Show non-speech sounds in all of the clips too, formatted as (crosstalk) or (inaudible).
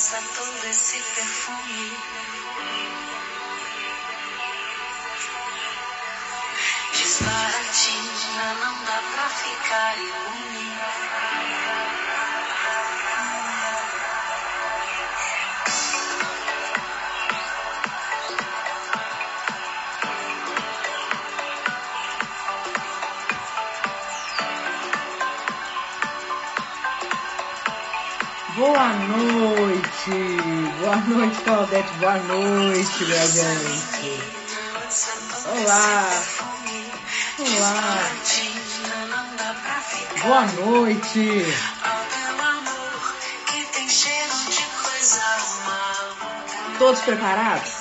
lança todo esse perfume. Desbaratina, não dá pra ficar imune. Boa noite! Boa noite, Claudete. Boa noite, minha gente. Olá! Olá! Boa noite! Todos preparados?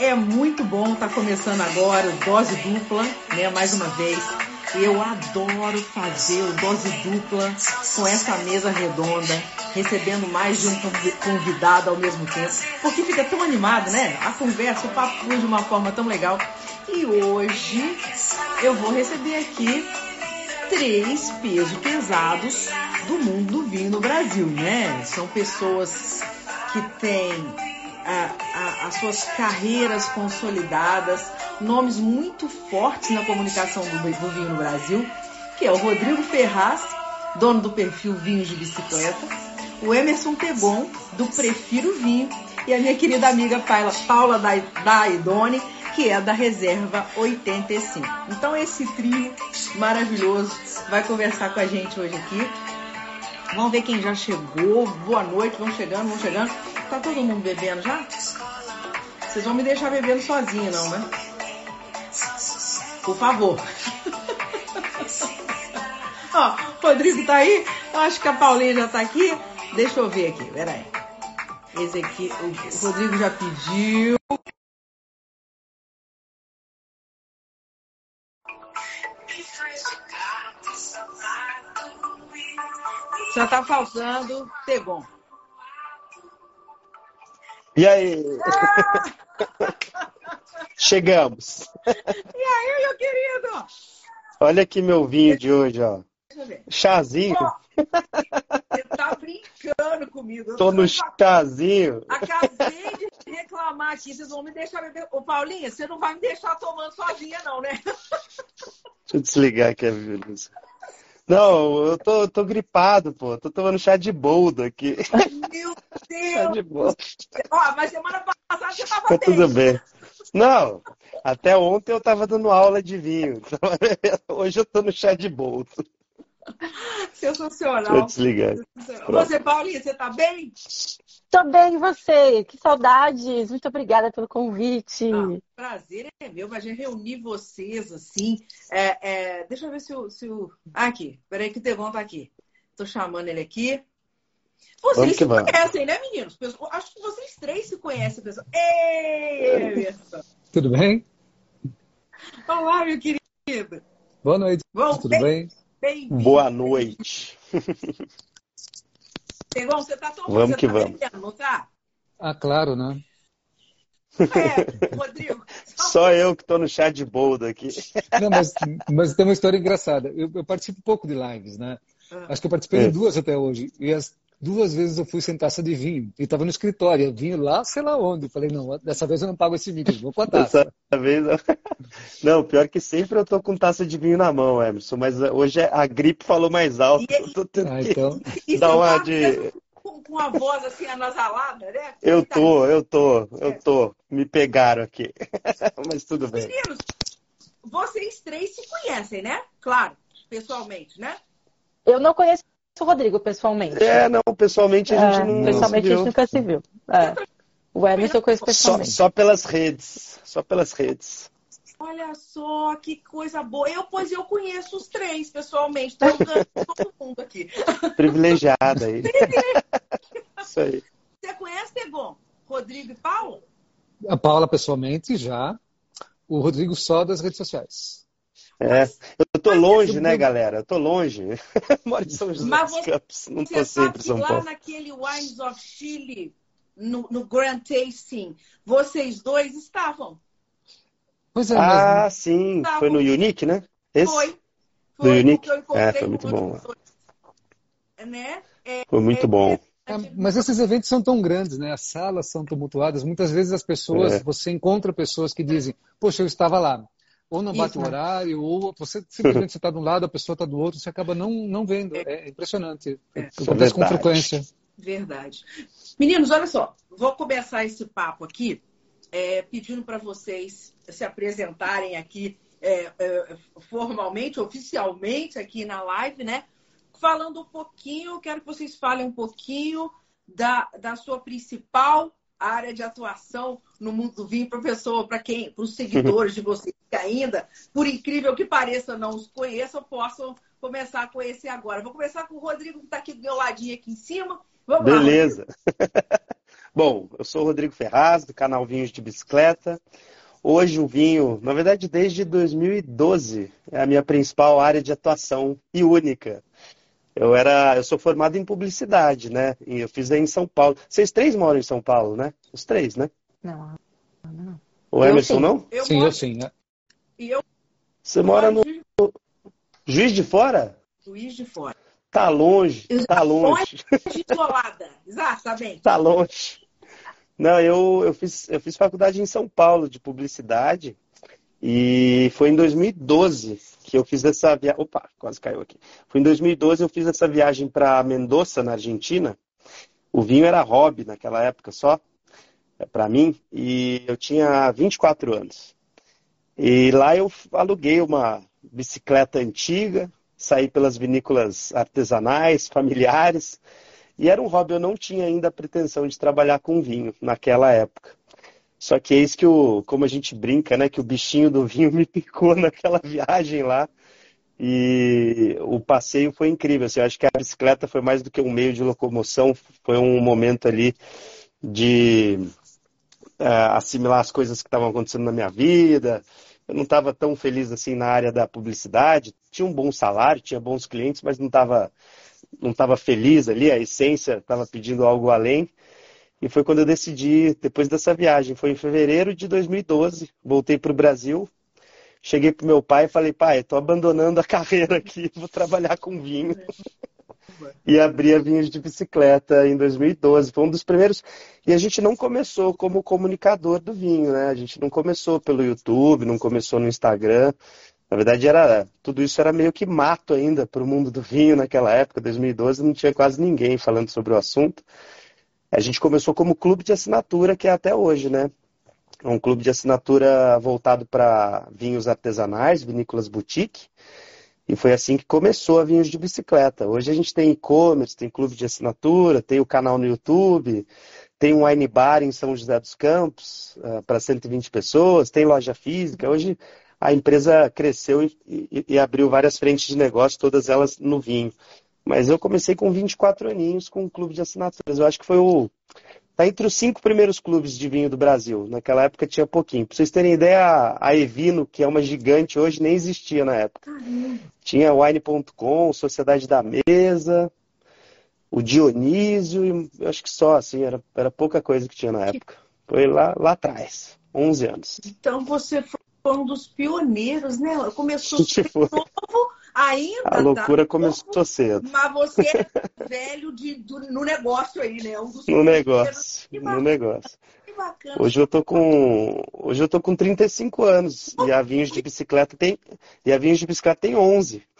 É muito bom estar começando agora o Dose Dupla, né? Mais uma vez. Eu adoro fazer o Dose Dupla com essa mesa redonda, recebendo mais de um convi- convidado ao mesmo tempo, porque fica tão animado, né? A conversa, o papo de uma forma tão legal. E hoje eu vou receber aqui três pesos pesados do mundo do vinho no Brasil, né? São pessoas que têm a- a- as suas carreiras consolidadas, nomes muito fortes na comunicação do, do vinho no Brasil, que é o Rodrigo Ferraz, dono do perfil Vinhos de Bicicleta, o Emerson Tegon, do Prefiro Vinho, e a minha querida amiga Paula, Paula da, Idone, que é da Reserva 85. Então esse trio maravilhoso vai conversar com a gente hoje aqui. Vamos ver quem já chegou. Boa noite, vão chegando, vão chegando. Tá todo mundo bebendo já? Vocês vão me deixar bebendo sozinho, não, né? Por favor. (laughs) Ó, Rodrigo tá aí? Eu acho que a Paulinha já tá aqui. Deixa eu ver aqui, peraí. Esse aqui, o Rodrigo já pediu. Já tá faltando Tegon. E aí? (laughs) Chegamos. E aí, meu querido? Olha aqui meu vinho de hoje, ó. Chazinho. Você tá brincando comigo. Eu Tô no chazinho. Acabei de reclamar aqui, vocês vão me deixar beber. Ô, Paulinha, você não vai me deixar tomando sozinha, não, né? Deixa eu desligar aqui a luz. Não, eu tô, tô gripado, pô. Tô tomando chá de boldo aqui. Meu (laughs) Chá Deus! de boldo. Ó, mas semana passada você tava Tá tudo bem. Não, até ontem eu tava dando aula de vinho. (laughs) Hoje eu tô no chá de boldo. (laughs) Deixa eu Sensacional. desligar. Você, Paulinha, você tá bem? Tô bem, e você? Que saudades! Muito obrigada pelo convite. Ah, prazer é meu, mas já reunir vocês assim. É, é, deixa eu ver se o. Se o... Ah, aqui, peraí que o Tegon tá aqui. Tô chamando ele aqui. Vocês se vamos. conhecem, né, meninos? Acho que vocês três se conhecem, pessoal. Ei, Emerson! Tudo bem? Olá, meu querido. Boa noite. Bom, Tudo bem, bem? Bem-vindo. Boa noite. (laughs) Você tá tomando, Vamos você que tá vamos. bebendo, não tá? Ah, claro, né? É, (laughs) Rodrigo. Só eu que tô no chá de boldo aqui. Não, mas, mas tem uma história engraçada. Eu, eu participo pouco de lives, né? Ah. Acho que eu participei É. de duas até hoje. E as duas vezes eu fui sem taça de vinho. E estava no escritório. Eu vinho lá, sei lá onde. Eu falei, não, dessa vez eu não pago esse vinho, eu vou com a taça. Dessa vez. eu- (laughs) Não, pior que sempre eu tô com taça de vinho na mão, Emerson. Mas hoje a gripe falou mais alto. E- Eu (laughs) tô tendo Ah, então. Dar você uma tá de. com, com a voz assim anasalada, né? Eu Tá tô, eu tô, eu tô. Me pegaram aqui. (laughs) Mas tudo bem. Meninos, vocês três se conhecem, né? Claro, pessoalmente, né? Eu não conheço o Rodrigo pessoalmente. É, não, pessoalmente a gente É, não. pessoalmente se a gente nunca se viu. É. O Emerson eu conheço Só, pessoalmente. só pelas redes. Só pelas redes. Olha só que coisa boa. Eu, pois eu conheço os três pessoalmente. Tô ganhando todo mundo aqui. (laughs) Privilegiada aí. (laughs) Isso aí. Você conhece, Tegon? Rodrigo e Paulo? A Paula pessoalmente já. O Rodrigo só das redes sociais. É. Eu tô longe, né, galera? Eu tô longe. (laughs) Moro em São José Mas dos você- Campos. Não tô sabe sempre em São lá Paulo. naquele Wines of Chile, no, no Grand Tasting, vocês dois estavam. Pois é, Ah, mas sim. Tá Foi no. Unique, né? Esse? Foi. Do Foi Unique? eu encontrei É, foi muito com bom. Né? É, Foi muito é, bom. É, mas esses eventos são tão grandes, né? As salas são tumultuadas. Muitas vezes as pessoas, É. você encontra pessoas que dizem, poxa, eu estava lá. Ou não bate Isso, o né? horário, ou você simplesmente (laughs) está de um lado, a pessoa está do outro, você acaba não, não vendo. É impressionante. É. Acontece com verdade. frequência. Verdade. Meninos, olha só, vou começar esse papo aqui é, pedindo para vocês se apresentarem aqui é, é, formalmente, oficialmente aqui na live, né? Falando um pouquinho, quero que vocês falem um pouquinho da, da sua principal área de atuação no mundo do vinho, professor, para quem, para os seguidores de vocês que ainda, por incrível que pareça, não os conheçam, possam começar a conhecer agora. Vou começar com o Rodrigo, que está aqui do meu ladinho aqui em cima. Vamos lá, Beleza. (laughs) Bom, eu sou o Rodrigo Ferraz, do canal Vinhos de Bicicleta. Hoje o vinho, na verdade desde 2012, é a minha principal área de atuação e única. Eu era, eu sou formado em publicidade, né? E eu fiz aí em São Paulo. Vocês três moram em São Paulo, né? Os três, né? Não, não. O Eu Emerson sim. não? Eu sim, moro- eu sim. né? E eu Você mora no Juiz- Juiz de Fora? Juiz de Fora. Tá longe, tá longe. Isolada. Exatamente. Tá longe. Não, eu, eu, fiz, eu fiz faculdade em São Paulo de publicidade e foi em 2012 que eu fiz essa viagem. Opa, quase caiu aqui. Foi em 2012 eu fiz essa viagem para Mendoza, na Argentina. O vinho era hobby naquela época só, para mim, e eu tinha 24 anos. E lá eu aluguei uma bicicleta antiga, saí pelas vinícolas artesanais, familiares. E era um hobby, eu não tinha ainda a pretensão de trabalhar com vinho naquela época. Só que eis que o, como a gente brinca, né, que o bichinho do vinho me picou (laughs) naquela viagem lá. E o passeio foi incrível. Assim, eu acho que a bicicleta foi mais do que um meio de locomoção, foi um momento ali de eh, assimilar as coisas que estavam acontecendo na minha vida. Eu não estava tão feliz assim na área da publicidade. Tinha um bom salário, tinha bons clientes, mas não estava não estava feliz ali, a essência estava pedindo algo além. E foi quando eu decidi, depois dessa viagem, foi em fevereiro de 2012, voltei para o Brasil, cheguei para meu pai e falei, pai, estou abandonando a (laughs) carreira aqui, vou trabalhar com vinho. E abri a Vinhos de Bicicleta em 2012. Foi um dos primeiros. E a gente não começou como comunicador do vinho, né? A gente não começou pelo YouTube, não começou no Instagram. Na verdade, era tudo isso era meio que mato ainda para o mundo do vinho naquela época, 2012, não tinha quase ninguém falando sobre o assunto. A gente começou como clube de assinatura, que é até hoje, né? É um clube de assinatura voltado para vinhos artesanais, vinícolas boutique. E foi assim que começou a Vinhos de Bicicleta. Hoje a gente tem e-commerce, tem clube de assinatura, tem o canal no YouTube, tem um wine bar em São José dos Campos uh, para 120 pessoas, tem loja física. Hoje a empresa cresceu e, e, e, abriu várias frentes de negócio, todas elas no vinho. Mas eu comecei com 24 aninhos com um clube de assinaturas. Eu acho que foi o. Está entre os cinco primeiros clubes de vinho do Brasil. Naquela época tinha pouquinho. Para vocês terem ideia, a Evino, que é uma gigante hoje, nem existia na época. Tinha Wine.com, Sociedade da Mesa, o Dionísio, e eu acho que só, assim, era, era pouca coisa que tinha na época. Foi lá, lá atrás, 11 anos. Então você foi um dos pioneiros, né? Começou (laughs) foi. novo, ainda. A loucura tá? começou cedo. Mas você é (laughs) velho de, do, no negócio aí, né? Um dos No negócio, no negócio. Que bacana. Hoje eu tô com, hoje eu tô com 35 anos e a Vinhos de Bicicleta tem, e a Vinhos de Bicicleta tem 11. (laughs)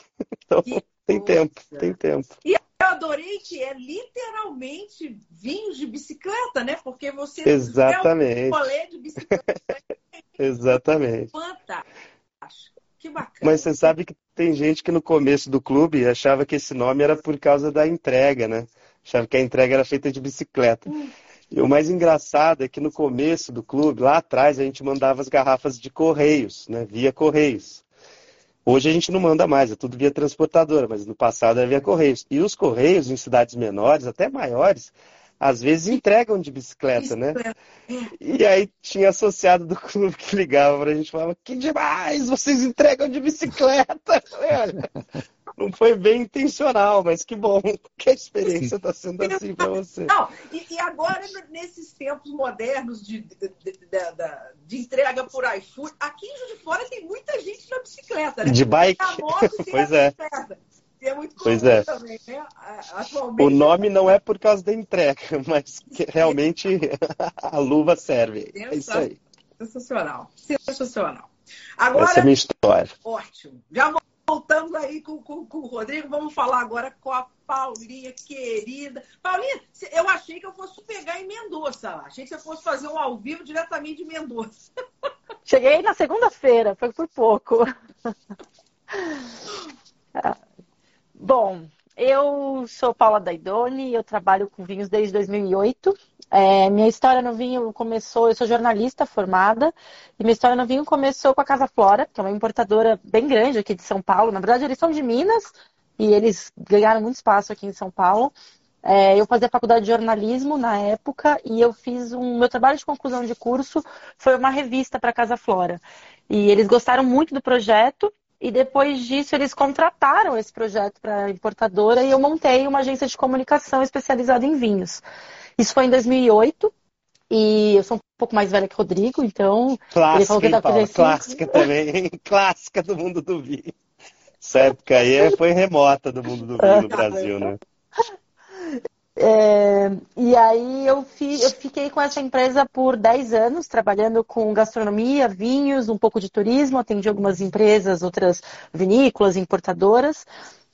Então, Que tem tempo, coisa. tem tempo. Eu adorei que é literalmente vinhos de bicicleta, né? Porque você é Exatamente, um rolê de bicicleta (laughs) exatamente. fantástico. Que bacana. Mas você sabe que tem gente que no começo do clube achava que esse nome era por causa da entrega, né? Achava que a entrega era feita de bicicleta. E o mais engraçado é que no começo do clube, lá atrás, a gente mandava as garrafas de correios, né? Via correios. Hoje a gente não manda mais, é tudo via transportadora, mas no passado era via correios. E os correios em cidades menores, até maiores, às vezes entregam de bicicleta, né? E aí tinha associado do clube que ligava pra gente e falava, que demais, vocês entregam de bicicleta. Não foi bem intencional, mas que bom que a experiência está sendo assim para você. Não, e, e agora, nesses tempos modernos de, de, de, de- entrega por iFood, aqui em Juiz de Fora tem muita gente na bicicleta, né? De bike? (laughs) Pois é. bicicleta. É muito Pois comum é. também, né? Atualmente. O nome não é por causa da entrega, (laughs) mas que realmente a luva serve. É isso aí. Sensacional. Sensacional. Agora, Essa é a minha história. ótimo. Já voltamos aí com, com- com o Rodrigo. Vamos falar agora com a Paulinha, querida. Paulinha, eu achei que eu fosse pegar em Mendoza lá. Achei que você fosse fazer um ao vivo diretamente de Mendoza. (laughs) Cheguei na segunda-feira, foi por pouco. (laughs) Bom, eu sou Paula Daidoni, eu trabalho com vinhos desde 2008. É, minha história no vinho começou, eu sou jornalista formada, e minha história no vinho começou com a Casa Flora, que é uma importadora bem grande aqui de São Paulo. Na verdade, eles são de Minas e eles ganharam muito espaço aqui em São Paulo. É, eu fazia faculdade de jornalismo na época e eu fiz um. Meu trabalho de conclusão de curso foi uma revista para a Casa Flora. E eles gostaram muito do projeto e depois disso eles contrataram esse projeto para a importadora e eu montei uma agência de comunicação especializada em vinhos. Isso foi em 2008 e eu sou um pouco mais velha que o Rodrigo, então ele falou Clássica, que tá Paula? Clássica também? (laughs) Clássica do mundo do vinho. Essa época aí foi remota do mundo do vinho no (laughs) Brasil, né? É, e aí eu, fi- eu fiquei com essa empresa por 10 anos, trabalhando com gastronomia, vinhos, um pouco de turismo, atendi algumas empresas, outras vinícolas, importadoras.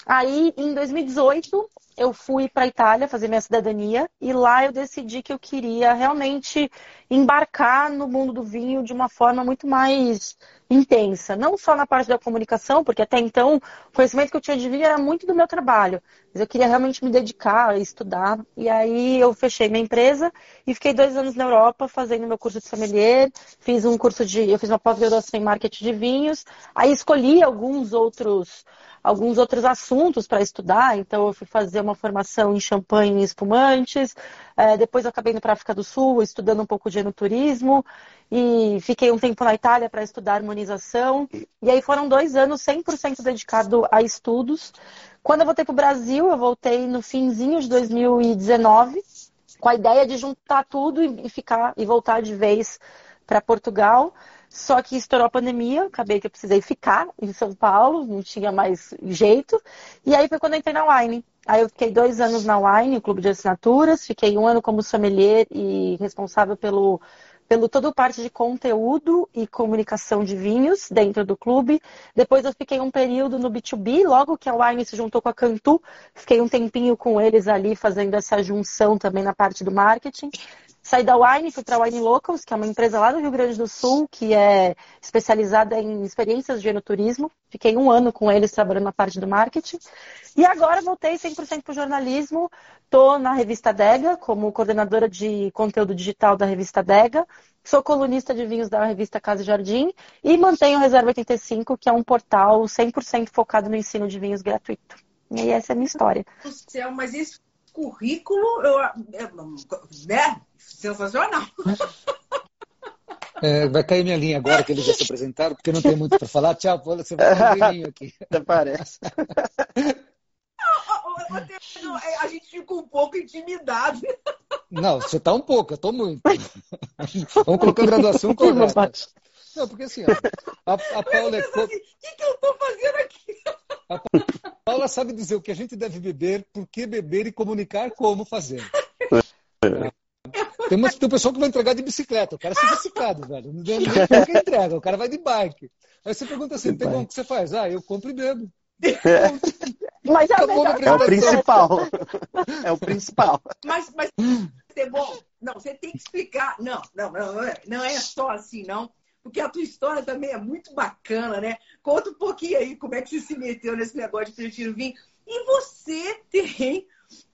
Aí, em 2018, eu fui para a Itália fazer minha cidadania e lá eu decidi que eu queria realmente embarcar no mundo do vinho de uma forma muito mais intensa, não só na parte da comunicação, porque até então o conhecimento que eu tinha de vinho era muito do meu trabalho, mas eu queria realmente me dedicar a estudar. E aí eu fechei minha empresa e fiquei dois anos na Europa fazendo meu curso de sommelier, fiz um curso de, eu fiz uma pós-graduação em marketing de vinhos, aí escolhi alguns outros alguns outros assuntos para estudar, então eu fui fazer uma formação em champanhe e espumantes, eh, depois eu acabei indo para a África do Sul, estudando um pouco de enoturismo, e fiquei um tempo na Itália para estudar harmonização, e aí foram dois anos 100% dedicado a estudos. Quando eu voltei para o Brasil, eu voltei no finzinho de 2019, com a ideia de juntar tudo e ficar e voltar de vez para Portugal. Só que estourou a pandemia, acabei que eu precisei ficar em São Paulo, não tinha mais jeito. E aí foi quando eu entrei na Wine. Aí eu fiquei dois anos na Wine, clube de assinaturas, fiquei um ano como sommelier e responsável pelo, pelo toda a parte de conteúdo e comunicação de vinhos dentro do clube. Depois eu fiquei um período no B2B, logo que a Wine se juntou com a Cantu, fiquei um tempinho com eles ali fazendo essa junção também na parte do marketing. Saí da Wine, fui para Wine Locals, que é uma empresa lá do Rio Grande do Sul, que é especializada em experiências de enoturismo. Fiquei um ano com eles trabalhando na parte do marketing. E agora voltei 100% para o jornalismo. Estou na revista Dega, como coordenadora de conteúdo digital da revista Dega. Sou colunista de vinhos da revista Casa e Jardim. E mantenho o Reserva 85, que é um portal 100% focado no ensino de vinhos gratuito. E essa é a minha história. céu, mas esse currículo, eu, é, né? Sensacional. É, vai cair minha linha agora que eles já se apresentaram, porque não tem muito para falar. Tchau, Paula, você vai um aqui. (laughs) Até parece. É, A gente fica um pouco intimidado. Não, você está um pouco, eu estou muito. Vamos colocar a graduação (laughs) correta. Não, porque assim, ó, a, a Paula é. Pensa co- assim, o que, que eu estou fazendo aqui? A (laughs) Paula sabe dizer o que a gente deve beber, por que beber e comunicar como fazer. Tem, uma, tem um pessoal que vai entregar de bicicleta, o cara é sofisticado, velho. Não deu nem quem entrega, o cara vai de bike. Aí você pergunta assim, tem como que você faz? Ah, eu compro e bebo. (laughs) Mas é melhor minha É o principal. É o principal. Mas, mas é bom. Não, você tem que explicar. Não, não, não, não é, não é só assim, não. Porque a tua história também é muito bacana, né? Conta um pouquinho aí como é que você se meteu nesse negócio de prefiro vinho. E você tem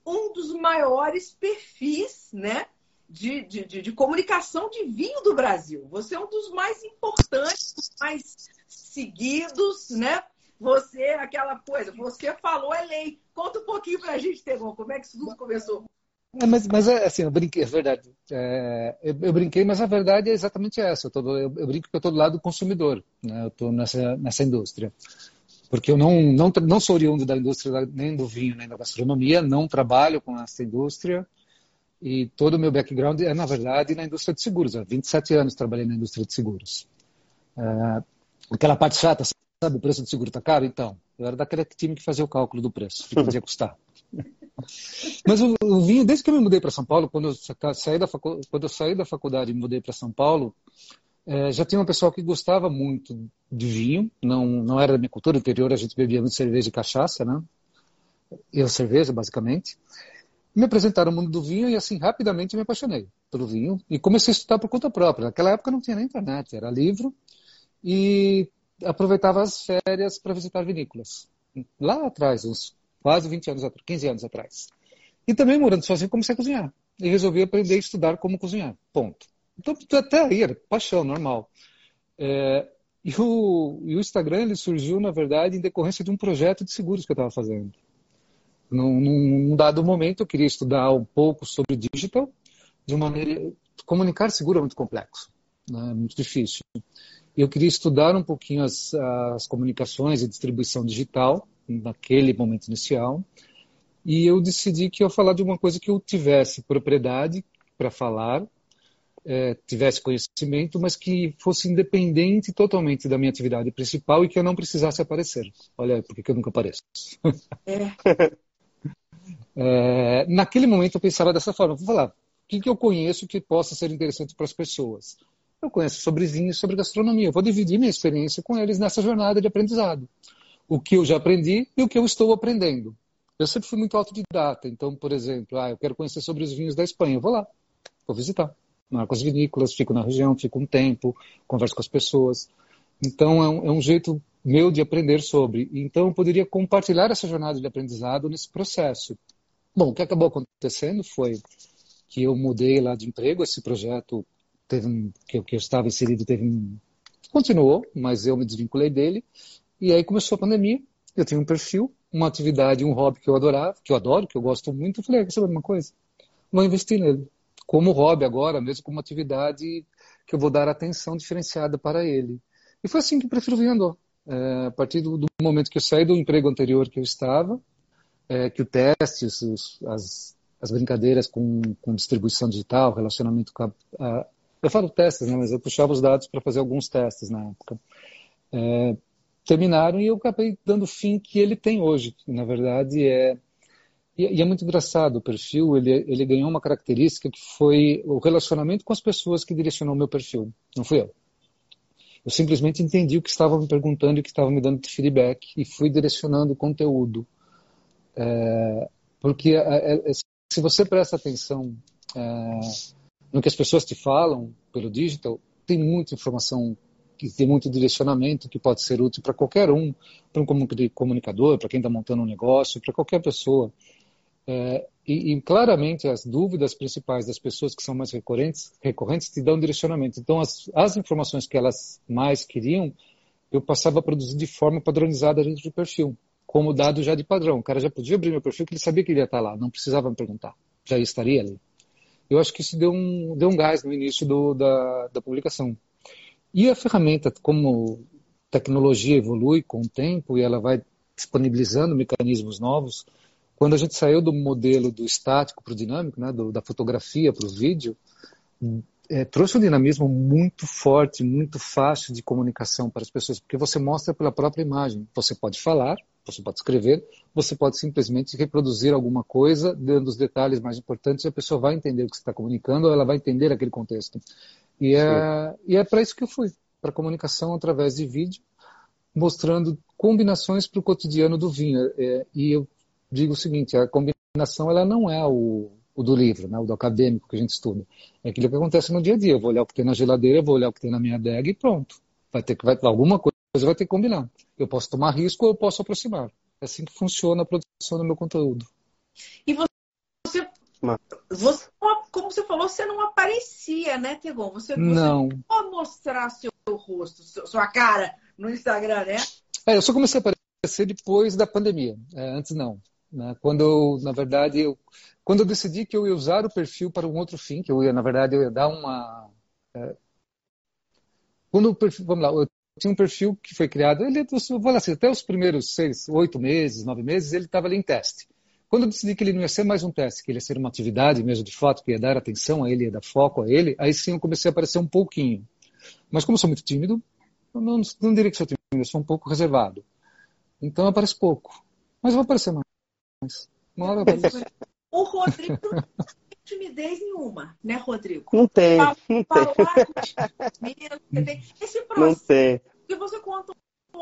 um dos maiores perfis, né? De, de, de, de comunicação de vinho do Brasil. Você é um dos mais importantes, mais seguidos, né? Você, aquela coisa, você falou é lei. Conta um pouquinho pra gente, Tegon, como é que isso tudo começou? É, mas, mas é assim, eu brinquei, é verdade. É, eu, eu brinquei, mas a verdade é exatamente essa. Eu, tô eu, eu brinco que eu estou do lado do consumidor, né? Eu estou nessa, nessa indústria. Porque eu não, não, não sou oriundo da indústria nem do vinho, nem da gastronomia, não trabalho com essa indústria. E todo o meu background é, na verdade, na indústria de seguros. Há 27 anos trabalhei na indústria de seguros. É, aquela parte chata, sabe, o preço do seguro está caro? Então, eu era daquele time que fazia o cálculo do preço, que podia custar. (laughs) Mas o, o, vinho, desde que eu me mudei para São Paulo, quando eu saí da, facu, quando eu saí da faculdade e mudei para São Paulo, é, já tinha um pessoal que gostava muito de vinho, não, não era da minha cultura anterior, a gente bebia muito cerveja e cachaça, né? Eu cerveja, basicamente. Me apresentaram o mundo do vinho e assim, rapidamente me apaixonei pelo vinho e comecei a estudar por conta própria. Naquela época não tinha nem internet, era livro e aproveitava as férias para visitar vinícolas. Lá atrás, uns quase 20 anos atrás, 15 anos atrás. E também morando sozinho, comecei a cozinhar. E resolvi aprender a estudar como cozinhar. Ponto. Então, até aí, era paixão, normal. É, e, o, e, o, Instagram ele surgiu, na verdade, em decorrência de um projeto de seguros que eu estava fazendo. Num, num, dado momento, eu queria estudar um pouco sobre digital, de maneira. Comunicar seguro é muito complexo, né? é muito difícil. Eu queria estudar um pouquinho as, as comunicações e distribuição digital, naquele momento inicial, e eu decidi que eu ia falar de uma coisa que eu tivesse propriedade para falar, é, tivesse conhecimento, mas que fosse independente totalmente da minha atividade principal e que eu não precisasse aparecer. Olha, por que eu nunca apareço? É. (laughs) é, naquele momento eu pensava dessa forma, vou falar, o que, que eu conheço que possa ser interessante para as pessoas? Eu conheço sobre vinho e sobre gastronomia. Eu vou dividir minha experiência com eles nessa jornada de aprendizado. O que eu já aprendi e o que eu estou aprendendo. Eu sempre fui muito autodidata. Então, por exemplo, ah, eu quero conhecer sobre os vinhos da Espanha. Eu vou lá, vou visitar marco as vinícolas, fico na região, fico um tempo, converso com as pessoas. Então, é um, é um jeito meu de aprender sobre. Então, eu poderia compartilhar essa jornada de aprendizado nesse processo. Bom, o que acabou acontecendo foi que eu mudei lá de emprego, esse projeto teve um, que, que eu estava inserido teve um, continuou, mas eu me desvinculei dele. E aí começou a pandemia, eu tinha um perfil, uma atividade, um hobby que eu adorava, que eu adoro, que eu gosto muito. Eu falei, ah, saber uma coisa? Vou investir nele como hobby agora, mesmo como atividade que eu vou dar atenção diferenciada para ele. E foi assim que o Prefiro andou. É, a partir do, do, momento que eu saí do emprego anterior que eu estava, é, que o teste, os, as, as brincadeiras com, com, distribuição digital, relacionamento com a, a, eu falo testes, né, mas eu puxava os dados para fazer alguns testes na época. É, terminaram e eu acabei dando fim que ele tem hoje. Na verdade, é e, e, é muito engraçado o perfil, ele, ele ganhou uma característica que foi o relacionamento com as pessoas que direcionou o meu perfil, não fui eu. Eu simplesmente entendi o que estavam me perguntando e o que estavam me dando de feedback e fui direcionando o conteúdo. É, porque é, é, se você presta atenção é, no que as pessoas te falam pelo digital, tem muita informação que tem muito direcionamento que pode ser útil para qualquer um, para um comunicador, para quem está montando um negócio, para qualquer pessoa. É, e, e, claramente as dúvidas principais das pessoas que são mais recorrentes, recorrentes te dão direcionamento. Então, as, as informações que elas mais queriam, eu passava a produzir de forma padronizada dentro do perfil, como dado já de padrão. O cara já podia abrir meu perfil, que ele sabia que ele ia estar lá, não precisava me perguntar, já estaria ali. Eu acho que isso deu um, deu um gás no início do, da, da publicação. E a ferramenta, como tecnologia evolui com o tempo e ela vai disponibilizando mecanismos novos, quando a gente saiu do modelo do estático para o dinâmico, né, do, da fotografia para o vídeo, é, trouxe um dinamismo muito forte, muito fácil de comunicação para as pessoas, porque você mostra pela própria imagem. Você pode falar, você pode escrever, você pode simplesmente reproduzir alguma coisa, dando os detalhes mais importantes, e a pessoa vai entender o que você está comunicando, ou ela vai entender aquele contexto. E é, e é para isso que eu fui, para comunicação através de vídeo, mostrando combinações para o cotidiano do vinho. É, e eu digo o seguinte, a combinação ela não é o, o do livro, né, o do acadêmico que a gente estuda. É aquilo que acontece no dia a dia. Eu vou olhar o que tem na geladeira, vou olhar o que tem na minha adega e pronto. Vai ter que vai, alguma coisa vai ter que combinar. Eu posso tomar risco ou eu posso aproximar. É assim que funciona a produção do meu conteúdo. E você, você como você falou, você não aparecia, né, Tegon? Você, você não pode mostrar seu rosto, sua cara no Instagram, né? É, eu só comecei a aparecer depois da pandemia. É, antes não. Né? Quando eu, na verdade, eu, quando eu decidi que eu ia usar o perfil para um outro fim, que eu ia, na verdade, eu ia dar uma. É, quando o perfil, vamos lá, eu tinha um perfil que foi criado, ele, vou assim, até os primeiros seis, oito meses, nove meses, ele estava ali em teste. Quando eu decidi que ele não ia ser mais um teste, que ele ia ser uma atividade mesmo de fato, que ia dar atenção a ele, ia dar foco a ele, aí sim eu comecei a aparecer um pouquinho. Mas como eu sou muito tímido, eu não, não diria que sou tímido, eu sou um pouco reservado. Então eu apareço pouco. Mas vou aparecer mais. Uma hora eu apareço. O Rodrigo não tem timidez nenhuma, né, Rodrigo? Não tem, não tem. Esse Não processo tem. que você contou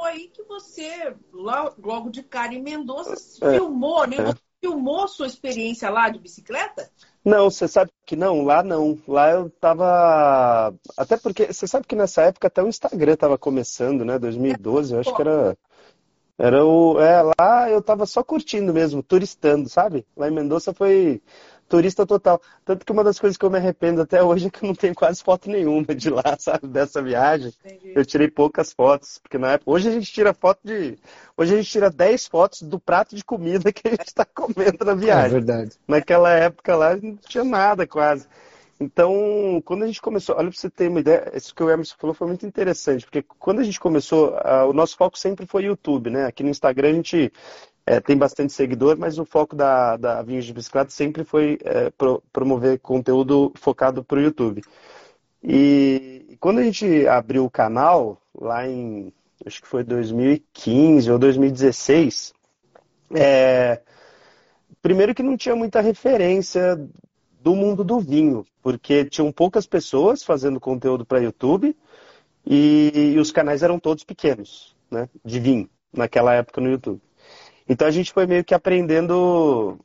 aí que você, logo de cara em Mendonça, É. filmou, né? Filmou sua experiência lá de bicicleta? Não, você sabe que não, lá não. Lá eu tava. Até porque você sabe que nessa época até o Instagram tava começando, né? 2012, eu acho que era. Era o. É, lá eu tava só curtindo mesmo, turistando, sabe? Lá em Mendoza foi turista total. Tanto que uma das coisas que eu me arrependo até hoje é que eu não tenho quase foto nenhuma de lá, (laughs) sabe? Dessa viagem. Eu tirei poucas fotos, porque na época. Hoje a gente tira foto de. Hoje a gente tira 10 fotos do prato de comida que a gente está comendo na É viagem. verdade. Naquela época lá não tinha nada quase. Então, quando a gente começou, olha para você ter uma ideia, isso que o Emerson falou foi muito interessante, porque quando a gente começou, ah, o nosso foco sempre foi YouTube, né? Aqui no Instagram a gente eh, tem bastante seguidor, mas o foco da, da Vinhos de Bicicleta sempre foi eh, pro- promover conteúdo focado para o YouTube. E quando a gente abriu o canal, lá em, acho que foi 2015 ou 2016, é, primeiro que não tinha muita referência do mundo do vinho, porque tinham poucas pessoas fazendo conteúdo para YouTube e, e os canais eram todos pequenos, né, de vinho, naquela época no YouTube. Então a gente foi meio que aprendendo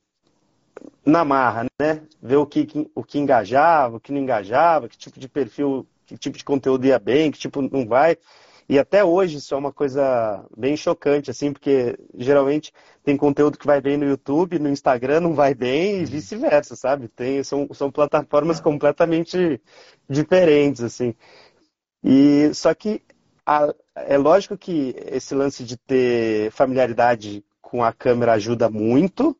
na marra, né? Ver o que, o que engajava, o que não engajava, que tipo de perfil, que tipo de conteúdo ia bem, que tipo não vai. E até hoje isso é uma coisa bem chocante, assim, porque geralmente tem conteúdo que vai bem no YouTube, no Instagram não vai bem e vice-versa, sabe? Tem, são, são plataformas completamente diferentes, assim. E só que a- é lógico que esse lance de ter familiaridade com a câmera ajuda muito.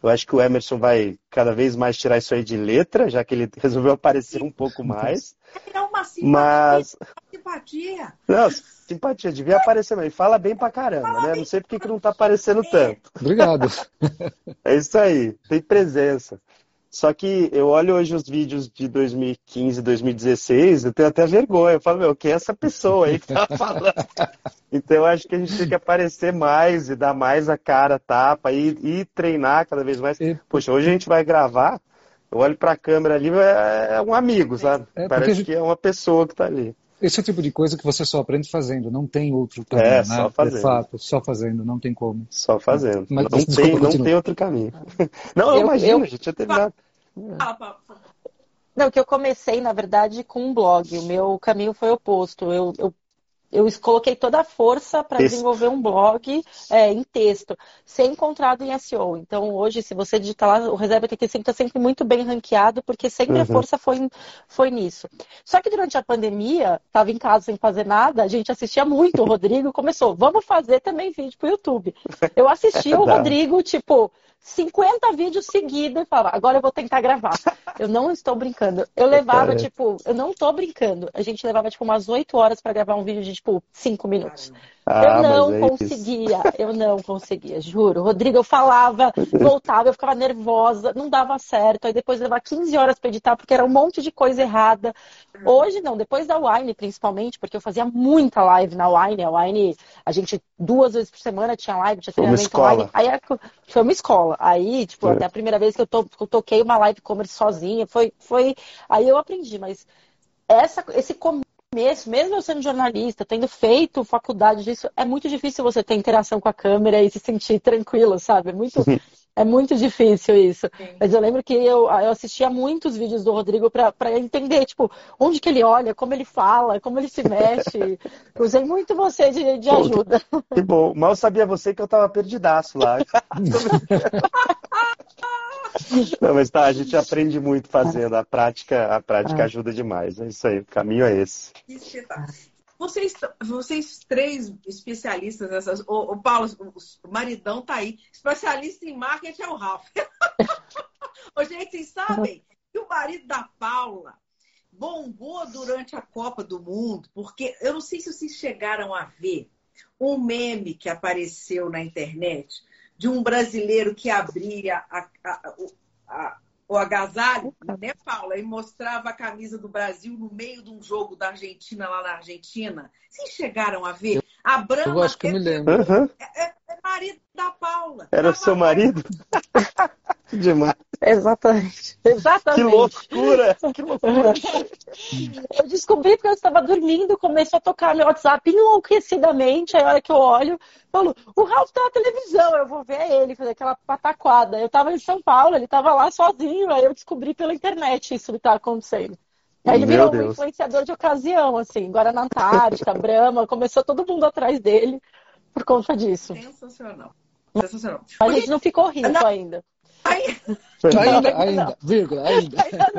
Eu acho que o Emerson vai cada vez mais tirar isso aí de letra, já que ele (laughs) resolveu aparecer um pouco mais. É uma simpatia. Mas, simpatia. não, simpatia, devia aparecer mais. Ele fala bem pra caramba, né? Não sei por que que não tá aparecendo tanto. Obrigado. (laughs) É isso aí, tem presença. Só que eu olho hoje os vídeos de 2015, 2016, eu tenho até vergonha. Eu falo, meu, quem é essa pessoa aí que tá (laughs) falando? Então eu acho que a gente tem que aparecer mais e dar mais a cara, tapa e, e treinar cada vez mais. E- Poxa, hoje a gente vai gravar, eu olho pra câmera ali, é, é um amigo, sabe? É, Parece gente- que é uma pessoa que tá ali. Esse é o tipo de coisa que você só aprende fazendo, não tem outro caminho, É, né? só fazendo. De fato, só fazendo, não tem como. Só fazendo. Mas- não, desculpa, tem, não tem outro caminho. (laughs) Não, Eu- eu- a gente tinha terminado. Fala, fala, fala. Não, que eu comecei, na verdade, com um blog. O meu caminho foi oposto. Eu, eu, eu coloquei toda a força para desenvolver um blog é, em texto, ser encontrado em SEO. Então, hoje, se você digitar lá, o Reserva 85 está sempre muito bem ranqueado, porque sempre a Uhum. força foi, foi nisso. Só que durante a pandemia, estava em casa sem fazer nada, a gente assistia muito. O Rodrigo começou, vamos fazer também vídeo para o YouTube. Eu assistia o. (laughs) Rodrigo, tipo, 50 vídeos seguidos e falava, agora eu vou tentar gravar. Eu não estou brincando. Eu levava, tipo, eu não tô brincando. A gente levava, tipo, umas 8 horas para gravar um vídeo de, tipo, 5 minutos. Ah, eu não é isso. conseguia, eu não conseguia, juro. Rodrigo, eu falava, voltava, eu ficava nervosa, não dava certo. Aí depois levava 15 horas para editar, porque era um monte de coisa errada. Hoje não, depois da Wine, principalmente, porque eu fazia muita live na Wine. A Wine, a gente duas vezes por semana tinha live, tinha Foi treinamento online. Aí era- foi uma escola. Aí, tipo, É. até a primeira vez que eu, to, eu toquei uma live commerce sozinha, foi, foi. Aí eu aprendi, mas essa, esse começo, mesmo eu sendo jornalista, tendo feito faculdade disso, é muito difícil você ter interação com a câmera e se sentir tranquilo, sabe? É muito, é muito difícil isso. Mas eu lembro que eu, eu assistia muitos vídeos do Rodrigo para entender, tipo, onde que ele olha, como ele fala, como ele se mexe. (laughs) Usei muito você de, de ajuda. Que bom. Mal sabia você que eu tava perdidaço lá. (laughs) (laughs) Não, mas tá, a gente aprende muito fazendo. A prática, a prática Ah. ajuda demais. É isso aí, o caminho é esse. Vocês, vocês três especialistas nessas. O, o Paulo, o, maridão tá aí. Especialista em marketing é o Ralph. (laughs) Ô, gente, vocês sabem que o marido da Paula bombou durante a Copa do Mundo, porque eu não sei se vocês chegaram a ver um meme que apareceu na internet de um brasileiro que abria a, a- o- a- o agasalho, né, Paula? E mostrava a camisa do Brasil no meio de um jogo da Argentina lá na Argentina. Vocês chegaram a ver? A Brahma Eu acho que eu me lembro. É, é- é marido da Paula. Era o Tava seu marido? (laughs) Demais. Exatamente. Que Exatamente. loucura! Que loucura! (laughs) Eu descobri porque eu estava dormindo, começou a tocar meu WhatsApp enlouquecidamente. Aí a hora que eu olho, falo, o Ralph tá na televisão, eu vou ver ele, fazer aquela pataquada. Eu estava em São Paulo, ele estava lá sozinho, aí eu descobri pela internet isso que estava acontecendo. Aí ele Meu virou um influenciador de ocasião, assim, Guaraná Antártica, (laughs) Brahma, começou todo mundo atrás dele por conta disso. Sensacional. Sensacional. A gente não ficou rico Não. ainda. Ainda, Não. ainda, vírgula, ainda. Ainda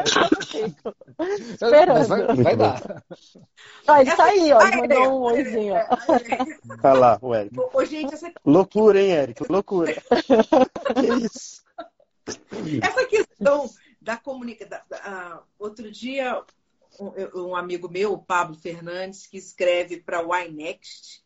não Esperando. vai, vai dar. Ah, ele essa- tá aí, ó, ele mandou um aí, oizinho, Olha lá, o Eric. Ô, gente, essa, Loucura, hein, Eric? Loucura. (laughs) Que isso? essa questão da comunicação. outro dia, um, um amigo meu, o Pablo Fernandes, que escreve para o iNext,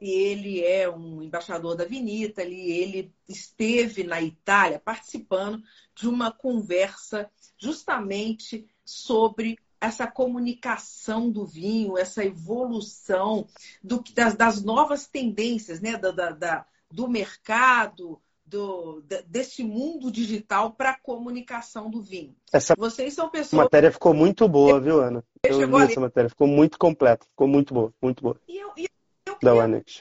ele é um embaixador da Vinita, ele esteve na Itália participando de uma conversa justamente sobre essa comunicação do vinho, essa evolução do, das, das novas tendências né? da, da, da- do mercado, do, desse mundo digital para a comunicação do vinho. Essa Vocês são pessoas. matéria ficou muito boa, viu, Ana? Eu vi essa matéria, ficou muito completa, ficou muito boa, muito boa. E eu, e eu Da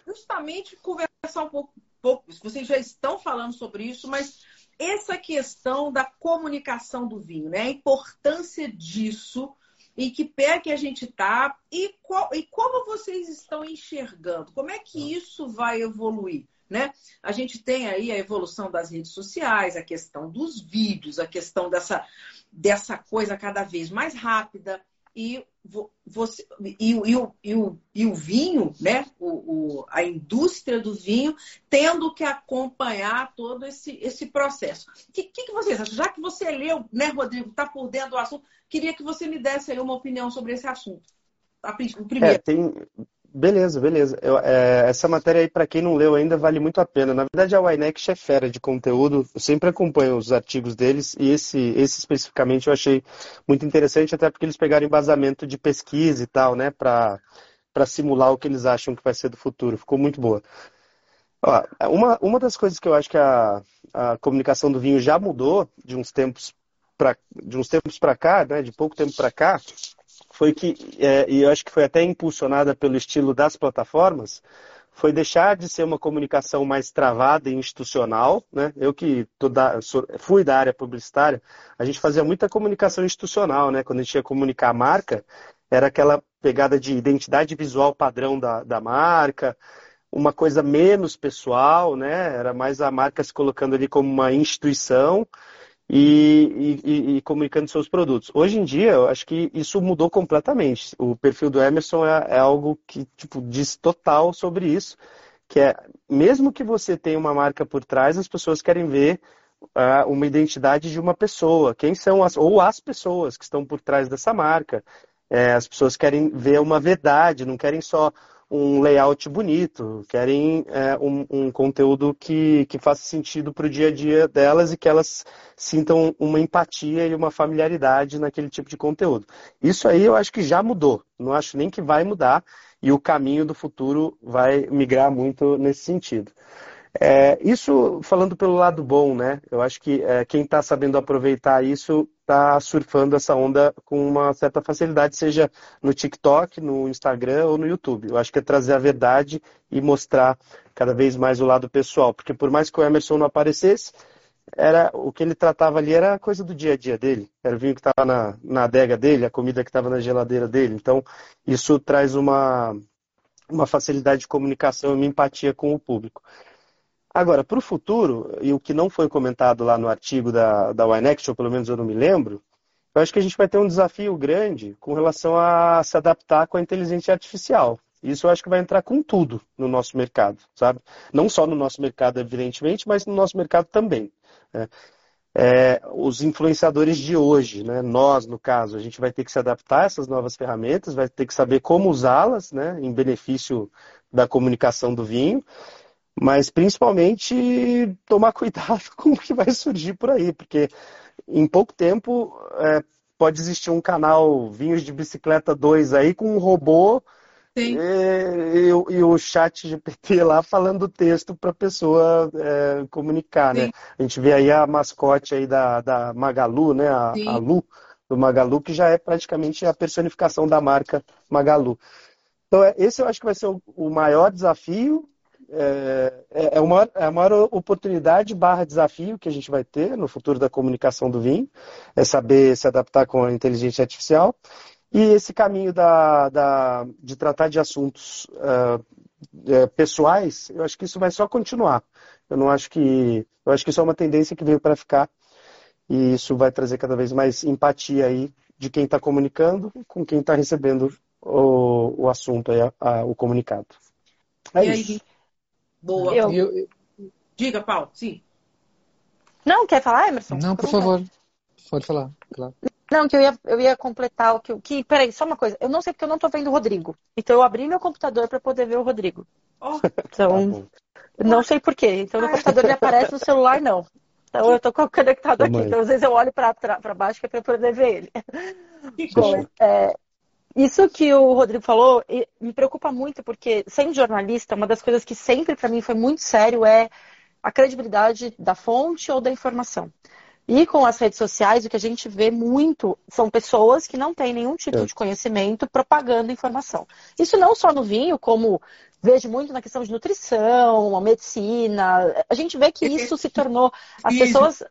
justamente conversar um pouco, pouco. Vocês já estão falando sobre isso, mas essa questão da comunicação do vinho, né? A importância disso, em que pé que a gente está e, qual- e como vocês estão enxergando, como é que isso vai evoluir? Né? A gente tem aí a evolução das redes sociais, a questão dos vídeos, a questão dessa, dessa coisa cada vez mais rápida e vo- você e, o- e, o, e, o, e o vinho, né? O, o- a indústria do vinho tendo que acompanhar todo esse, esse processo. O que, que, que vocês acham? Já que você leu, né, Rodrigo, está por dentro do assunto, queria que você me desse aí uma opinião sobre esse assunto. A O É, primeiro. tem. Beleza, beleza. Eu- é, essa matéria aí, para quem não leu ainda, vale muito a pena. Na verdade, a Winex é fera de conteúdo. Eu sempre acompanho os artigos deles e esse, esse especificamente eu achei muito interessante, até porque eles pegaram embasamento de pesquisa e tal, né, para simular o que eles acham que vai ser do futuro. Ficou muito boa. Ó, uma, uma das coisas que eu acho que a, a comunicação do vinho já mudou de uns tempos para de uns tempos para cá, né, de pouco tempo para cá, foi que, é, e eu acho que foi até impulsionada pelo estilo das plataformas, foi deixar de ser uma comunicação mais travada e institucional, né? Eu que da- sou- fui da área publicitária, a gente fazia muita comunicação institucional, né? Quando a gente ia comunicar a marca, era aquela pegada de identidade visual padrão da, da marca, uma coisa menos pessoal, né? Era mais a marca se colocando ali como uma instituição e, e- e- comunicando seus produtos. Hoje em dia, eu acho que isso mudou completamente. O perfil do Emerson é, é algo que tipo, diz total sobre isso, que é, mesmo que você tenha uma marca por trás, as pessoas querem ver ah, uma identidade de uma pessoa, quem são as, ou as pessoas que estão por trás dessa marca. É, as pessoas querem ver uma verdade, não querem só um layout bonito, querem é, um, um conteúdo que, que faça sentido para o dia a dia delas e que elas sintam uma empatia e uma familiaridade naquele tipo de conteúdo. Isso aí eu acho que já mudou, não acho nem que vai mudar e o caminho do futuro vai migrar muito nesse sentido. É, isso falando pelo lado bom, né? Eu acho que é, quem está sabendo aproveitar isso está surfando essa onda com uma certa facilidade, seja no TikTok, no Instagram ou no YouTube. Eu acho que é trazer a verdade e mostrar cada vez mais o lado pessoal, porque por mais que o Emerson não aparecesse, era o que ele tratava ali era a coisa do dia a dia dele, era o vinho que estava na, na adega dele, a comida que estava na geladeira dele. Então, isso traz uma, uma facilidade de comunicação e uma empatia com o público. Agora, para o futuro, e o que não foi comentado lá no artigo da, da Winext, ou pelo menos eu não me lembro, eu acho que a gente vai ter um desafio grande com relação a se adaptar com a inteligência artificial. Isso eu acho que vai entrar com tudo no nosso mercado, sabe? Não só no nosso mercado, evidentemente, mas no nosso mercado também. né? É, os influenciadores de hoje, né? nós, no caso, a gente vai ter que se adaptar a essas novas ferramentas, vai ter que saber como usá-las né? em benefício da comunicação do vinho mas principalmente tomar cuidado (laughs) com o que vai surgir por aí, porque em pouco tempo é, pode existir um canal Vinhos de Bicicleta 2 aí com um robô e, e, e, o chat GPT lá falando o texto para a pessoa é, comunicar, né? Sim. né? A gente vê aí a mascote aí da, da Magalu, né? A, a Lu, do Magalu, que já é praticamente a personificação da marca Magalu. Então, é, esse eu acho que vai ser o, o maior desafio, é, é, é, uma, é a maior oportunidade barra desafio que a gente vai ter no futuro da comunicação do vinho, é saber se adaptar com a inteligência artificial. E esse caminho da, da, de tratar de assuntos uh, pessoais, eu acho que isso vai só continuar. Eu não acho que. Eu acho que isso é uma tendência que veio para ficar. E isso vai trazer cada vez mais empatia aí de quem está comunicando com quem está recebendo o, o assunto, aí, a, a, o comunicado. É e isso. Aí? Boa. Eu... Eu... Diga, Paulo, sim. Não, quer falar, Emerson? Não, por favor. Pode falar, claro. Não, que eu ia, eu ia completar o que, que. Peraí, só uma coisa. Eu não sei porque eu não tô vendo o Rodrigo. Então eu abri meu computador para poder ver o Rodrigo. Oh. Então, tá não sei porquê. Então no computador ele aparece, no celular não. Então eu tô conectado aqui. Então às vezes eu olho para baixo que é para poder ver ele. Bom, é, isso que o Rodrigo falou me preocupa muito, porque sendo jornalista, uma das coisas que sempre para mim foi muito sério é a credibilidade da fonte ou da informação. E com as redes sociais, o que a gente vê muito são pessoas que não têm nenhum tipo é. de conhecimento propagando informação. Isso não só no vinho, como vejo muito na questão de nutrição, a medicina. A gente vê que isso se tornou. As pessoas.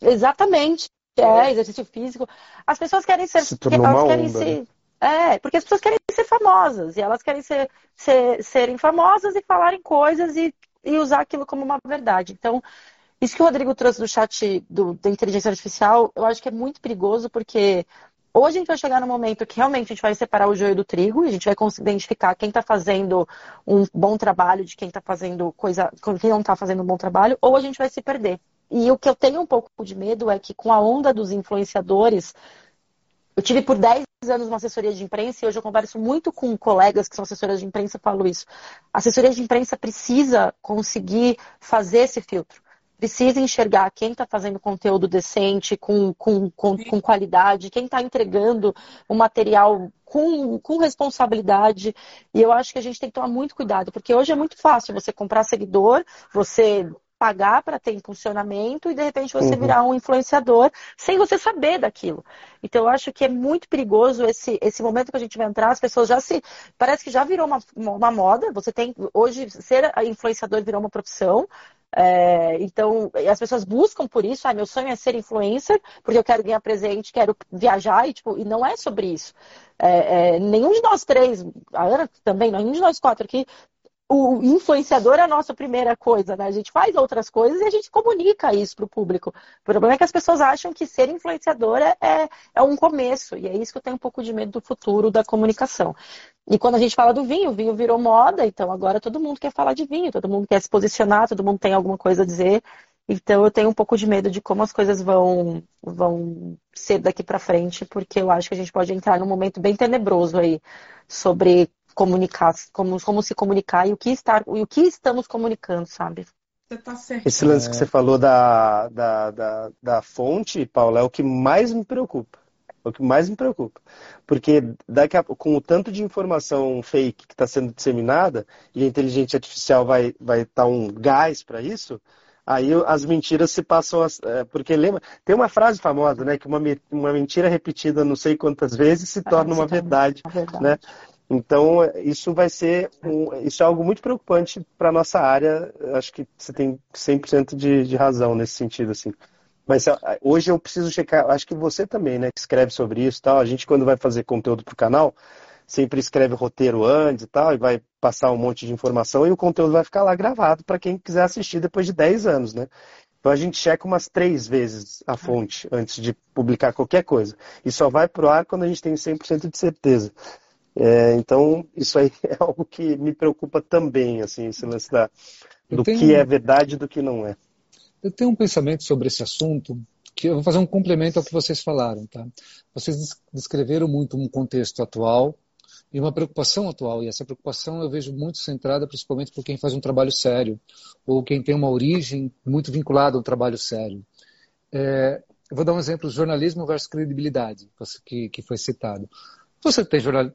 Exatamente. É, exercício físico. As pessoas querem ser. Se tornou elas querem onda, ser. Né? É, porque as pessoas querem ser famosas. E elas querem ser, ser serem famosas e falarem coisas e, e usar aquilo como uma verdade. Então, isso que o Rodrigo trouxe do chat do, da inteligência artificial, eu acho que é muito perigoso, porque ou a gente vai chegar no momento que realmente a gente vai separar o joio do trigo, e a gente vai conseguir identificar quem está fazendo um bom trabalho de quem está fazendo coisa, quem não está fazendo um bom trabalho, ou a gente vai se perder. E o que eu tenho um pouco de medo é que com a onda dos influenciadores, eu tive por 10 anos uma assessoria de imprensa e hoje eu converso muito com colegas que são assessoras de imprensa e falo isso. A assessoria de imprensa precisa conseguir fazer esse filtro precisa enxergar quem está fazendo conteúdo decente, com, com, com, com qualidade, quem está entregando o material com, com responsabilidade. E eu acho que a gente tem que tomar muito cuidado, porque hoje é muito fácil você comprar seguidor, você pagar para ter em funcionamento e de repente você uhum. virar um influenciador sem você saber daquilo. Então eu acho que é muito perigoso esse, esse momento que a gente vai entrar, as pessoas já se. Parece que já virou uma, uma moda. Você tem. Hoje, ser influenciador virou uma profissão. É, então, as pessoas buscam por isso. Ah, meu sonho é ser influencer, porque eu quero ganhar presente, quero viajar, e, tipo, e não é sobre isso. É, é, nenhum de nós três, a Ana também, nenhum de nós quatro aqui, o influenciador é a nossa primeira coisa, né? A gente faz outras coisas e a gente comunica isso para o público. O problema é que as pessoas acham que ser influenciador é, é, é um começo, e é isso que eu tenho um pouco de medo do futuro da comunicação. E quando a gente fala do vinho, o vinho virou moda, então agora todo mundo quer falar de vinho, todo mundo quer se posicionar, todo mundo tem alguma coisa a dizer. Então eu tenho um pouco de medo de como as coisas vão, vão ser daqui para frente, porque eu acho que a gente pode entrar num momento bem tenebroso aí sobre comunicar, como, como se comunicar e o que, estar, e o que estamos comunicando, sabe? Você tá certo. Esse lance que você falou da, da, da, da fonte, Paula, é o que mais me preocupa. É o que mais me preocupa. Porque daqui a, com o tanto de informação fake que está sendo disseminada, e a inteligência artificial vai estar vai tá um gás para isso, aí as mentiras se passam. A, é, porque lembra, tem uma frase famosa, né? Que uma, uma mentira repetida não sei quantas vezes se torna uma verdade, uma verdade. Né? Então, isso vai ser um, isso é algo muito preocupante para a nossa área. Acho que você tem 100% de, de razão nesse sentido, assim. Mas hoje eu preciso checar, acho que você também, né, que escreve sobre isso tal. A gente, quando vai fazer conteúdo para o canal, sempre escreve roteiro antes e tal, e vai passar um monte de informação, e o conteúdo vai ficar lá gravado para quem quiser assistir depois de 10 anos, né? Então a gente checa umas três vezes a fonte antes de publicar qualquer coisa. E só vai pro ar quando a gente tem 100% de certeza. É, então, isso aí (laughs) é algo que me preocupa também, assim, esse lance da, do tenho, que é verdade e do que não é. Eu tenho um pensamento sobre esse assunto que eu vou fazer um complemento ao que vocês falaram, tá? Vocês descreveram muito um contexto atual e uma preocupação atual, e essa preocupação eu vejo muito centrada principalmente por quem faz um trabalho sério, ou quem tem uma origem muito vinculada a um trabalho sério. É, eu vou dar um exemplo, jornalismo versus credibilidade, que, que foi citado. Você tem jornal,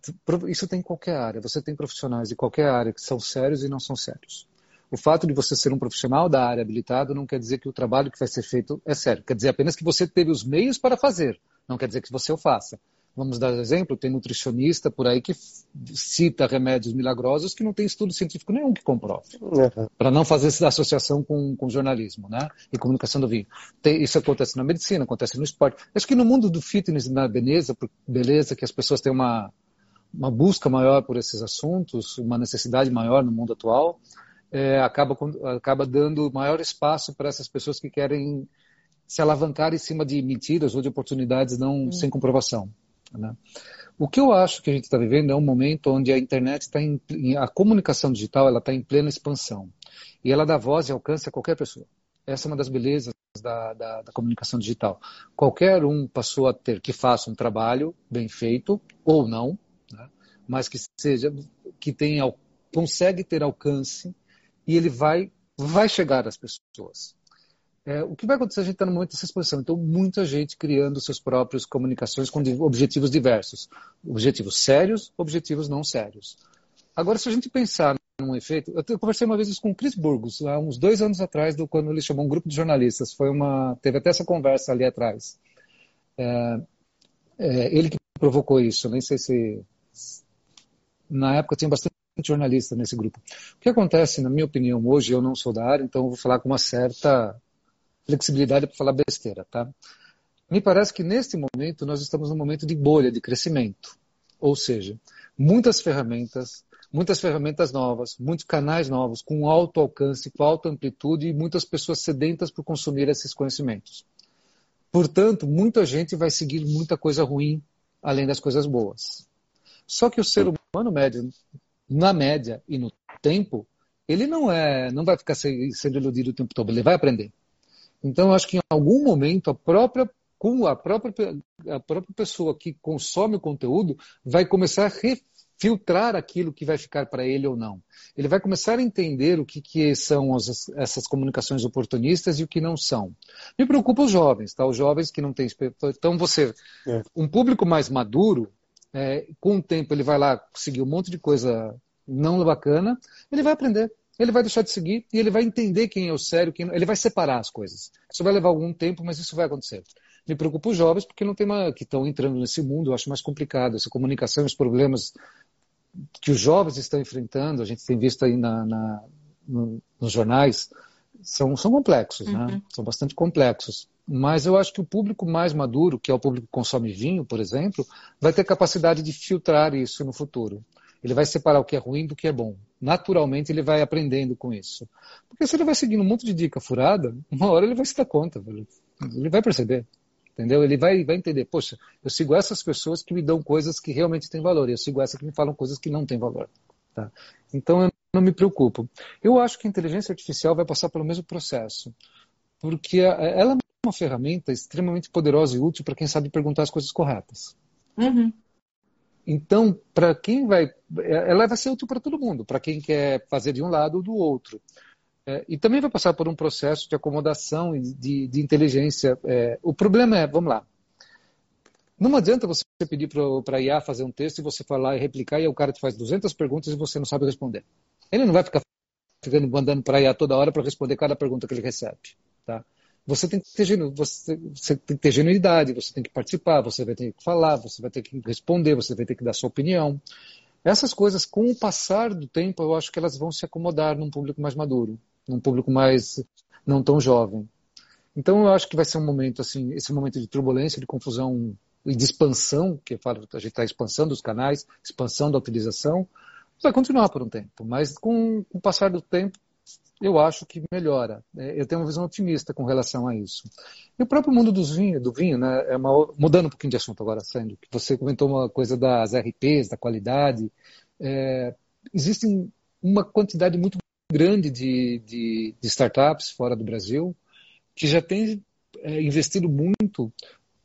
isso tem em qualquer área. Você tem profissionais de qualquer área que são sérios e não são sérios. O fato de você ser um profissional da área habilitado não quer dizer que o trabalho que vai ser feito é sério. Quer dizer apenas que você teve os meios para fazer. Não quer dizer que você o faça. Vamos dar exemplo, tem nutricionista por aí que cita remédios milagrosos que não tem estudo científico nenhum que comprove. Uhum. Para não fazer essa associação com, com jornalismo né? e comunicação do vinho. Tem, isso acontece na medicina, acontece no esporte. Acho que no mundo do fitness e na beleza, beleza que as pessoas têm uma, uma busca maior por esses assuntos, uma necessidade maior no mundo atual, é, acaba, acaba dando maior espaço para essas pessoas que querem se alavancar em cima de mentiras ou de oportunidades não hum. sem comprovação. Né? O que eu acho que a gente está vivendo é um momento onde a internet está em, a comunicação digital ela está em plena expansão e ela dá voz e alcance a qualquer pessoa. Essa é uma das belezas da, da, da, comunicação digital. Qualquer um passou a ter que faça um trabalho bem feito ou não, né? mas que seja que tenha consegue ter alcance e ele vai vai chegar às pessoas. É, o que vai acontecer? A gente está no momento dessa exposição. Então, muita gente criando suas próprias comunicações com objetivos diversos. Objetivos sérios, objetivos não sérios. Agora, se a gente pensar num efeito... Eu conversei uma vez com o Chris Burgos, há uns dois anos atrás, do, quando ele chamou um grupo de jornalistas. Foi uma, teve até essa conversa ali atrás. É, é, ele que provocou isso. Nem sei se... Na época tinha bastante jornalista nesse grupo. O que acontece, na minha opinião, hoje, eu não sou da área, então vou falar com uma certa flexibilidade para falar besteira, tá? Me parece que neste momento nós estamos num momento de bolha, de crescimento. Ou seja, muitas ferramentas, muitas ferramentas novas, muitos canais novos, com alto alcance, com alta amplitude e muitas pessoas sedentas por consumir esses conhecimentos. Portanto, muita gente vai seguir muita coisa ruim, além das coisas boas. Só que o ser humano médio, na média e no tempo, ele não é, não vai ficar sendo iludido o tempo todo, ele vai aprender. Então, acho que em algum momento a própria com a própria, a própria pessoa que consome o conteúdo vai começar a refiltrar aquilo que vai ficar para ele ou não. Ele vai começar a entender o que, que são as, essas comunicações oportunistas e o que não são. Me preocupa os jovens, tá? Os jovens que não têm. Então, você, é. um público mais maduro, é, com o tempo ele vai lá seguir um monte de coisa não bacana, ele vai aprender ele vai deixar de seguir e ele vai entender quem é o sério, quem não, ele vai separar as coisas. Isso vai levar algum tempo, mas isso vai acontecer. Me preocupa os jovens porque não tem uma, que estão entrando nesse mundo, eu acho mais complicado. Essa comunicação, os problemas que os jovens estão enfrentando, a gente tem visto aí na, na no, nos jornais, são, são complexos, né? uhum. né? São bastante complexos. Mas eu acho que o público mais maduro, que é o público que consome vinho, por exemplo, vai ter capacidade de filtrar isso no futuro. Ele vai separar o que é ruim do que é bom. Naturalmente ele vai aprendendo com isso. Porque se ele vai seguindo um monte de dica furada, uma hora ele vai se dar conta, ele vai perceber. Entendeu? Ele vai, vai entender, poxa, eu sigo essas pessoas que me dão coisas que realmente têm valor, e eu sigo essas que me falam coisas que não têm valor. Tá? Então eu não me preocupo. Eu acho que a inteligência artificial vai passar pelo mesmo processo, porque ela é uma ferramenta extremamente poderosa e útil para quem sabe perguntar as coisas corretas. Uhum. Então, para quem vai. Ela vai ser útil para todo mundo, para quem quer fazer de um lado ou do outro. É, e também vai passar por um processo de acomodação e de, de inteligência. É, o problema é, vamos lá. Não adianta você pedir para a IA fazer um texto e você falar e replicar e o cara te faz 200 perguntas e você não sabe responder. Ele não vai ficar ficando mandando para a IA toda hora para responder cada pergunta que ele recebe. Tá? Você tem que ter, você, você tem que ter genuidade, você tem que participar, você vai ter que falar, você vai ter que responder, você vai ter que dar sua opinião. Essas coisas, com o passar do tempo, eu acho que elas vão se acomodar num público mais maduro, num público mais não tão jovem. Então, eu acho que vai ser um momento assim, esse momento de turbulência, de confusão e de expansão, que falo, a gente está expansando os canais, expansão da utilização, vai continuar por um tempo. Mas com o passar do tempo, eu acho que melhora. É, eu tenho uma visão otimista com relação a isso. E o próprio mundo dos vinho, do vinho, né, é uma, mudando um pouquinho de assunto agora, Sandro, que você comentou uma coisa das RPs, da qualidade. É, existem uma quantidade muito grande de, de, de, startups fora do Brasil que já tem é, investido muito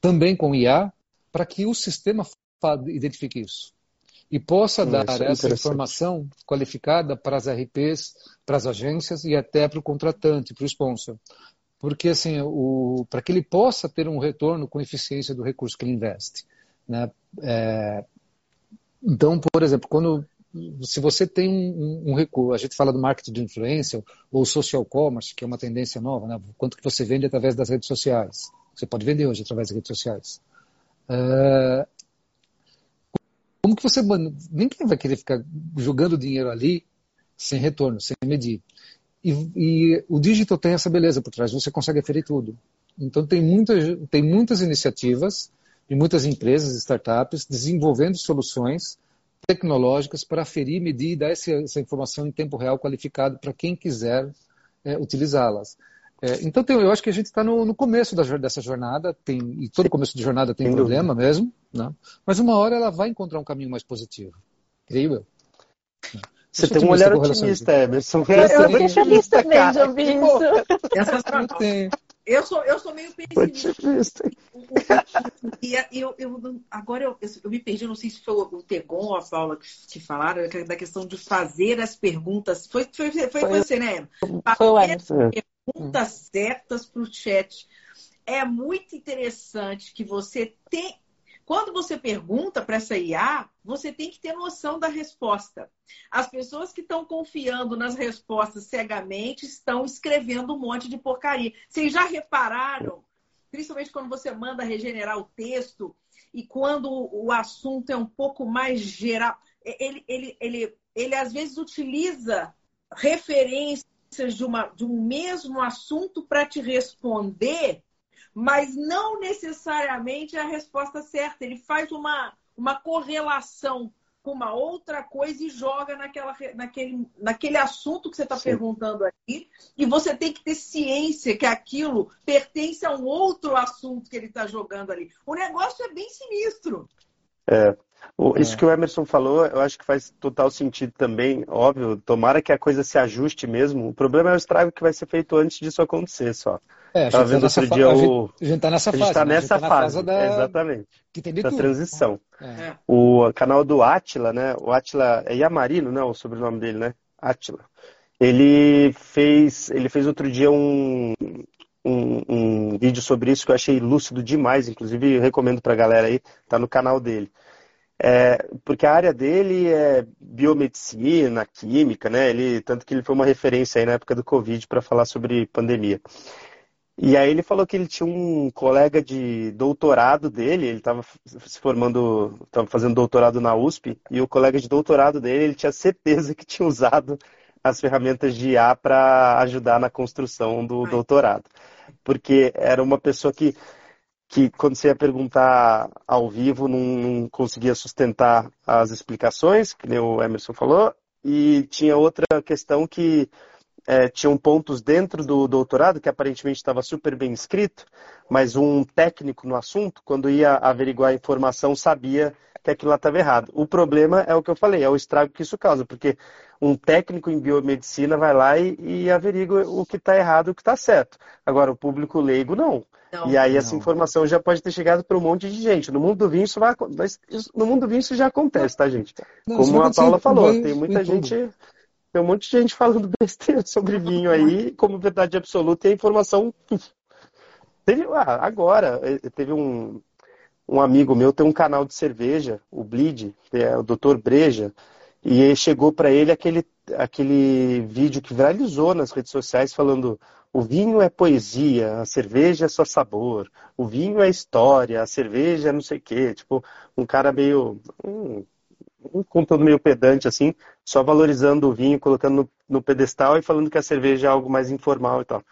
também com IA para que o sistema identifique isso e possa hum, dar é essa informação qualificada para as RPs, para as agências e até para o contratante, para o sponsor. porque assim, para que ele possa ter um retorno com eficiência do recurso que ele investe. Né? É, então, por exemplo, quando se você tem um, um, recurso, a gente fala do marketing de influência ou social commerce, que é uma tendência nova, né? quanto que você vende através das redes sociais. Você pode vender hoje através das redes sociais. Uh, como que você. Ninguém vai querer ficar jogando dinheiro ali sem retorno, sem medir. E, e, o digital tem essa beleza por trás, você consegue aferir tudo. Então tem muitas, tem muitas iniciativas e muitas empresas, startups, desenvolvendo soluções tecnológicas para aferir, medir e dar essa, essa informação em tempo real qualificado para quem quiser é, utilizá-las. É, então tem, eu acho que a gente está no, no, começo da, dessa jornada, tem, e todo começo de jornada tem problema mesmo, né? mas uma hora ela vai encontrar um caminho mais positivo, creio eu. Você tem um olhar otimista, Emerson. Eu, eu tenho otimista também, já ouvi isso. Eu sou, eu sou meio pessimista. E, eu, eu, agora eu, eu, me perdi, não sei se foi o Tegon ou a Paula que, que falaram, é da questão de fazer as perguntas. Foi, foi, foi, foi você, né? Fazer as perguntas certas para o chat. É muito interessante que você tem, quando você pergunta para essa IA, você tem que ter noção da resposta. As pessoas que estão confiando nas respostas cegamente estão escrevendo um monte de porcaria. Vocês já repararam, principalmente quando você manda regenerar o texto e quando o assunto é um pouco mais geral, ele, ele, ele, ele às vezes utiliza referências de, uma, de um mesmo assunto para te responder mas não necessariamente é a resposta certa. Ele faz uma, uma correlação com uma outra coisa e joga naquela, naquele, naquele assunto que você está perguntando aqui. E você tem que ter ciência que aquilo pertence a um outro assunto que ele está jogando ali. O negócio é bem sinistro. É. Isso é. que o Emerson falou, eu acho que faz total sentido também, óbvio. Tomara que a coisa se ajuste mesmo. O problema é o estrago que vai ser feito antes disso acontecer só. É, a gente vendo tá outro dia o. A gente está nessa fase. A gente está né? nessa tá fase, da... exatamente. Que tem de da tudo. transição. É. O canal do Atila, né? O Atila é Yamarino, né? O sobrenome dele, né? Atila. Ele fez, ele fez outro dia um, um, um, vídeo sobre isso que eu achei lúcido demais, inclusive recomendo para a galera aí, tá no canal dele. É, porque a área dele é biomedicina, química, né? Ele, tanto que ele foi uma referência aí na época do Covid para falar sobre pandemia. E aí ele falou que ele tinha um colega de doutorado dele, ele estava se formando, estava fazendo doutorado na USP, e o colega de doutorado dele, ele tinha certeza que tinha usado as ferramentas de IA para ajudar na construção do doutorado. Porque era uma pessoa que, que quando você ia perguntar ao vivo, não, não conseguia sustentar as explicações, que nem o Emerson falou, e tinha outra questão que é, tinham pontos dentro do doutorado que aparentemente estava super bem escrito, mas um técnico no assunto, quando ia averiguar a informação, sabia que aquilo lá estava errado. O problema é o que eu falei, é o estrago que isso causa, porque um técnico em biomedicina vai lá e, e averigua o que está errado e o que está certo. Agora, o público leigo, não. não e aí não. essa informação já pode ter chegado para um monte de gente. No mundo do vinho isso vai no mundo do vinho isso já acontece, tá, gente? Não, Como a Paula falou, tem muita gente tem um monte de gente falando (laughs) besteira sobre vinho aí, como verdade absoluta, e a informação. (laughs) Teve, ah, agora, eh, teve um, um amigo meu, tem um canal de cerveja, o Bleed, que é o Dr. Breja, e chegou para ele aquele, aquele vídeo que viralizou nas redes sociais falando o vinho é poesia, a cerveja é só sabor, o vinho é história, a cerveja é não sei o quê. Tipo, um cara meio. Hum, um conteúdo meio pedante, assim, só valorizando o vinho, colocando no, no pedestal e falando que a cerveja é algo mais informal e tal.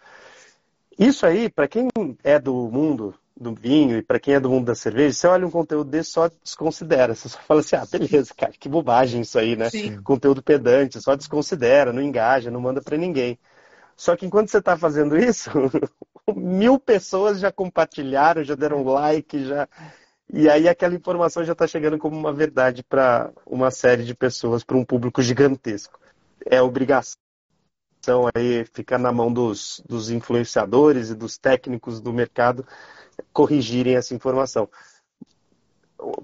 Isso aí, para quem é do mundo do vinho e para quem é do mundo da cerveja, você olha um conteúdo desse só desconsidera. Você só fala assim, ah, beleza, cara, que bobagem isso aí, né? Sim. Conteúdo pedante, só desconsidera, não engaja, não manda para ninguém. Só que enquanto você está fazendo isso, (laughs) mil pessoas já compartilharam, já deram like, já e aí aquela informação já está chegando como uma verdade para uma série de pessoas, para um público gigantesco. É obrigação aí ficar na mão dos, dos influenciadores e dos técnicos do mercado corrigirem essa informação.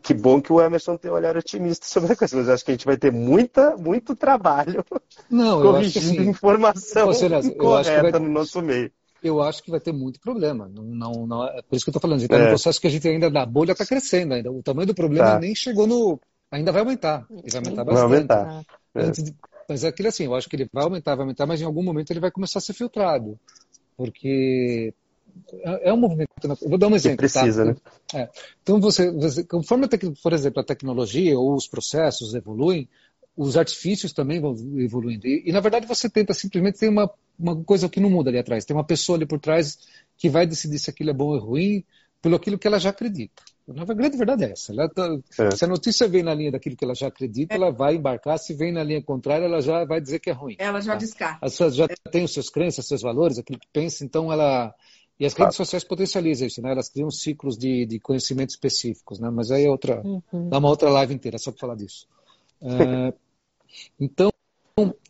Que bom que o Emerson tem um olhar otimista sobre a coisa, mas acho que a gente vai ter muita, muito trabalho Não, corrigindo assim, informação correta vai... no nosso meio. Eu acho que vai ter muito problema. Não, não, não é por isso que eu estou falando. A gente está é. num processo que a gente ainda da bolha está crescendo ainda. O tamanho do problema tá. nem chegou no. Ainda vai aumentar. E vai aumentar bastante. Vai aumentar. É. Mas é aquilo assim, eu acho que ele vai aumentar, vai aumentar, mas em algum momento ele vai começar a ser filtrado. Porque é, é um movimento. Eu vou dar um exemplo. Que tá? precisa, tá? né? É. Então, você, você conforme, por exemplo, a tecnologia ou os processos evoluem, os artifícios também vão evoluindo. E, e, na verdade, você tenta simplesmente ter uma, uma coisa que não muda ali atrás. Tem uma pessoa ali por trás que vai decidir se aquilo é bom ou ruim pelo aquilo que ela já acredita. Na grande verdade é essa. Tá, é. Se a notícia vem na linha daquilo que ela já acredita, é. ela vai embarcar. Se vem na linha contrária, ela já vai dizer que é ruim. Ela já tá? descarta. As pessoas já é. têm os seus crenças, seus valores, aquilo que pensa, então ela. E as redes sociais potencializam isso, né? Elas criam ciclos de, de conhecimento específicos, né? Mas aí é outra. Uhum. Dá uma outra live inteira só para falar disso. Uh, (laughs) então,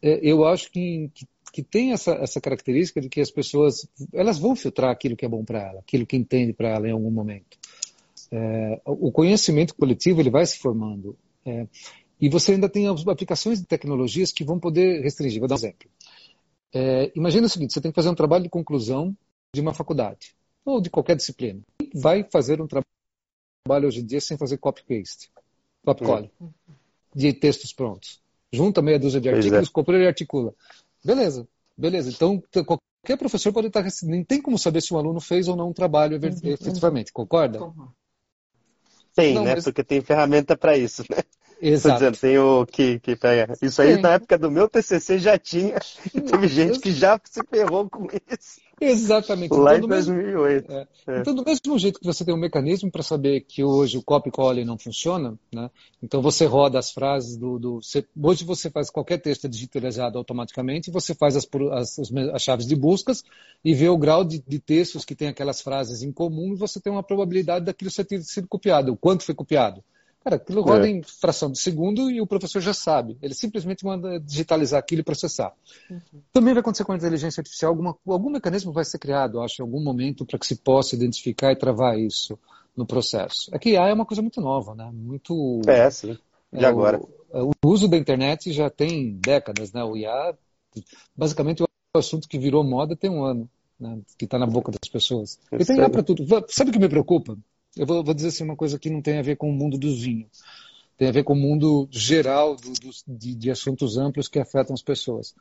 é, eu acho que, que, que, tem essa, essa característica de que as pessoas elas vão filtrar aquilo que é bom para ela, aquilo que entende para ela em algum momento. É, o conhecimento coletivo ele vai se formando. É, e você ainda tem aplicações de tecnologias que vão poder restringir. Vou dar um exemplo. É, imagina o seguinte: você tem que fazer um trabalho de conclusão de uma faculdade, ou de qualquer disciplina. Vai fazer um trabalho hoje em dia sem fazer copy-paste, copy-cole, hum. de textos prontos. Junta meia dúzia de artigos, é. e articula. Beleza, beleza. Então, qualquer professor pode estar. Nem tem como saber se o aluno fez ou não um trabalho uhum. efetivamente, concorda? Tem, não, né? Mas... Porque tem ferramenta para isso, né? Exato. Dizendo, tem o que, que pega. Isso aí, Sim. na época do meu TCC, já tinha. E teve gente que já se ferrou com isso. Exatamente. Lá então, em 2008. Mesmo, é. É. Então, do mesmo jeito que você tem um mecanismo para saber que hoje o copy call não funciona, né? então você roda as frases do. do você, hoje você faz qualquer texto digitalizado automaticamente, você faz as, as, as chaves de buscas e vê o grau de, de, textos que tem aquelas frases em comum e você tem uma probabilidade daquilo ser ter sido copiado, o quanto foi copiado. Cara, aquilo roda é. em fração de segundo e o professor já sabe. Ele simplesmente manda digitalizar aquilo e processar. Uhum. Também vai acontecer com a inteligência artificial, alguma, algum mecanismo vai ser criado, acho, em algum momento, para que se possa identificar e travar isso no processo. É que IA é uma coisa muito nova, né? Muito. É, sim. De é, agora. O, o, uso da internet já tem décadas, né? O IA, basicamente, o assunto que virou moda tem um ano, né? Que está na boca das pessoas. e tem IA para tudo. Sabe o que me preocupa? Eu vou, vou, dizer assim uma coisa que não tem a ver com o mundo dos vinhos. Tem a ver com o mundo geral do, do, de, de assuntos amplos que afetam as pessoas.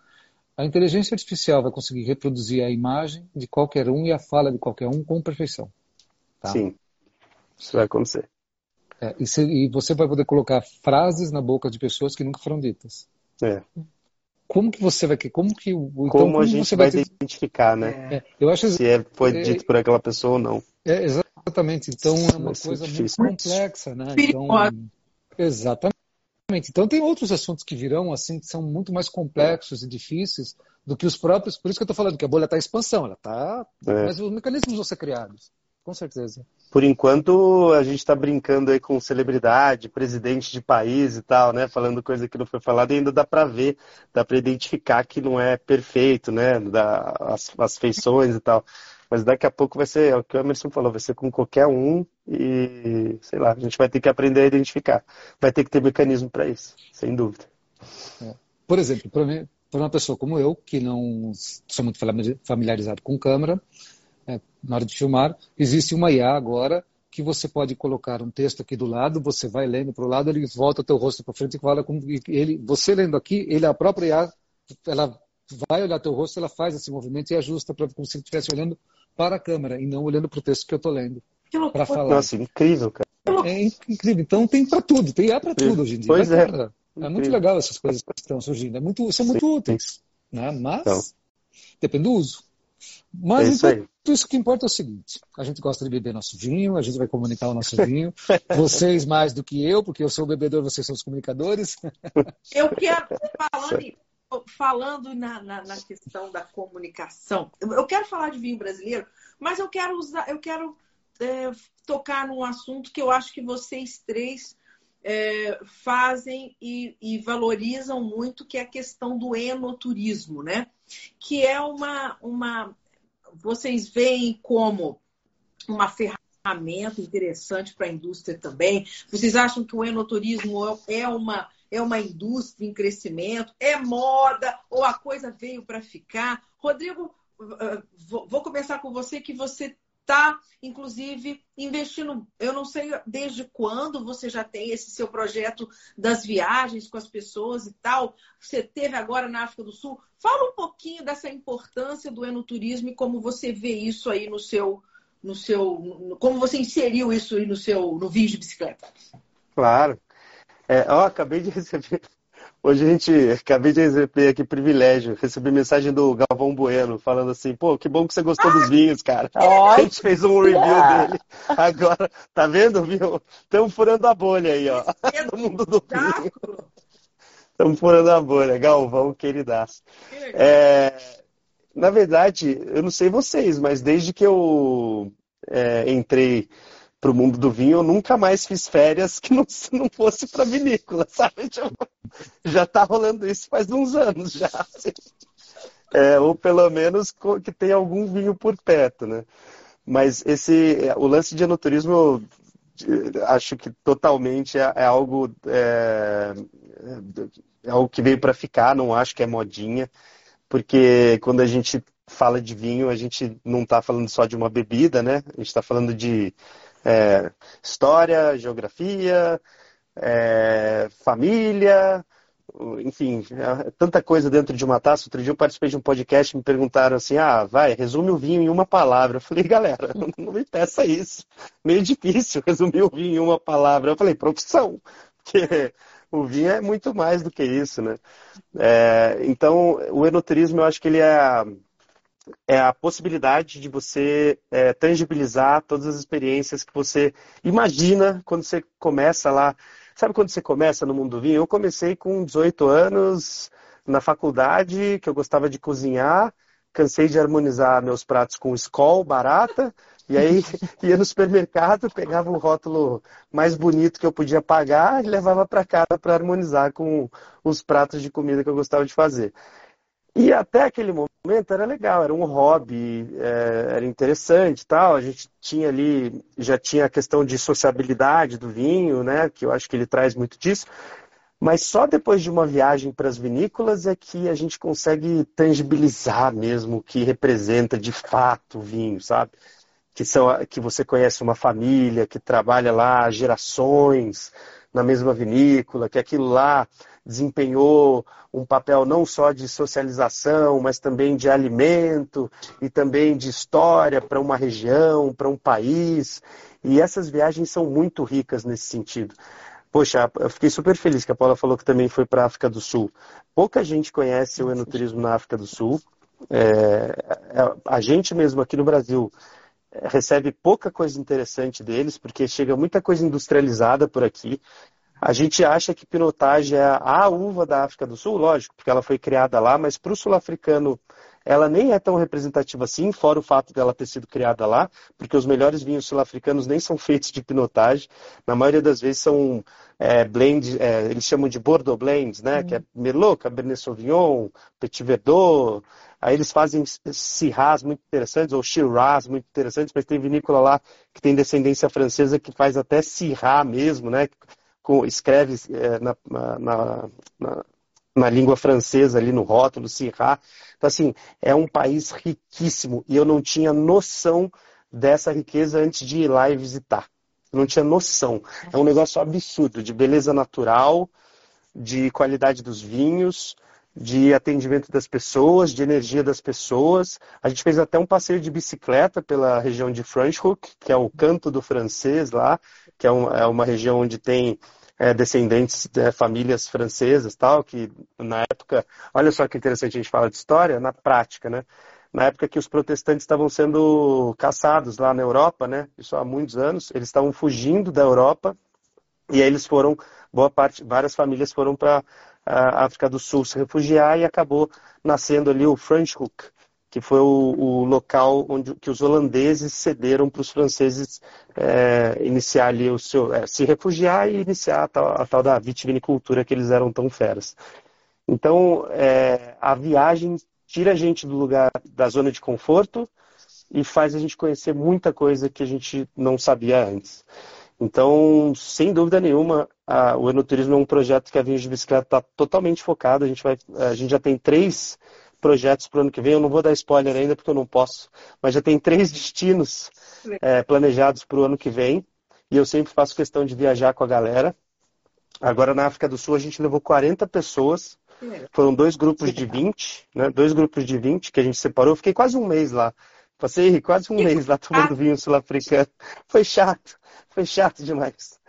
A inteligência artificial vai conseguir reproduzir a imagem de qualquer um e a fala de qualquer um com perfeição. Tá? Sim, isso vai acontecer. É, e, se, e, você vai poder colocar frases na boca de pessoas que nunca foram ditas. É. Como que você vai como que então, como, a gente vai, vai identificar, né? É, eu acho se é, foi é, dito por aquela pessoa ou não. É, exatamente. Então é uma coisa muito complexa, né? Então, exatamente. Então tem outros assuntos que virão assim que são muito mais complexos e difíceis do que os próprios. Por isso que eu estou falando que a bolha está em expansão, ela está. É. Mas os mecanismos vão ser criados, com certeza. Por enquanto a gente está brincando aí com celebridade, presidente de país e tal, né? Falando coisa que não foi falada e ainda dá para ver, dá para identificar que não é perfeito, né? Da, as, as feições e tal. Mas daqui a pouco vai ser, é o que o Emerson falou, vai ser com qualquer um e, sei lá, a gente vai ter que aprender a identificar. Vai ter que ter mecanismo para isso, sem dúvida. É. Por exemplo, para uma pessoa como eu, que não sou muito familiarizado com câmera, é, na hora de filmar, existe uma IA agora que você pode colocar um texto aqui do lado, você vai lendo para o lado, ele volta o teu rosto para frente e fala com ele, você lendo aqui, ele a própria IA, ela vai olhar teu rosto, ela faz esse movimento e ajusta para como se estivesse olhando para a câmera e não olhando para o texto que eu estou lendo. Para falar. Nossa, incrível, cara. É incrível. Então tem para tudo, tem é para tudo hoje em dia. Pois é. é muito legal essas coisas que estão surgindo. É muito, são muito Sim. úteis. Né? Mas então. depende do uso. Mas é isso, então, isso que importa é o seguinte: a gente gosta de beber nosso vinho, a gente vai comunicar o nosso (laughs) vinho. vocês mais do que eu, porque eu sou o bebedor, vocês são os comunicadores. Eu quero, falando falando na, na, na, questão da comunicação, eu quero falar de vinho brasileiro, mas eu quero usar, eu quero é, tocar num assunto que eu acho que vocês três é, fazem e, e, valorizam muito, que é a questão do enoturismo, né? Que é uma, uma vocês veem como uma ferramenta interessante para a indústria também. Vocês acham que o enoturismo é uma é uma indústria em crescimento, é moda ou a coisa veio para ficar. Rodrigo, uh, vou, vou começar com você que você está, inclusive, investindo. Eu não sei desde quando você já tem esse seu projeto das viagens com as pessoas e tal. Você teve agora na África do Sul. Fala um pouquinho dessa importância do enoturismo e como você vê isso aí no seu, no seu, como você inseriu isso aí no seu, no vídeo de bicicleta. Claro. É, ó, acabei de receber Hoje a gente, acabei de receber aqui privilégio, recebi mensagem do Galvão Bueno falando assim, pô, que bom que você gostou dos vinhos, cara. (laughs) A gente fez um review dele. Agora, tá vendo, viu? Estamos furando a bolha aí, ó. (laughs) Do mundo do vinho. Estamos furando a bolha. Galvão, queridaço. É, na verdade, eu não sei vocês, mas desde que eu é, entrei pro mundo do vinho, eu nunca mais fiz férias que não, não fosse para vinícola, (laughs) sabe? Já tá rolando isso faz uns anos já. Assim. É, ou pelo menos que tem algum vinho por perto, né? Mas esse, o lance de enoturismo, eu acho que totalmente é, é algo é, é algo que veio para ficar, não acho que é modinha, porque quando a gente fala de vinho, a gente não está falando só de uma bebida, né? A gente está falando de é, história, geografia, é, família, enfim, é tanta coisa dentro de uma taça. Outro dia eu participei de um podcast e me perguntaram assim: ah, vai, resume o vinho em uma palavra. Eu falei, galera, (laughs) não me peça isso. Meio difícil resumir o vinho em uma palavra. Eu falei, profissão, porque o vinho é muito mais do que isso, né? É, então, o enoturismo eu acho que ele é é a possibilidade de você é, tangibilizar todas as experiências que você imagina quando você começa lá. Sabe quando você começa no mundo do vinho? Eu comecei com 18 anos na faculdade, que eu gostava de cozinhar, cansei de harmonizar meus pratos com Skol, barata, e aí (laughs) ia no supermercado, pegava o rótulo mais bonito que eu podia pagar e levava para casa para harmonizar com os pratos de comida que eu gostava de fazer. E até aquele momento era legal, era um hobby, é, era interessante tal. A gente tinha ali, já tinha a questão de sociabilidade do vinho, né? Que eu acho que ele traz muito disso. Mas só depois de uma viagem para as vinícolas é que a gente consegue tangibilizar mesmo o que representa de fato o vinho, sabe? Que, são, que você conhece uma família que trabalha lá gerações na mesma vinícola, que aquilo lá desempenhou um papel não só de socialização, mas também de alimento e também de história para uma região, para um país. E essas viagens são muito ricas nesse sentido. Poxa, eu fiquei super feliz que a Paula falou que também foi para a África do Sul. Pouca gente conhece o enoturismo na África do Sul. É, é a gente mesmo aqui no Brasil recebe pouca coisa interessante deles, porque chega muita coisa industrializada por aqui. A gente acha que Pinotage é a uva da África do Sul, lógico, porque ela foi criada lá, mas para o sul-africano ela nem é tão representativa assim, fora o fato dela ter sido criada lá, porque os melhores vinhos sul-africanos nem são feitos de Pinotage. Na maioria das vezes são é, blends, é, eles chamam de Bordeaux blends, né? Uhum. Que é Merlot, Cabernet Sauvignon, Petit Verdot. Aí eles fazem Syrahs muito interessantes, ou Shiraz muito interessantes, mas tem vinícola lá que tem descendência francesa que faz até Syrah mesmo, né? Escreve é, na, na, na, na, língua francesa ali no rótulo, Sirá. Então, assim, é um país riquíssimo e eu não tinha noção dessa riqueza antes de ir lá e visitar. Eu não tinha noção. É um negócio absurdo de beleza natural, de qualidade dos vinhos, de atendimento das pessoas, de energia das pessoas. A gente fez até um passeio de bicicleta pela região de Franschhoek, que é o canto do francês lá, que é, um, é uma região onde tem é, descendentes de famílias francesas, tal, que na época, olha só que interessante a gente fala de história, na prática, né? Na época que os protestantes estavam sendo caçados lá na Europa, né? Isso há muitos anos, eles estavam fugindo da Europa e aí eles foram, boa parte, várias famílias foram para a África do Sul se refugiar e acabou nascendo ali o Franschhoek, que foi o, o, local onde que os holandeses cederam para os franceses é, iniciar ali o seu é, se refugiar e iniciar a tal, a tal, da vitivinicultura que eles eram tão feras. Então é, a viagem tira a gente do lugar da zona de conforto e faz a gente conhecer muita coisa que a gente não sabia antes. Então, sem dúvida nenhuma, a, o enoturismo é um projeto que a Vinhos de Bicicleta está totalmente focado. A gente, vai, a gente já tem três projetos para o ano que vem. Eu não vou dar spoiler ainda porque eu não posso, mas já tem três (laughs) destinos é, planejados para o ano que vem. E eu sempre faço questão de viajar com a galera. Agora na África do Sul a gente levou 40 pessoas. Foram dois grupos de 20, né? Dois grupos de 20 que a gente separou. Eu fiquei quase um mês lá. Passei quase um mês lá tomando vinho sul-africano. Foi chato, foi chato demais.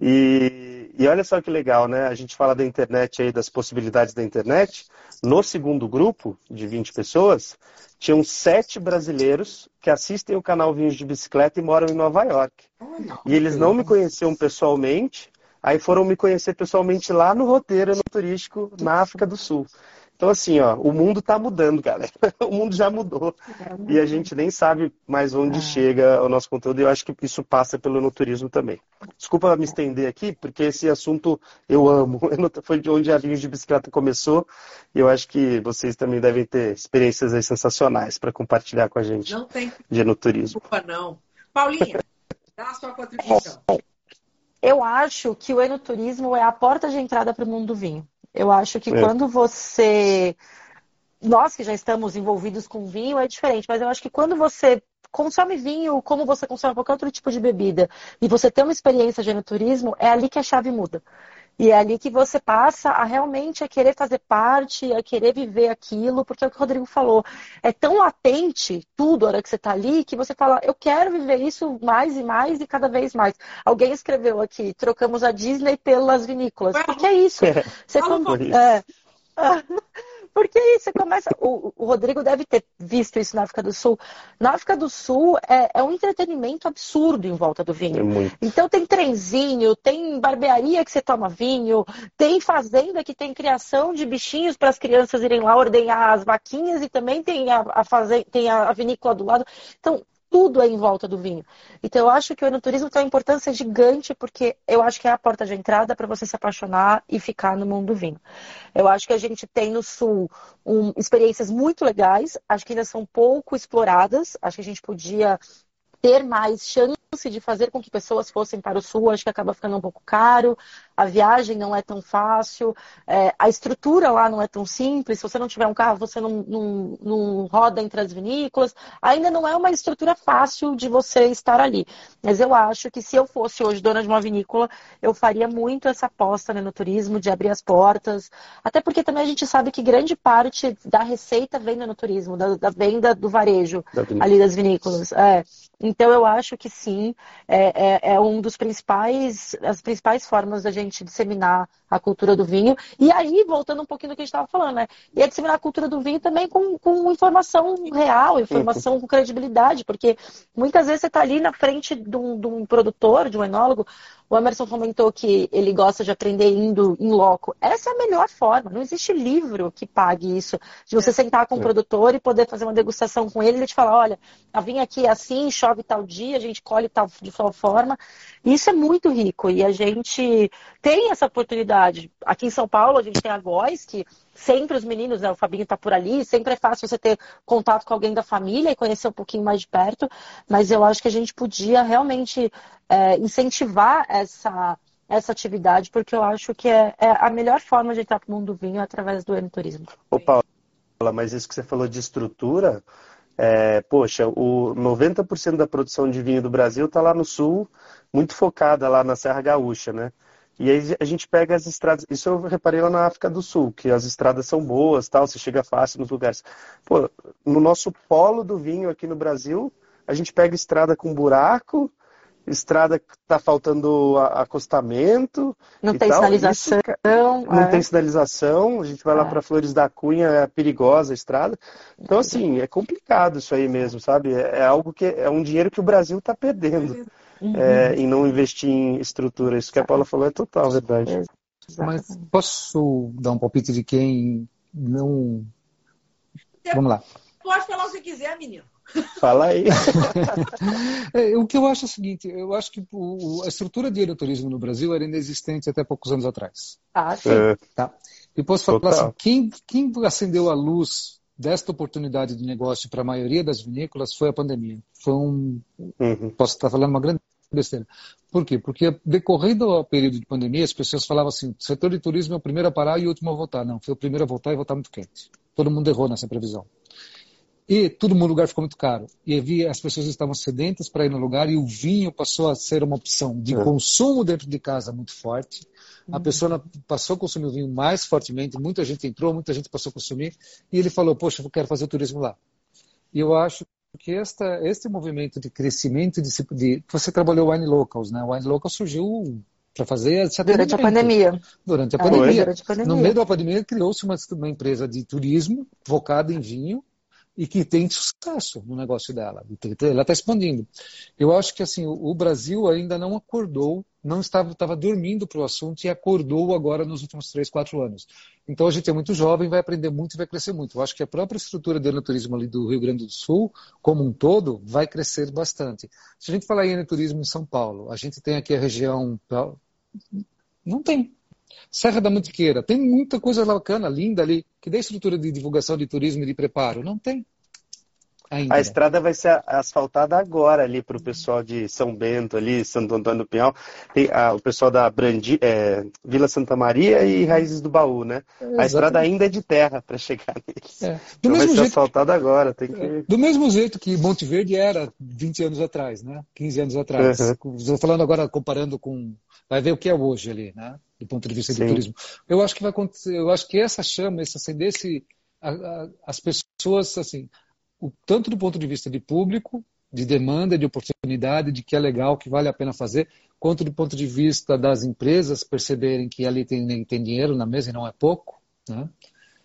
E, e, olha só que legal, né? A gente fala da internet aí, das possibilidades da internet. No segundo grupo, de 20 pessoas, tinham sete brasileiros que assistem o canal Vinhos de Bicicleta e moram em Nova York. E eles não me conheciam pessoalmente, aí foram me conhecer pessoalmente lá no roteiro no turístico na África do Sul. Então, assim, ó, o mundo está mudando, galera. (laughs) O mundo já mudou. E a gente nem sabe mais onde é. chega o nosso conteúdo. E eu acho que isso passa pelo no turismo também. Desculpa me estender aqui, porque esse assunto eu amo. (laughs) Foi de onde a linha de bicicleta começou. E eu acho que vocês também devem ter experiências sensacionais para compartilhar com a gente. Não tem de no turismo. Desculpa, não. Paulinha, dá a sua contribuição. Eu acho que o enoturismo é a porta de entrada para o mundo do vinho. Eu acho que é. quando você. Nós que já estamos envolvidos com vinho é diferente, mas eu acho que quando você consome vinho como você consome qualquer outro tipo de bebida e você tem uma experiência de enoturismo, é ali que a chave muda. E é ali que você passa a realmente a querer fazer parte, a querer viver aquilo, porque é o que o Rodrigo falou. É tão latente tudo a hora que você está ali que você fala, eu quero viver isso mais e mais e cada vez mais. Alguém escreveu aqui, trocamos a Disney pelas vinícolas. Porque é isso. (laughs) Você é, porque aí você começa. O, o, Rodrigo deve ter visto isso na África do Sul. Na África do Sul é, é um entretenimento absurdo em volta do vinho. É então tem trenzinho, tem barbearia que você toma vinho, tem fazenda que tem criação de bichinhos para as crianças irem lá ordenhar as vaquinhas e também tem a, a, fazenda, tem a vinícola do lado. Então, tudo é em volta do vinho. Então eu acho que o enoturismo tem uma importância gigante, porque eu acho que é a porta de entrada para você se apaixonar e ficar no mundo do vinho. Eu acho que a gente tem no Sul um, experiências muito legais, acho que ainda são pouco exploradas, acho que a gente podia ter mais chance de fazer com que pessoas fossem para o sul, acho que acaba ficando um pouco caro, a viagem não é tão fácil, é, a estrutura lá não é tão simples, se você não tiver um carro, você não, não, não, roda entre as vinícolas, ainda não é uma estrutura fácil de você estar ali. Mas eu acho que se eu fosse hoje dona de uma vinícola, eu faria muito essa aposta né, no turismo, de abrir as portas, até porque também a gente sabe que grande parte da receita vem no turismo, da, da venda do varejo ali das vinícolas. É. Então eu acho que sim, é, é, é, um dos principais, as principais formas da gente disseminar a cultura do vinho. E aí, voltando um pouquinho do que a gente estava falando, né? E é disseminar a cultura do vinho também com, com informação real, informação com credibilidade, porque muitas vezes você está ali na frente de um, de um produtor, de um enólogo, o Emerson comentou que ele gosta de aprender indo em loco. Essa é a melhor forma. Não existe livro que pague isso. De você sentar com o produtor e poder fazer uma degustação com ele e ele te falar, olha, a vinha aqui é assim, chove tal dia, a gente colhe tal, de tal forma. Isso é muito rico e a gente tem essa oportunidade. Aqui em São Paulo, a gente tem a Góis, que sempre os meninos, né, o Fabinho está por ali, sempre é fácil você ter contato com alguém da família e conhecer um pouquinho mais de perto, mas eu acho que a gente podia realmente é, incentivar essa, essa atividade, porque eu acho que é, é a melhor forma de entrar para o mundo do vinho é através do enoturismo. Ô, Paula, mas isso que você falou de estrutura, é, poxa, o 90% da produção de vinho do Brasil está lá no sul, muito focada lá na Serra Gaúcha, né? E aí a gente pega as estradas. Isso eu reparei lá na África do Sul, que as estradas são boas, tal, você chega fácil nos lugares. Pô, no nosso polo do vinho aqui no Brasil, a gente pega estrada com buraco, estrada que está faltando acostamento. Não tem tal. sinalização. Isso, não é. tem sinalização. A gente vai é. lá para Flores da Cunha, é perigosa a estrada. Então, assim, é complicado isso aí mesmo, sabe? É, é algo que é um dinheiro que o Brasil está perdendo uhum. é, em não investir em estrutura. Isso que a Paula falou é total verdade. Mas posso dar um palpite de quem não. Vamos lá. Pode falar o que quiser, menino. Fala aí. (laughs) é, o que eu acho é o seguinte, eu acho que o, a estrutura de aeroturismo no Brasil era inexistente até poucos anos atrás. Ah, sim. É. Tá? E posso falar Total. assim, quem, quem acendeu a luz desta oportunidade de negócio para a maioria das vinícolas foi a pandemia. Foi um, uhum. posso estar falando uma grande besteira. Por quê? Porque decorrendo ao período de pandemia, as pessoas falavam assim, o setor de turismo é o primeiro a parar e o último a voltar. Não, foi o primeiro a voltar e voltar muito quente. Todo mundo errou nessa previsão. E todo mundo lugar ficou muito caro. E havia, as pessoas estavam sedentas para ir no lugar e o vinho passou a ser uma opção de é. consumo dentro de casa muito forte. A uhum. pessoa passou a consumir o vinho mais fortemente, muita gente entrou, muita gente passou a consumir. E ele falou, poxa, eu quero fazer o turismo lá. E eu acho que esta, este movimento de crescimento de, de você trabalhou Wine Locals, né? Wine Locals surgiu para fazer durante a pandemia. Durante a, é, pandemia. Durante a pandemia. No meio da pandemia criou-se uma, uma empresa de turismo focada em vinho e que tem sucesso no negócio dela. Ela está expandindo. Eu acho que assim o Brasil ainda não acordou, não estava, estava dormindo para o assunto e acordou agora nos últimos três, quatro anos. Então a gente é muito jovem, vai aprender muito e vai crescer muito. Eu acho que a própria estrutura do turismo ali do Rio Grande do Sul, como um todo, vai crescer bastante. Se a gente falar em turismo em São Paulo, a gente tem aqui a região não tem. Serra da Mantiqueira, tem muita coisa bacana, linda ali, que dá estrutura de divulgação de turismo e de preparo. Não tem. Ainda. A estrada vai ser asfaltada agora ali para o pessoal de São Bento, ali, Santo Antônio do Pinhal. Tem a, o pessoal da Brandi, é, Vila Santa Maria e Raízes do Baú, né? a estrada ainda é de terra para chegar (laughs) neles. É. Do então mesmo vai ser asfaltada agora. Tem que... É. Do mesmo jeito que Monte Verde era 20 anos atrás, né? 15 anos atrás. Uhum. Estou falando agora, comparando com. Vai ver o que é hoje ali, né? Do ponto de vista Sim. do turismo. Eu acho que vai acontecer, eu acho que essa chama, esse acender esse. A, a, as pessoas, assim, tanto do ponto de vista de público, de demanda, de oportunidade, de que é legal, que vale a pena fazer, quanto do ponto de vista das empresas perceberem que ali tem, tem dinheiro na mesa e não é pouco. Né?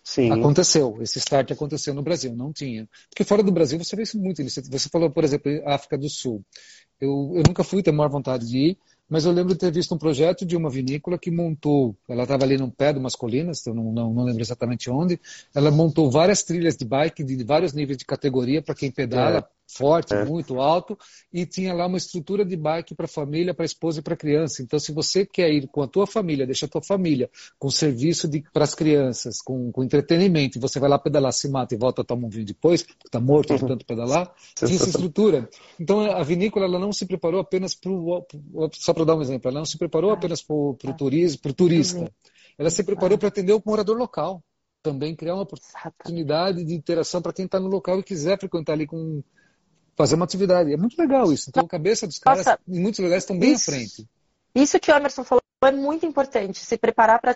Sim. Aconteceu, esse start aconteceu no Brasil, não tinha. Porque fora do Brasil você vê isso muito. Você falou, por exemplo, África do Sul. Eu, eu nunca fui, tenho maior vontade de ir, mas eu lembro de ter visto um projeto de uma vinícola que montou, ela estava ali no pé de umas colinas, eu não, não, não, lembro exatamente onde, ela montou várias trilhas de bike de vários níveis de categoria para quem pedala, é forte, é. muito alto, e tinha lá uma estrutura de bike para a família, para a esposa e para a criança. Então, se você quer ir com a tua família, deixa a tua família com serviço para as crianças, com, com, entretenimento, e você vai lá pedalar, se mata e volta a tomar um vinho depois, porque está morto de uhum. tanto pedalar, tinha essa estrutura. Então, a vinícola ela não se preparou apenas para só para dar um exemplo, ela não se preparou ah. apenas para o tá. turismo, turista. Ela se preparou para atender o morador local também criar uma oportunidade de interação para quem está no local e quiser frequentar ali com fazer uma atividade. É muito legal isso. Então, a cabeça dos caras, Nossa, em muitos lugares, estão bem isso, à frente. Isso que o Emerson falou é muito importante, se preparar para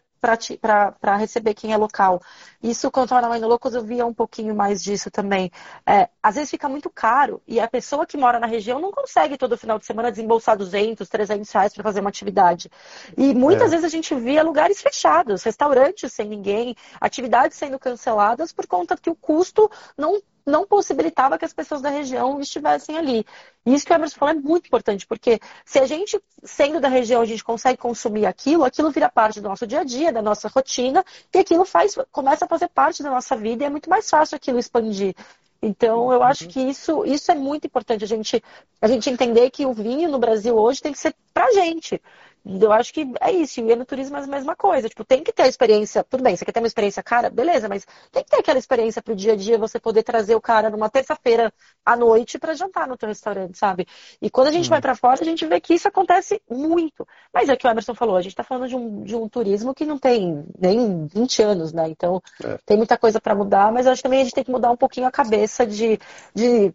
receber quem é local. Isso, quando eu estava na Mãe Loucos, eu via um pouquinho mais disso também. É, às vezes fica muito caro e a pessoa que mora na região não consegue todo final de semana desembolsar 200, 300 reais para fazer uma atividade. E muitas é. vezes a gente via lugares fechados, restaurantes sem ninguém, atividades sendo canceladas por conta que o custo não não possibilitava que as pessoas da região estivessem ali. E isso que o Emerson falou é muito importante, porque se a gente, sendo da região, a gente consegue consumir aquilo, aquilo vira parte do nosso dia a dia, da nossa rotina, e aquilo faz, começa a fazer parte da nossa vida e é muito mais fácil aquilo expandir. Então, eu acho que isso, isso é muito importante, a gente, a gente entender que o vinho no Brasil hoje tem que ser pra gente. Eu acho que é isso. E no turismo é a mesma coisa. Tipo, tem que ter a experiência. Tudo bem, você quer ter uma experiência cara? Beleza, mas tem que ter aquela experiência pro dia a dia, você poder trazer o cara numa terça-feira à noite para jantar no teu restaurante, sabe? E quando a gente hum. vai para fora, a gente vê que isso acontece muito. Mas é o que o Emerson falou, a gente está falando de um, de um turismo que não tem nem 20 anos, né? Então, é. tem muita coisa para mudar, mas eu acho que também a gente tem que mudar um pouquinho a cabeça de, de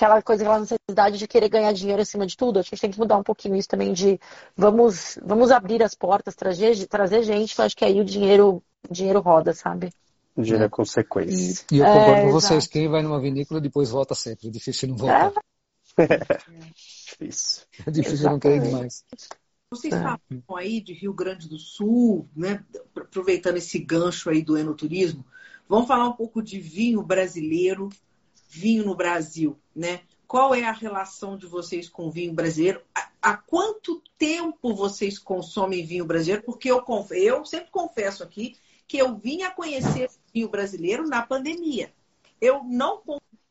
aquela coisa, aquela necessidade de querer ganhar dinheiro acima de tudo. A gente tem que mudar um pouquinho isso também de vamos, vamos abrir as portas, trazer, trazer gente, que eu acho que aí o dinheiro, o dinheiro roda, sabe? O dinheiro é, é consequência. E eu concordo é, com vocês, exato. quem vai numa vinícola depois volta sempre. É difícil não voltar. É. (laughs) difícil. É difícil não querer mais. Vocês é. falam aí de Rio Grande do Sul, né? aproveitando esse gancho aí do enoturismo, vamos falar um pouco de vinho brasileiro vinho no Brasil, né? Qual é a relação de vocês com o vinho brasileiro? Há quanto tempo vocês consomem vinho brasileiro? Porque eu, eu sempre confesso aqui que eu vim a conhecer vinho brasileiro na pandemia. Eu não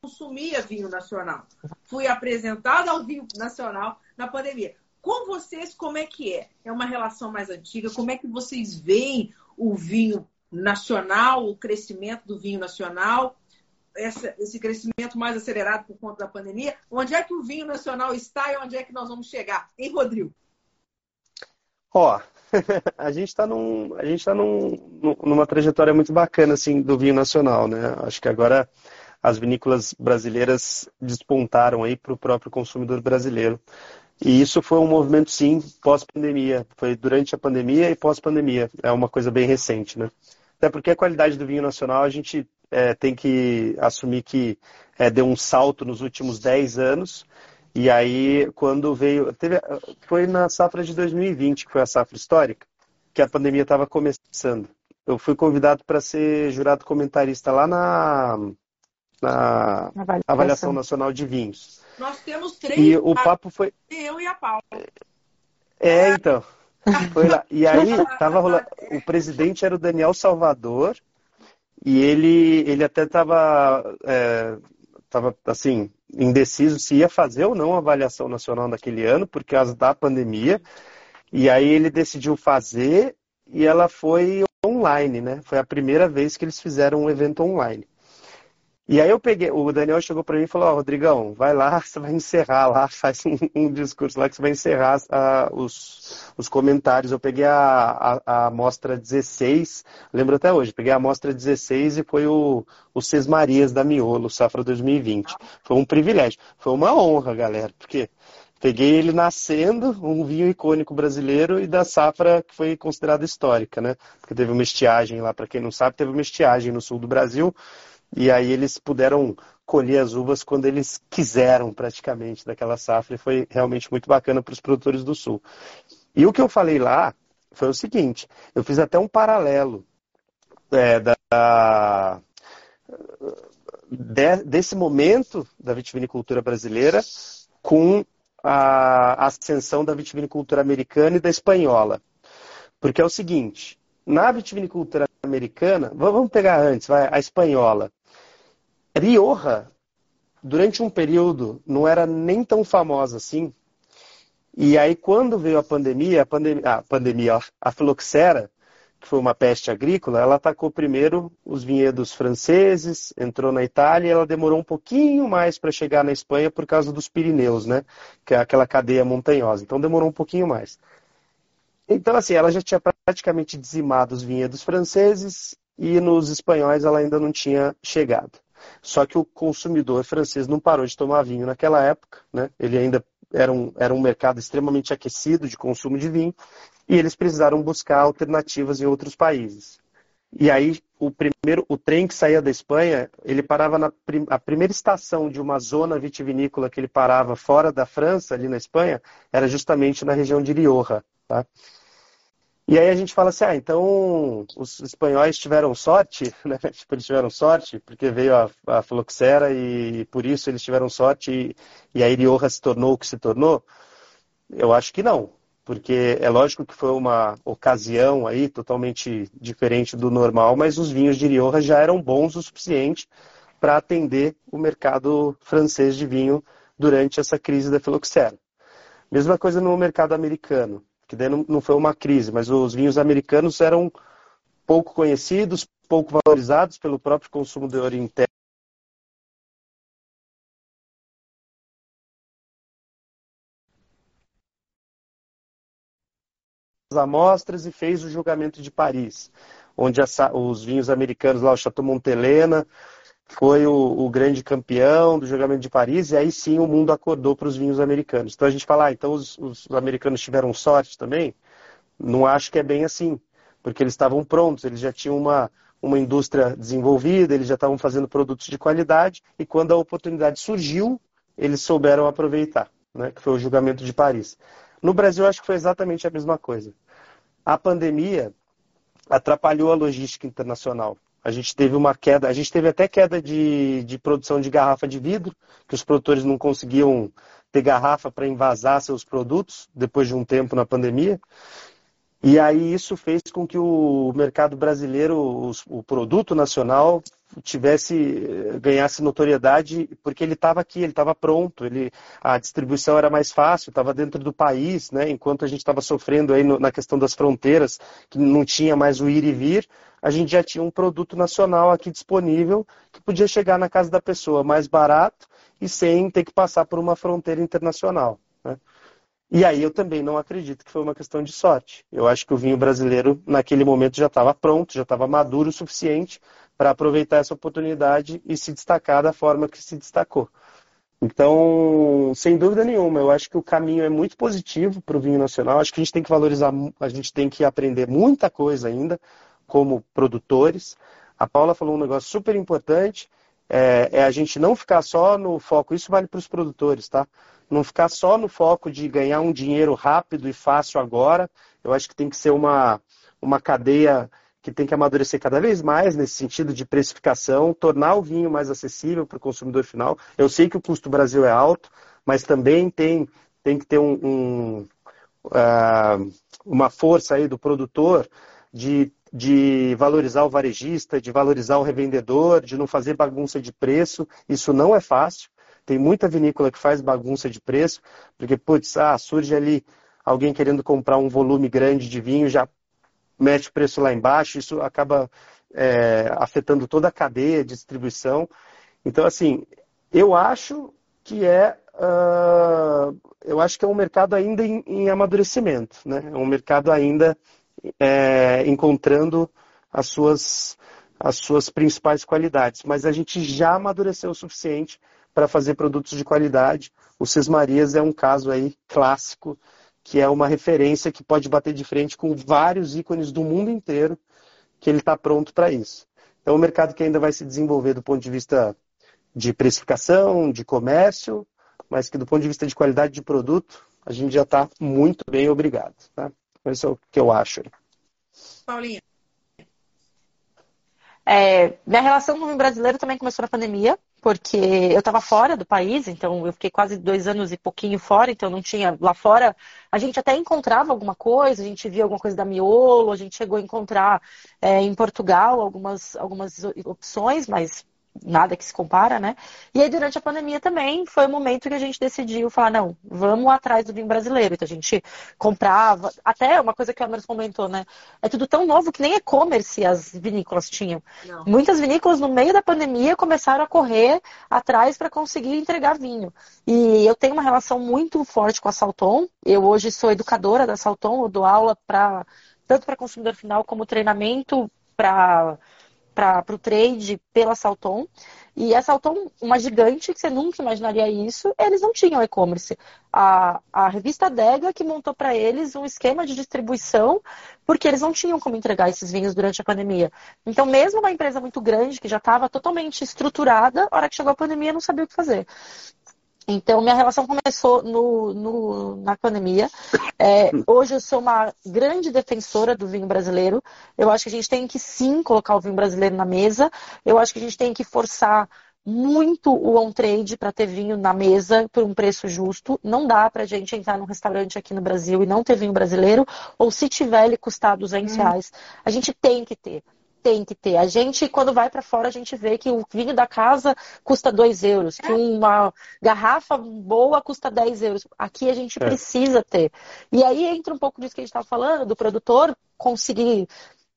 consumia vinho nacional. Fui apresentada ao vinho nacional na pandemia. Com vocês, como é que é? É uma relação mais antiga? Como é que vocês veem o vinho nacional, o crescimento do vinho nacional? Essa, esse crescimento mais acelerado por conta da pandemia. Onde é que o vinho nacional está e onde é que nós vamos chegar? Em Rodrigo. Ó, (laughs) a gente está num, a gente tá num, numa trajetória muito bacana assim do vinho nacional, né? Acho que agora as vinícolas brasileiras despontaram aí para o próprio consumidor brasileiro. E isso foi um movimento, sim, pós-pandemia. Foi durante a pandemia e pós-pandemia. É uma coisa bem recente, né? Até porque a qualidade do vinho nacional a gente é, tem que assumir que é, deu um salto nos últimos 10 anos. E aí, quando veio. Teve, foi na safra de 2020, que foi a safra histórica, que a pandemia estava começando. Eu fui convidado para ser jurado comentarista lá na, na avaliação. avaliação Nacional de Vinhos. Nós temos três. E o papo foi. Eu e a Paula. É, então. Foi lá. E aí, tava rolando. O presidente era o Daniel Salvador. E ele, ele até estava, é, tava, assim, indeciso se ia fazer ou não a avaliação nacional naquele ano, por causa da pandemia. E aí ele decidiu fazer e ela foi online, né? Foi a primeira vez que eles fizeram um evento online. E aí eu peguei, o Daniel chegou para mim e falou, ó, oh, Rodrigão, vai lá, (laughs) você vai encerrar lá, faz um, um discurso lá que você vai encerrar uh, os, os comentários. Eu peguei a, a, a amostra 16, lembro até hoje, peguei a amostra 16 e foi o, o Sesmarias da Miolo, Safra 2020. Foi um privilégio, foi uma honra, galera, porque peguei ele nascendo, um vinho icônico brasileiro e da safra que foi considerada histórica, né? Porque teve uma estiagem lá, para quem não sabe, teve uma estiagem no sul do Brasil, e aí eles puderam colher as uvas quando eles quiseram, praticamente, daquela safra. E foi realmente muito bacana para os produtores do Sul. E o que eu falei lá foi o seguinte: eu fiz até um paralelo é, da, de, desse momento da vitivinicultura brasileira com a ascensão da vitivinicultura americana e da espanhola. Porque é o seguinte, na vitivinicultura americana, vamos pegar antes, vai, a espanhola. Rioja, durante um período, não era nem tão famosa assim. E aí, quando veio a pandemia, a pandemia, a, pandemia, a que foi uma peste agrícola, ela atacou primeiro os vinhedos franceses, entrou na Itália e ela demorou um pouquinho mais para chegar na Espanha por causa dos Pirineus, né? Que é aquela cadeia montanhosa. Então demorou um pouquinho mais. Então, assim, ela já tinha praticamente dizimado os vinhedos franceses e nos espanhóis ela ainda não tinha chegado. Só que o consumidor francês não parou de tomar vinho naquela época, né? Ele ainda era um, era um mercado extremamente aquecido de consumo de vinho e eles precisaram buscar alternativas em outros países. E aí o primeiro, o trem que saía da Espanha, ele parava na a primeira estação de uma zona vitivinícola que ele parava fora da França, ali na Espanha, era justamente na região de Rioja, tá? E aí a gente fala assim, ah, então os espanhóis tiveram sorte, (laughs) né? Tipo, eles tiveram sorte porque veio a, a fluxera e por isso eles tiveram sorte e, e a Irioja se tornou o que se tornou? Eu acho que não, porque é lógico que foi uma ocasião aí totalmente diferente do normal, mas os vinhos de Rioja já eram bons o suficiente para atender o mercado francês de vinho durante essa crise da filoxera. Mesma coisa no mercado americano que daí não, não foi uma crise, mas os vinhos americanos eram pouco conhecidos, pouco valorizados pelo próprio consumidor interno. as amostras e fez o julgamento de Paris, onde os vinhos americanos lá, o Chateau Montelena, foi o, o, grande campeão do julgamento de Paris, e aí sim o mundo acordou para os vinhos americanos. Então a gente fala, ah, então os, os, americanos tiveram sorte também? Não acho que é bem assim, porque eles estavam prontos, eles já tinham uma, uma indústria desenvolvida, eles já estavam fazendo produtos de qualidade, e quando a oportunidade surgiu, eles souberam aproveitar, né, que foi o julgamento de Paris. No Brasil, acho que foi exatamente a mesma coisa. A pandemia atrapalhou a logística internacional. A gente teve uma queda, a gente teve até queda de, de produção de garrafa de vidro, que os produtores não conseguiam ter garrafa para envasar seus produtos depois de um tempo na pandemia. E aí isso fez com que o mercado brasileiro, o produto nacional, tivesse ganhasse notoriedade porque ele estava aqui, ele estava pronto, ele a distribuição era mais fácil, estava dentro do país, né? Enquanto a gente estava sofrendo aí no, na questão das fronteiras, que não tinha mais o ir e vir, a gente já tinha um produto nacional aqui disponível que podia chegar na casa da pessoa mais barato e sem ter que passar por uma fronteira internacional. Né? E aí eu também não acredito que foi uma questão de sorte. Eu acho que o vinho brasileiro, naquele momento, já estava pronto, já estava maduro o suficiente para aproveitar essa oportunidade e se destacar da forma que se destacou. Então, sem dúvida nenhuma, eu acho que o caminho é muito positivo para o vinho nacional. Acho que a gente tem que valorizar, a gente tem que aprender muita coisa ainda como produtores. A Paula falou um negócio super importante, é, é a gente não ficar só no foco, isso vale para os produtores, tá? não ficar só no foco de ganhar um dinheiro rápido e fácil agora. Eu acho que tem que ser uma, uma cadeia que tem que amadurecer cada vez mais nesse sentido de precificação, tornar o vinho mais acessível para o consumidor final. Eu sei que o custo do Brasil é alto, mas também tem, tem que ter um, um, uh, uma força aí do produtor de, de valorizar o varejista, de valorizar o revendedor, de não fazer bagunça de preço. Isso não é fácil. Tem muita vinícola que faz bagunça de preço, porque, putz, ah, surge ali alguém querendo comprar um volume grande de vinho, já mete o preço lá embaixo, isso acaba é, afetando toda a cadeia de distribuição. Então, assim, eu acho que é uh, eu acho que é um mercado ainda em, em amadurecimento, né? É um mercado ainda é, encontrando as suas, as suas principais qualidades. Mas a gente já amadureceu o suficiente para fazer produtos de qualidade. O Sesmarias é um caso aí clássico, que é uma referência que pode bater de frente com vários ícones do mundo inteiro, que ele está pronto para isso. É um mercado que ainda vai se desenvolver do ponto de vista de precificação, de comércio, mas que do ponto de vista de qualidade de produto, a gente já está muito bem, obrigado. Tá? Esse é o que eu acho. Paulinha. É, minha relação com o brasileiro também começou na pandemia porque eu estava fora do país, então eu fiquei quase dois anos e pouquinho fora, então não tinha lá fora. A gente até encontrava alguma coisa, a gente via alguma coisa da miolo, a gente chegou a encontrar é, em Portugal algumas, algumas opções, mas nada que se compara, né? E aí, durante a pandemia também, foi o momento que a gente decidiu falar, não, vamos atrás do vinho brasileiro. Então, a gente comprava, até uma coisa que o Emerson comentou, né? É tudo tão novo que nem e-commerce as vinícolas tinham. Não. Muitas vinícolas, no meio da pandemia, começaram a correr atrás para conseguir entregar vinho. E eu tenho uma relação muito forte com a Salton. Eu hoje sou educadora da Salton, eu dou aula para tanto para consumidor final como treinamento para para o trade pela Salton. E a Salton, uma gigante, que você nunca imaginaria isso, eles não tinham e-commerce. A, a revista Dega que montou para eles um esquema de distribuição, porque eles não tinham como entregar esses vinhos durante a pandemia. Então, mesmo uma empresa muito grande, que já estava totalmente estruturada, a hora que chegou a pandemia, não sabia o que fazer. Então, minha relação começou no, no, na pandemia. É, hoje eu sou uma grande defensora do vinho brasileiro. Eu acho que a gente tem que sim colocar o vinho brasileiro na mesa. Eu acho que a gente tem que forçar muito o on-trade para ter vinho na mesa por um preço justo. Não dá para a gente entrar num restaurante aqui no Brasil e não ter vinho brasileiro, ou se tiver ele custar 200 hum. reais. A gente tem que ter tem que ter. A gente, quando vai para fora, a gente vê que o vinho da casa custa 2 euros, que uma garrafa boa custa 10 euros. Aqui a gente é. precisa ter. E aí entra um pouco disso que a gente estava falando, do produtor conseguir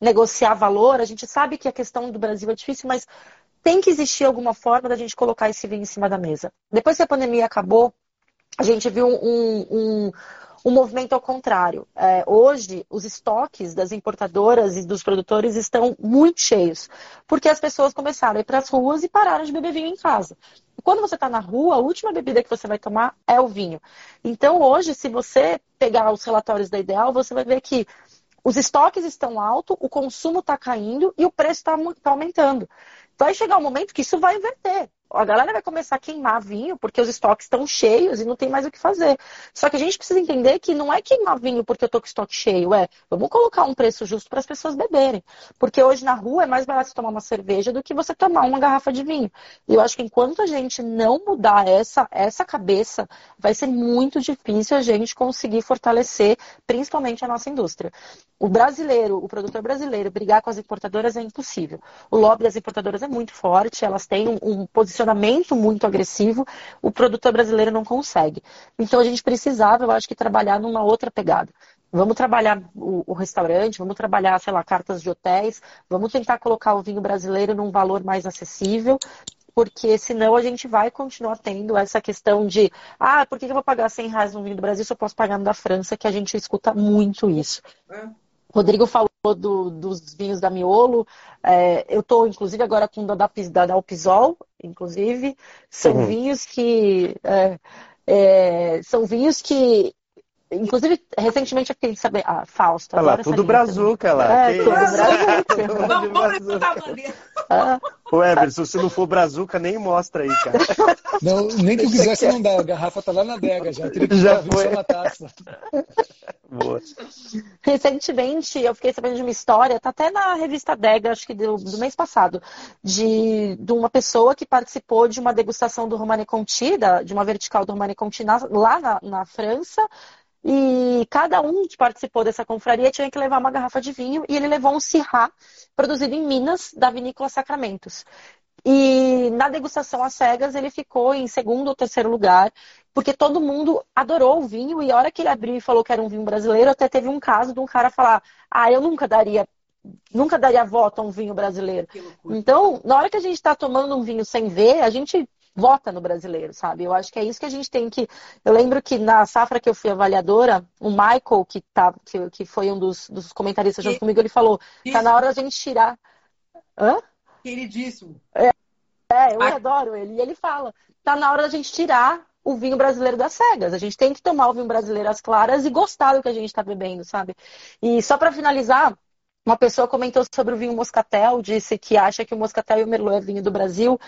negociar valor. A gente sabe que a questão do Brasil é difícil, mas tem que existir alguma forma da gente colocar esse vinho em cima da mesa. Depois que a pandemia acabou, a gente viu um, um, o movimento ao contrário. É, hoje, os estoques das importadoras e dos produtores estão muito cheios, porque as pessoas começaram a ir para as ruas e pararam de beber vinho em casa. Quando você está na rua, a última bebida que você vai tomar é o vinho. Então, hoje, se você pegar os relatórios da Ideal, você vai ver que os estoques estão altos, o consumo está caindo e o preço está tá aumentando. Vai chegar um momento que isso vai inverter a galera vai começar a queimar vinho porque os estoques estão cheios e não tem mais o que fazer. Só que a gente precisa entender que não é queimar vinho porque eu tô com estoque cheio, é vamos colocar um preço justo para as pessoas beberem. Porque hoje na rua é mais barato tomar uma cerveja do que você tomar uma garrafa de vinho. E eu acho que enquanto a gente não mudar essa, essa cabeça, vai ser muito difícil a gente conseguir fortalecer, principalmente a nossa indústria. O brasileiro, o produtor brasileiro, brigar com as importadoras é impossível. O lobby das importadoras é muito forte, elas têm um, um, posicionamento muito agressivo, o produtor brasileiro não consegue. Então a gente precisava, eu acho que, trabalhar numa outra pegada. Vamos trabalhar o, o, restaurante, vamos trabalhar, sei lá, cartas de hotéis, vamos tentar colocar o vinho brasileiro num valor mais acessível, porque senão a gente vai continuar tendo essa questão de ah, por que eu vou pagar 100 reais no vinho do Brasil se eu posso pagar no da França, que a gente escuta muito isso. É. Rodrigo falou do, dos vinhos da Miolo. É, eu estou, inclusive, agora com da, da, da Alpisol, inclusive. São uhum. vinhos que. É, é, são vinhos que Inclusive, recentemente eu fiquei sabendo. Ah, Fausto. Olha lá, tudo brazuca lá. É, tudo brazuca. (laughs) Vamos levantar a bandeira. Ô, Everson, se não for brazuca, nem mostra aí, cara. (laughs) Não, nem que eu quisesse não dá. A garrafa tá lá na adega já. Teria que já foi. taça. (laughs) Boa. Recentemente, eu fiquei sabendo de uma história, tá até na revista Dega, acho que do, do mês passado, de, de uma pessoa que participou de uma degustação do Romane Conti, da, de uma vertical do Romane Conti na, lá na, na França, e cada um que participou dessa confraria tinha que levar uma garrafa de vinho e ele levou um Syrah produzido em Minas, da vinícola Sacramentos. E na degustação às cegas ele ficou em segundo ou terceiro lugar, porque todo mundo adorou o vinho e a hora que ele abriu e falou que era um vinho brasileiro, até teve um caso de um cara falar: "Ah, eu nunca daria nunca daria voto a um vinho brasileiro". Então, na hora que a gente está tomando um vinho sem ver, a gente vota no brasileiro, sabe? Eu acho que é isso que a gente tem que. Eu lembro que na safra que eu fui avaliadora, o Michael, que, tá, que, que foi um dos, dos comentaristas junto comigo, ele falou: tá na hora da gente tirar. Hã? Queridíssimo. É, é eu adoro ele. E ele fala: tá na hora da gente tirar o vinho brasileiro das cegas. A gente tem que tomar o vinho brasileiro às claras e gostar do que a gente está bebendo, sabe? E só para finalizar, uma pessoa comentou sobre o vinho moscatel, disse que acha que o moscatel e o merlot é vinho do Brasil.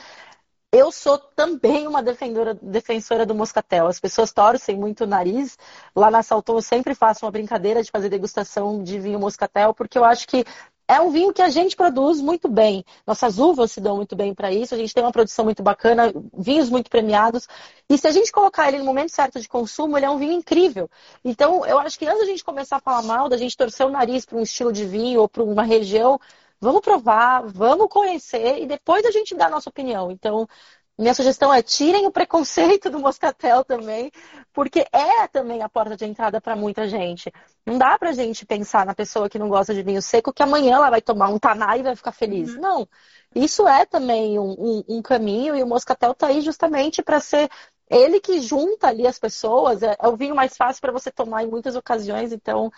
Eu sou também uma defensora, do moscatel. As pessoas torcem muito o nariz. Lá na Salton eu sempre faço uma brincadeira de fazer degustação de vinho moscatel, porque eu acho que é um vinho que a gente produz muito bem. Nossas uvas se dão muito bem para isso. A gente tem uma produção muito bacana, vinhos muito premiados. E se a gente colocar ele no momento certo de consumo, ele é um vinho incrível. Então, eu acho que antes da gente começar a falar mal, da gente torcer o nariz para um estilo de vinho ou para uma região, Vamos provar, vamos conhecer e depois a gente dá a nossa opinião. Então, minha sugestão é tirem o preconceito do moscatel também, porque é também a porta de entrada para muita gente. Não dá para a gente pensar na pessoa que não gosta de vinho seco que amanhã ela vai tomar um taná e vai ficar feliz. Uhum. Não. Isso é também um, um, um caminho e o moscatel está aí justamente para ser ele que junta ali as pessoas. É, é o vinho mais fácil para você tomar em muitas ocasiões. Então,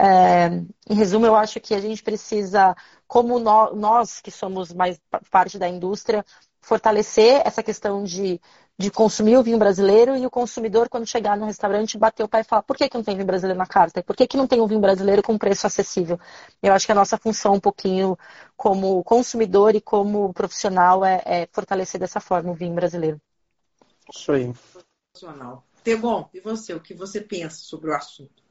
é, em resumo, eu acho que a gente precisa, como nós, nós que somos mais parte da indústria, fortalecer essa questão de, de consumir o vinho brasileiro e o consumidor, quando chegar no restaurante, bater o pé e falar por que, que não tem vinho brasileiro na carta? Por que, que não tem um vinho brasileiro com preço acessível? Eu acho que a nossa função um pouquinho como consumidor e como profissional é, é fortalecer dessa forma o vinho brasileiro. Isso aí. Tegon, e você? O que você pensa sobre o assunto?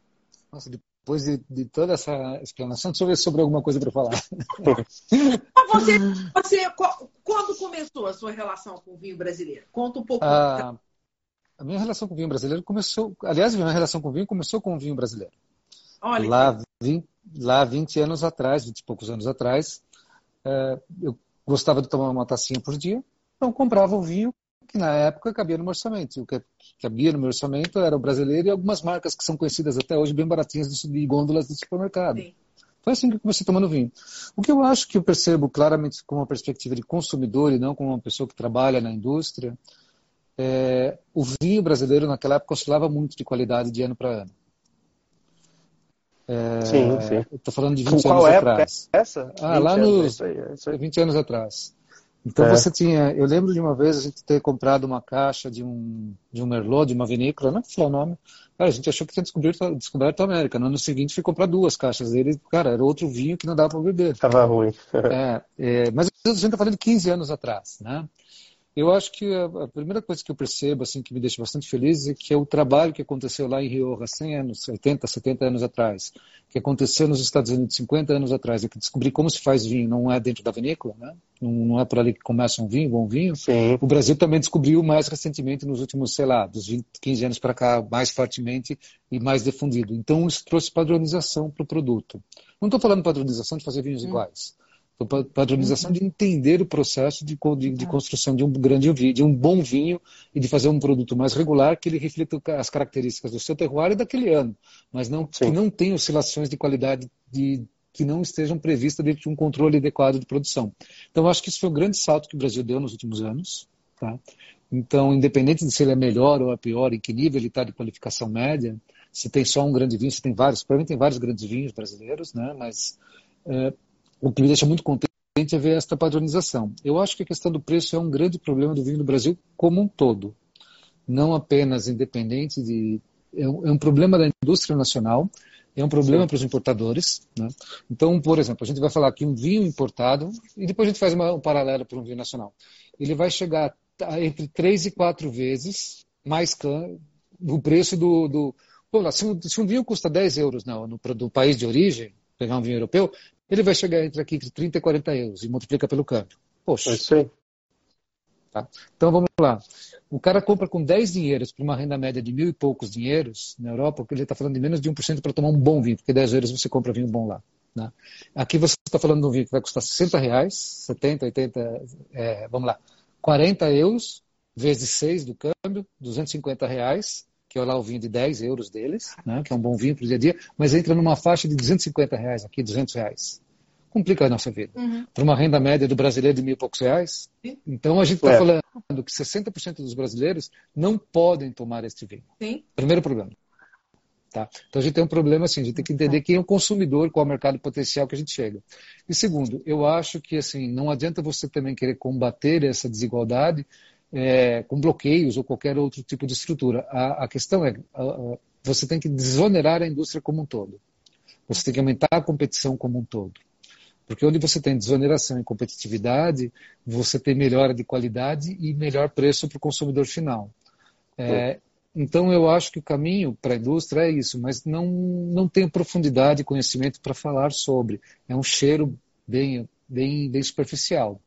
Nossa, depois de, de, toda essa explanação, deixa eu ver se sobrou alguma coisa para falar. (laughs) você, você, quando começou a sua relação com o vinho brasileiro? Conta um pouco. Ah, a minha relação com o vinho brasileiro começou, aliás, a minha relação com o vinho começou com o vinho brasileiro. Olha. Lá, 20, lá 20 anos atrás, 20 e poucos anos atrás, é, eu gostava de tomar uma tacinha por dia, então comprava o vinho que na época cabia no meu orçamento. O que cabia no meu orçamento era o brasileiro e algumas marcas que são conhecidas até hoje, bem baratinhas de gôndolas do supermercado. Sim. Foi assim que eu comecei tomando vinho. O que eu acho que eu percebo claramente com uma perspectiva de consumidor e não como uma pessoa que trabalha na indústria, é, o vinho brasileiro naquela época oscilava muito de qualidade de ano para ano. É, sim, sim. Estou falando de 20 Qual anos atrás. É essa? Ah, lá nos é isso aí, 20 anos atrás. Então é. você tinha, eu lembro de uma vez a gente ter comprado uma caixa de um de um merlot de uma vinícola, não sei o nome. Cara, a gente achou que tinha descoberto, descoberto a América. No ano seguinte fui comprar duas caixas dele, cara, era outro vinho que não dava para beber. Tava ruim. é, é, mas a gente está falando de 15 anos atrás, né? Eu acho que a, a, primeira coisa que eu percebo, assim, que me deixa bastante feliz é que é o trabalho que aconteceu lá em Rio há 100 anos, 80, 70 anos atrás, que aconteceu nos Estados Unidos 50 anos atrás, e que descobri como se faz vinho, não é dentro da vinícola, né? não, não é por ali que começa um vinho, bom vinho. Sim. O Brasil também descobriu mais recentemente, nos últimos, sei lá, dos 20, 15 anos para cá, mais fortemente e mais difundido. Então, isso trouxe padronização para o produto. Não estou falando padronização de fazer vinhos hum. iguais Então, padronização de entender o processo de, de, de, construção de um grande vinho, de um bom vinho e de fazer um produto mais regular que ele reflita as características do seu terroir e daquele ano, mas não, que não tem oscilações de qualidade de, que não estejam previstas dentro de um controle adequado de produção. Então, eu acho que isso foi um grande salto que o Brasil deu nos últimos anos. Tá? Então, independente de se ele é melhor ou é pior, em que nível ele está de qualificação média, se tem só um grande vinho, se tem vários, provavelmente tem vários grandes vinhos brasileiros, né? mas é, o que me deixa muito contente é ver esta padronização. Eu acho que a questão do preço é um grande problema do vinho no Brasil como um todo, não apenas independente de. É um, é um problema da indústria nacional, é um problema Sim. para os importadores. Né? Então, por exemplo, a gente vai falar aqui um vinho importado e depois a gente faz uma, um paralelo para um vinho nacional. Ele vai chegar entre três e quatro vezes mais caro o preço do. do lá, se, um, se, um, vinho custa 10 euros no, no, no país de origem, pegar um vinho europeu, ele vai chegar entre aqui entre 30 e 40 euros e multiplica pelo câmbio. Poxa. É sim. Tá? Então vamos lá. O cara compra com 10 dinheiros para uma renda média de mil e poucos dinheiros na Europa, porque ele está falando de menos de 1% para tomar um bom vinho, porque 10 euros você compra vinho bom lá. Né? Aqui você está falando de um vinho que vai custar 60 reais, 70, 80, é, vamos lá, 40 euros, vezes 6 do câmbio, 250 reais, que é lá o vinho de 10 euros deles, né, que é um bom vinho para o dia a dia, mas entra numa faixa de 250 reais aqui, 200 reais. Complica a nossa vida. Uhum. Para uma renda média do brasileiro de mil e poucos reais. Sim. Então a gente está é. falando que 60% dos brasileiros não podem tomar este vinho. Sim. Primeiro problema. Tá? Então a gente tem um problema assim, a gente tem que entender quem é o consumidor, qual é o mercado potencial que a gente chega. E segundo, eu acho que assim, não adianta você também querer combater essa desigualdade é, com bloqueios ou qualquer outro tipo de estrutura. A, a questão é, a, a, você tem que desonerar a indústria como um todo. Você tem que aumentar a competição como um todo. Porque onde você tem desoneração e competitividade, você tem melhora de qualidade e melhor preço para o consumidor final. É, então eu acho que o caminho para a indústria é isso, mas não, não tenho profundidade e conhecimento para falar sobre. É um cheiro bem, bem, bem superficial.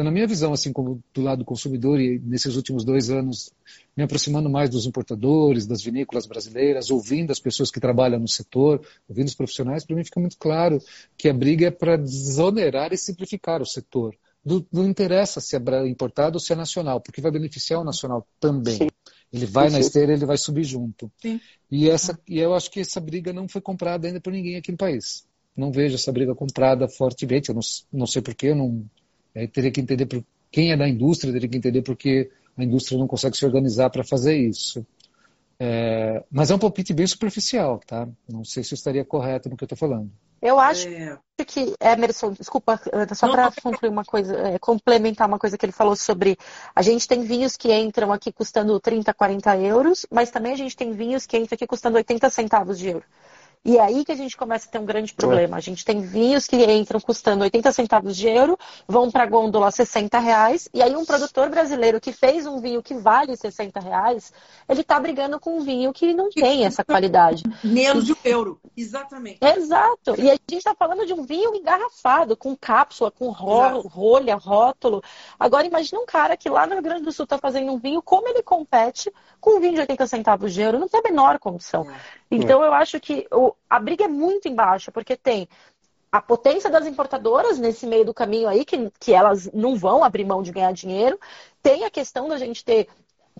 Então, na minha visão, assim como do lado do consumidor, e nesses últimos dois anos, me aproximando mais dos importadores, das vinícolas brasileiras, ouvindo as pessoas que trabalham no setor, ouvindo os profissionais, para mim fica muito claro que a briga é para desonerar e simplificar o setor. Não, não interessa se é importado ou se é nacional, porque vai beneficiar o nacional também. Sim. Ele vai sim, na esteira, ele vai subir junto. Sim. E, essa, e eu acho que essa briga não foi comprada ainda por ninguém aqui no país. Não vejo essa briga comprada fortemente. Eu não, não sei porquê, eu não, é, teria que entender por, quem é da indústria, teria que entender por que a indústria não consegue se organizar para fazer isso. É, mas é um palpite bem superficial, tá? Não sei se eu estaria correto no que eu estou falando. Eu acho é... que, Emerson, desculpa, só para concluir uma coisa, é, complementar uma coisa que ele falou sobre. A gente tem vinhos que entram aqui custando 30, 40 euros, mas também a gente tem vinhos que entram aqui custando 80 centavos de euro. E é aí que a gente começa a ter um grande problema. A gente tem vinhos que entram custando 80 centavos de euro, vão para a gôndola 60 reais, e aí um produtor brasileiro que fez um vinho que vale 60 reais, ele está brigando com um vinho que não tem essa qualidade. Menos de um euro, exatamente. Exato. E a gente está falando de um vinho engarrafado, com cápsula, com ro rolha, rótulo. Agora imagine um cara que lá no Rio Grande do Sul está fazendo um vinho, como ele compete com um vinho de 80 centavos de euro? Não tem a menor condição. É. Então, eu acho que o, a briga é muito embaixo, porque tem a potência das importadoras nesse meio do caminho aí, que, que elas não vão abrir mão de ganhar dinheiro. Tem a questão da gente ter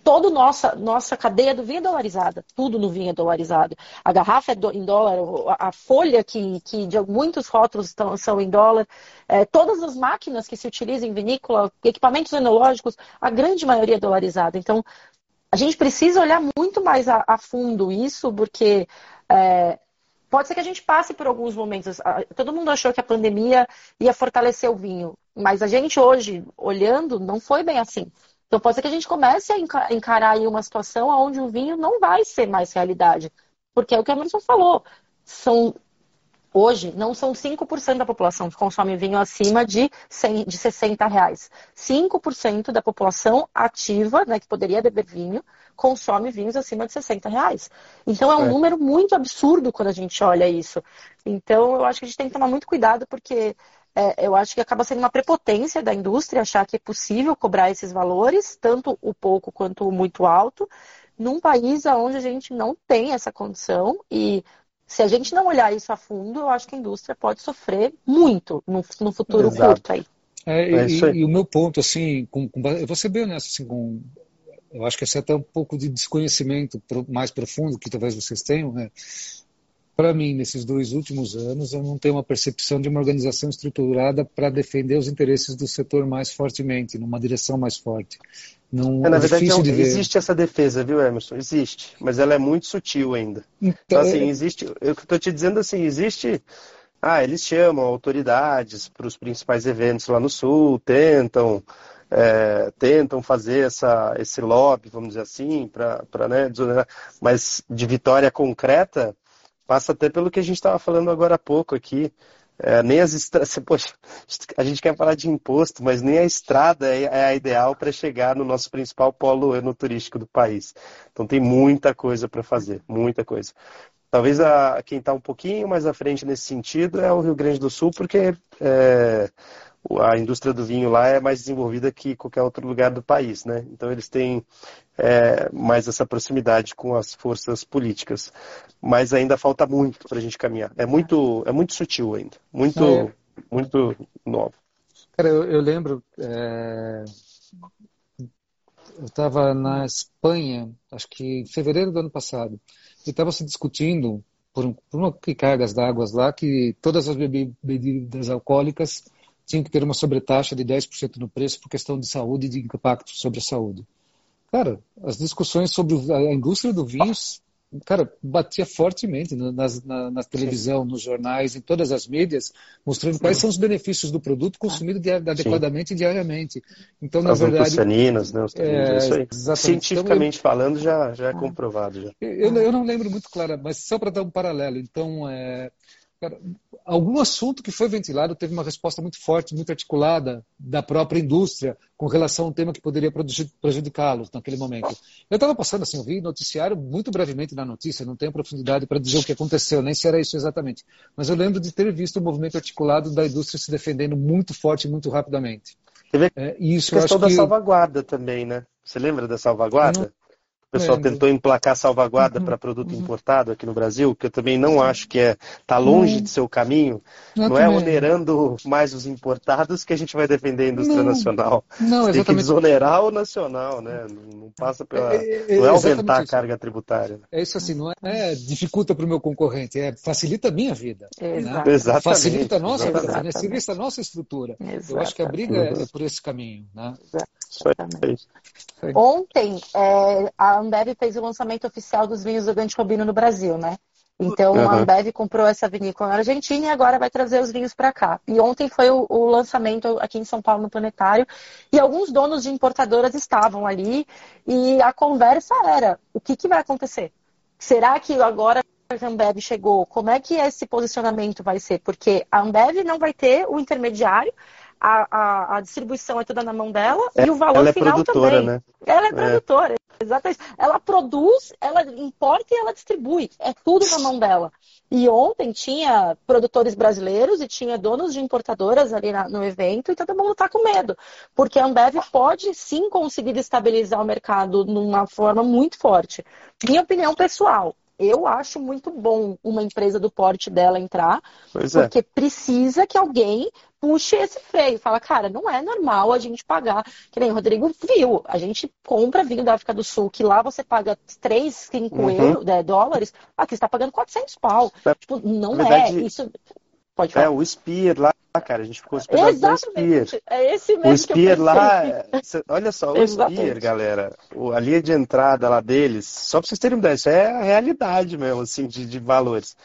toda nossa, nossa cadeia do vinho é dolarizada, tudo no vinho é dolarizado. A garrafa é do, em dólar, a folha que, que de muitos rótulos estão, são em dólar, é, todas as máquinas que se utilizam em vinícola, equipamentos enológicos, a grande maioria é dolarizada. Então, a gente precisa olhar muito mais a, a fundo isso, porque é, pode ser que a gente passe por alguns momentos. Todo mundo achou que a pandemia ia fortalecer o vinho, mas a gente hoje, olhando, não foi bem assim. Então pode ser que a gente comece a encarar aí uma situação onde o vinho não vai ser mais realidade. Porque é o que a Emerson falou. São Hoje, não são 5% da população que consome vinho acima de, 100, de 60 reais. 5% da população ativa, né, que poderia beber vinho, consome vinhos acima de 60 reais. Então, é um é. número muito absurdo quando a gente olha isso. Então, eu acho que a gente tem que tomar muito cuidado, porque é, eu acho que acaba sendo uma prepotência da indústria achar que é possível cobrar esses valores, tanto o pouco quanto o muito alto, num país onde a gente não tem essa condição e Se a gente não olhar isso a fundo, eu acho que a indústria pode sofrer muito no, no futuro Exato. curto aí. É, É e, aí. e o meu ponto, assim, com, com, eu vou ser bem honesto, assim, com, eu acho que esse é até um pouco de desconhecimento mais profundo que talvez vocês tenham, né? Para mim, nesses dois últimos anos, eu não tenho uma percepção de uma organização estruturada para defender os interesses do setor mais fortemente, numa direção mais forte. Não, É, na é verdade, não, existe essa defesa, viu, Emerson? Existe, mas ela é muito sutil ainda. Então, Então, assim, existe. Eu estou te dizendo assim, existe. Ah, eles chamam autoridades para os principais eventos lá no sul, tentam, é, tentam fazer essa, esse lobby, vamos dizer assim, para né, desonerar. Mas de vitória concreta, passa até pelo que a gente estava falando agora há pouco aqui. É, nem as estradas. (laughs) Poxa, a gente quer falar de imposto, mas nem a estrada é, é a ideal para chegar no nosso principal polo enoturístico do país. Então tem muita coisa para fazer, muita coisa. Talvez a, quem está um pouquinho mais à frente nesse sentido é o Rio Grande do Sul, porque é, a indústria do vinho lá é mais desenvolvida que qualquer outro lugar do país, né? Então eles têm é, mais essa proximidade com as forças políticas. Mas ainda falta muito para a gente caminhar. É muito, é muito sutil ainda, muito, É. muito novo. Cara, eu, eu lembro, é, eu estava na Espanha, acho que em fevereiro do ano passado, e estava se discutindo por, por uma que cargas d'água lá que todas as bebi- bebidas alcoólicas tinham que ter uma sobretaxa de 10% no preço por questão de saúde e de impacto sobre a saúde. Cara, as discussões sobre a indústria do vinho, cara, batia fortemente na, nas- na, na televisão, nos jornais, em todas as mídias, mostrando quais são os benefícios do produto consumido adequadamente e diariamente. Então, na As verdade, antocianinas, né? Os taninos, é, é isso aí. exatamente. Cientificamente falando, já, já é comprovado. Já. eu, eu não lembro muito claro, mas só para dar um paralelo. Então, é, cara, algum assunto que foi ventilado teve uma resposta muito forte, muito articulada da própria indústria com relação a um tema que poderia prejudicá-los naquele momento. Eu estava passando assim, eu vi noticiário muito brevemente na notícia, não tenho profundidade para dizer o que aconteceu, nem se era isso exatamente. Mas eu lembro de ter visto o movimento articulado da indústria se defendendo muito forte e muito rapidamente. Teve É, isso A questão da que salvaguarda também, né? Você lembra da salvaguarda? O pessoal lembro. tentou emplacar salvaguarda Uhum, para produto importado aqui no Brasil, que eu também não acho que é tá longe Não. de ser o caminho. Eu não é também. onerando mais os importados que a gente vai defender a indústria Não. nacional. não, Tem que desonerar o nacional, né? Não não passa pela. É, é, é, Não é aumentar a carga tributária. É isso assim, não é, é dificulta para o meu concorrente, é facilita a minha vida. né? Exatamente. Facilita a nossa vida, exatamente. né? A nossa estrutura. Eu acho que a briga é, é por esse caminho. Né? Exatamente. Ontem, é, a Ambev fez o lançamento oficial dos vinhos do Dante Robino no Brasil, né? Então, a Uhum. Ambev comprou essa vinícola na Argentina e agora vai trazer os vinhos para cá. E ontem foi o, o lançamento aqui em São Paulo, no Planetário, e alguns donos de importadoras estavam ali, e a conversa era, o que, que vai acontecer? Será que agora que a Ambev chegou, como é que esse posicionamento vai ser? Porque a Ambev não vai ter o intermediário, a, a, a distribuição é toda na mão dela, e o valor Ela é final produtora, também. né? Ela é produtora, exatamente. Ela produz, ela importa e ela distribui. É tudo na mão dela. E ontem tinha produtores brasileiros e tinha donos de importadoras ali na- no evento e todo mundo está com medo. Porque a Ambev pode sim conseguir estabilizar o mercado numa forma muito forte. Minha opinião pessoal. Eu acho muito bom uma empresa do porte dela entrar, Pois é. porque precisa que alguém puxe esse freio. Fala, cara, não é normal a gente pagar. Que nem o Rodrigo viu, a gente compra vinho da África do Sul, que lá você paga 3, 5 Uhum. euros, né, dólares, aqui você está pagando 400 pau. É, Tipo, não verdade, é. Isso. Pode É, falar. o Spear lá, cara, a gente ficou hospedado no Spear. É esse mesmo O que eu Spear lá, (laughs) olha só, o Exatamente. Spear, galera, o- a linha de entrada lá deles, só pra vocês terem uma ideia, isso é a realidade mesmo, assim, de, de valores.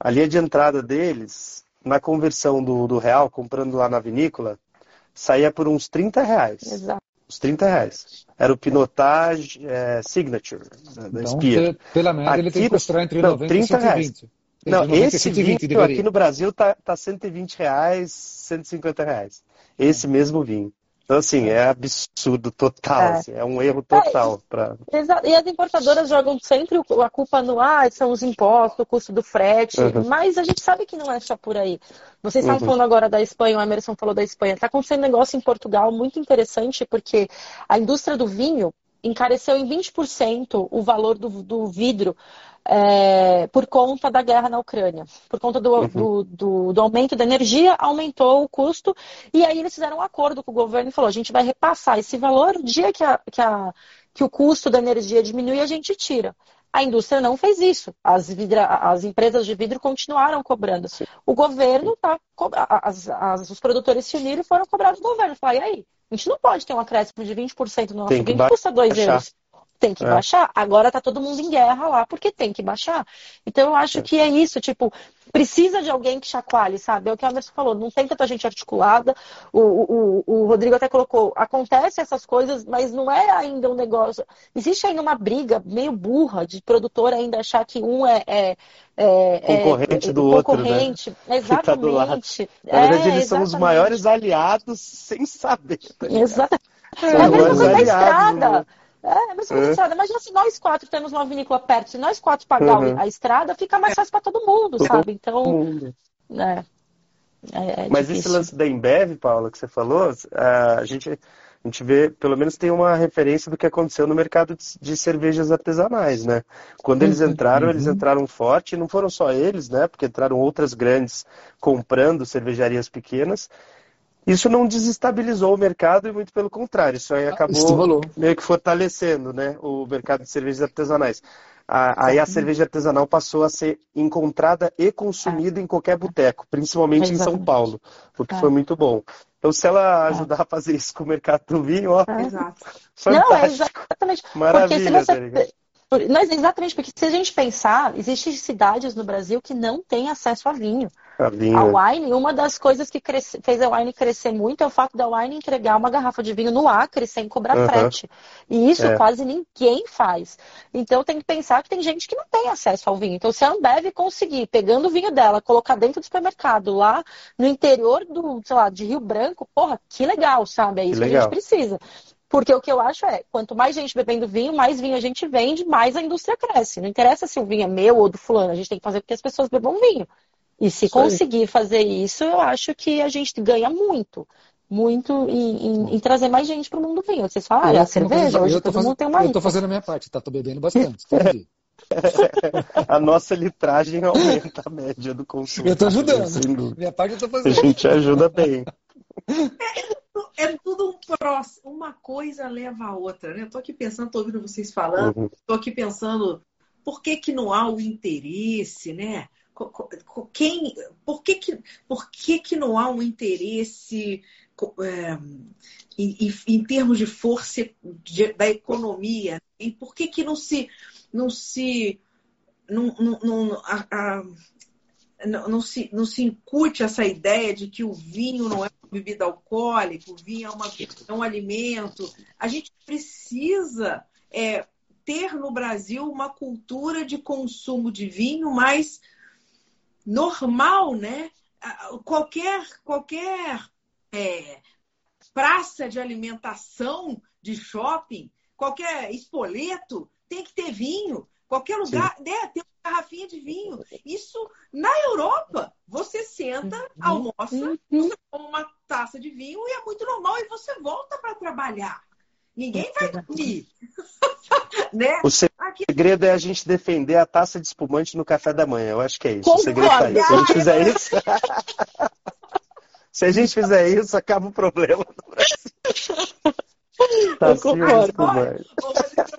A linha de entrada deles, na conversão do, do real, comprando lá na vinícola, saía por uns 30 reais. Exato. Uns 30 reais. Era o Pinotage é, Signature, da, da Então, Spear. pe- pela média, ele tem Aqui que custar entre não, 90 e 30 reais. 120. Não, Entre 90 esse 120 vinho aqui no Brasil tá, tá 120 reais, 150 reais. Esse mesmo vinho. Então, assim, é absurdo total. É. assim, é um erro total. Pra... Exato. E as importadoras jogam sempre a culpa no ah, são os impostos, o custo do frete, Uhum. mas a gente sabe que não é só por aí. Vocês estavam Uhum. falando agora da Espanha, o Emerson falou da Espanha. Está acontecendo um negócio em Portugal muito interessante, porque a indústria do vinho encareceu em 20% o valor do, do vidro é, por conta da guerra na Ucrânia. Por conta do, uhum. do, do, do, aumento da energia, aumentou o custo. E aí eles fizeram um acordo com o governo e falou: a gente vai repassar esse valor, o dia que, a, que, a, que o custo da energia diminuir, a gente tira. A indústria não fez isso. As, vidra, as empresas de vidro continuaram cobrando. Sim. O governo tá. As, as, os produtores se uniram e foram cobrados do governo. Falaram, e aí? A gente não pode ter um acréscimo de 20% no nosso vinho, custa 2 euros tem que é. baixar. Agora tá todo mundo em guerra lá porque tem que baixar. Então eu acho é. que é isso, tipo, precisa de alguém que chacoalhe, sabe? É o que a Anderson falou, não tem tanta gente articulada. O, o, o Rodrigo até colocou, acontece essas coisas, mas não é ainda um negócio. Existe ainda uma briga meio burra de produtor ainda achar que um é, é é, concorrente é, do concorrente, outro, né? Exatamente. Tá Na verdade, eles é, são os maiores aliados sem saber. Tá exatamente. É a mesma coisa da estrada. Né? É, mas é. estrada. Imagina se nós quatro temos uma vinícola perto, se nós quatro pagar uhum. a estrada, fica mais fácil para todo mundo, todo sabe? Então, mundo. É, é, é mas difícil. esse lance da Embev, Paula, que você falou, a gente, a gente vê, pelo menos tem uma referência do que aconteceu no mercado de, de cervejas artesanais, né? Quando eles uhum. entraram, eles uhum. entraram forte, e não foram só eles, né? Porque entraram outras grandes comprando cervejarias pequenas. Isso não desestabilizou o mercado e muito pelo contrário, isso aí acabou Estimulou. meio que fortalecendo né, o mercado de cervejas artesanais. aí a cerveja artesanal passou a ser encontrada e consumida é. em qualquer boteco, principalmente Exatamente. em São Paulo, o que é. foi muito bom. Então, se ela é. ajudar a fazer isso com o mercado do vinho, ó, é. Exato. Não, é exatamente. Maravilha, Porque se você... Mas exatamente, porque se a gente pensar, existem cidades no Brasil que não têm acesso a vinho. A, a Wine, uma das coisas que cresce, fez a Wine crescer muito é o fato da Wine entregar uma garrafa de vinho no Acre sem cobrar uhum. frete. E isso é. quase ninguém faz. Então tem que pensar que tem gente que não tem acesso ao vinho. Então se a Ambev conseguir, pegando o vinho dela, colocar dentro do supermercado, lá no interior do, sei lá, de Rio Branco, porra, que legal, sabe? É isso que, que a gente precisa. Porque o que eu acho é, quanto mais gente bebendo vinho, mais vinho a gente vende, mais a indústria cresce. Não interessa se o vinho é meu ou do fulano, a gente tem que fazer porque as pessoas bebam vinho. E se isso conseguir aí. fazer isso, eu acho que a gente ganha muito. Muito em, em, em trazer mais gente para o mundo vinho. Vocês falam, ah, a cerveja, hoje todo fazendo, mundo tem uma Eu estou fazendo a minha parte, tá? Tô bebendo bastante. (laughs) a nossa litragem aumenta a média do consumo. Eu estou ajudando. Minha parte eu estou fazendo. A gente ajuda bem. É, é tudo um próximo. Uma coisa leva a outra, né? Eu tô aqui pensando, tô ouvindo vocês falando, uhum. tô aqui pensando por que, que não há o interesse, né? Quem, por que, que, por que, que não há um interesse é, em, em, termos de força de, da economia? E por que, que não se, não se não, não, não, a, a, não, não, se, não se incute essa ideia de que o vinho não é uma bebida alcoólica, o vinho é, uma, é um alimento. A gente precisa é, ter no Brasil uma cultura de consumo de vinho mais normal, né? Qualquer, qualquer é, praça de alimentação de shopping, qualquer espoleto tem que ter vinho. Qualquer lugar né, tem uma garrafinha de vinho. Isso na Europa, você senta, uhum. almoça, uhum. você toma uma taça de vinho e é muito normal e você volta para trabalhar. Ninguém vai dormir. (laughs) né? O segredo é a gente defender a taça de espumante no café da manhã. Eu acho que é isso. O segredo tá aí. Se a gente fizer isso. (laughs) Se a gente fizer isso, acaba o problema do Brasil. Tá eu concordo.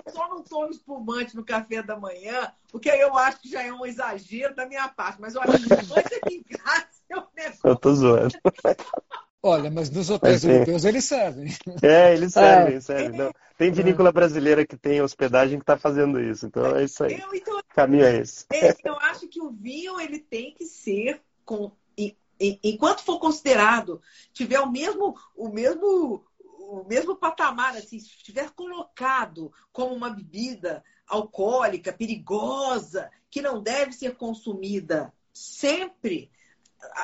eu só não tomo espumante no café da manhã, porque eu acho que já é um exagero da minha parte. Mas olha, espumante aqui em casa é um negócio. Eu tô zoando. (laughs) Olha, mas nos hotéis mas, europeus eles servem. (laughs) É, eles (laughs) servem, é. servem. Não. Tem vinícola brasileira que tem hospedagem que está fazendo isso. Então é isso aí. Eu, então, caminho é esse. (laughs) É, eu acho que o vinho ele tem que ser com, enquanto for considerado, tiver o mesmo, o mesmo, o mesmo patamar, assim, se estiver colocado como uma bebida alcoólica, perigosa, que não deve ser consumida sempre,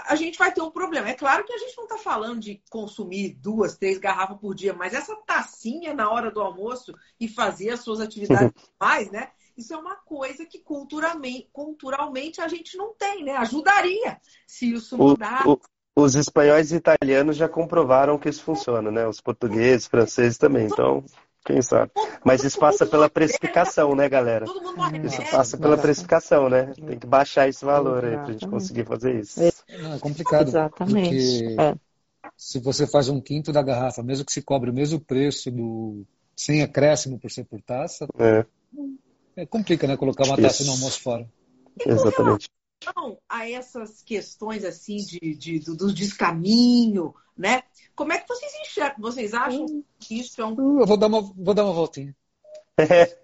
a gente vai ter um problema. É claro que a gente não está falando de consumir duas, três garrafas por dia, mas essa tacinha na hora do almoço e fazer as suas atividades (laughs) mais, né? Isso é uma coisa que culturalmente, culturalmente a gente não tem, né? Ajudaria se isso. O, o, os espanhóis e italianos já comprovaram que isso funciona, né? Os portugueses, franceses também. Então, Quem sabe? Mas isso passa pela precificação, né, galera? Todo mundo morre Isso passa pela precificação, né? Tem que baixar esse valor aí pra gente conseguir fazer isso. Não, é complicado. Exatamente. Porque É. se você faz um quinto da garrafa, mesmo que se cobre o mesmo preço do sem acréscimo por ser por taça, É, é complica, né? Colocar uma taça no almoço fora. exatamente. Então, a essas questões assim de, de- do, do descaminho, né? Como é que vocês enxergam? Vocês acham que isso é um Eu vou dar uma, vou dar uma voltinha. É,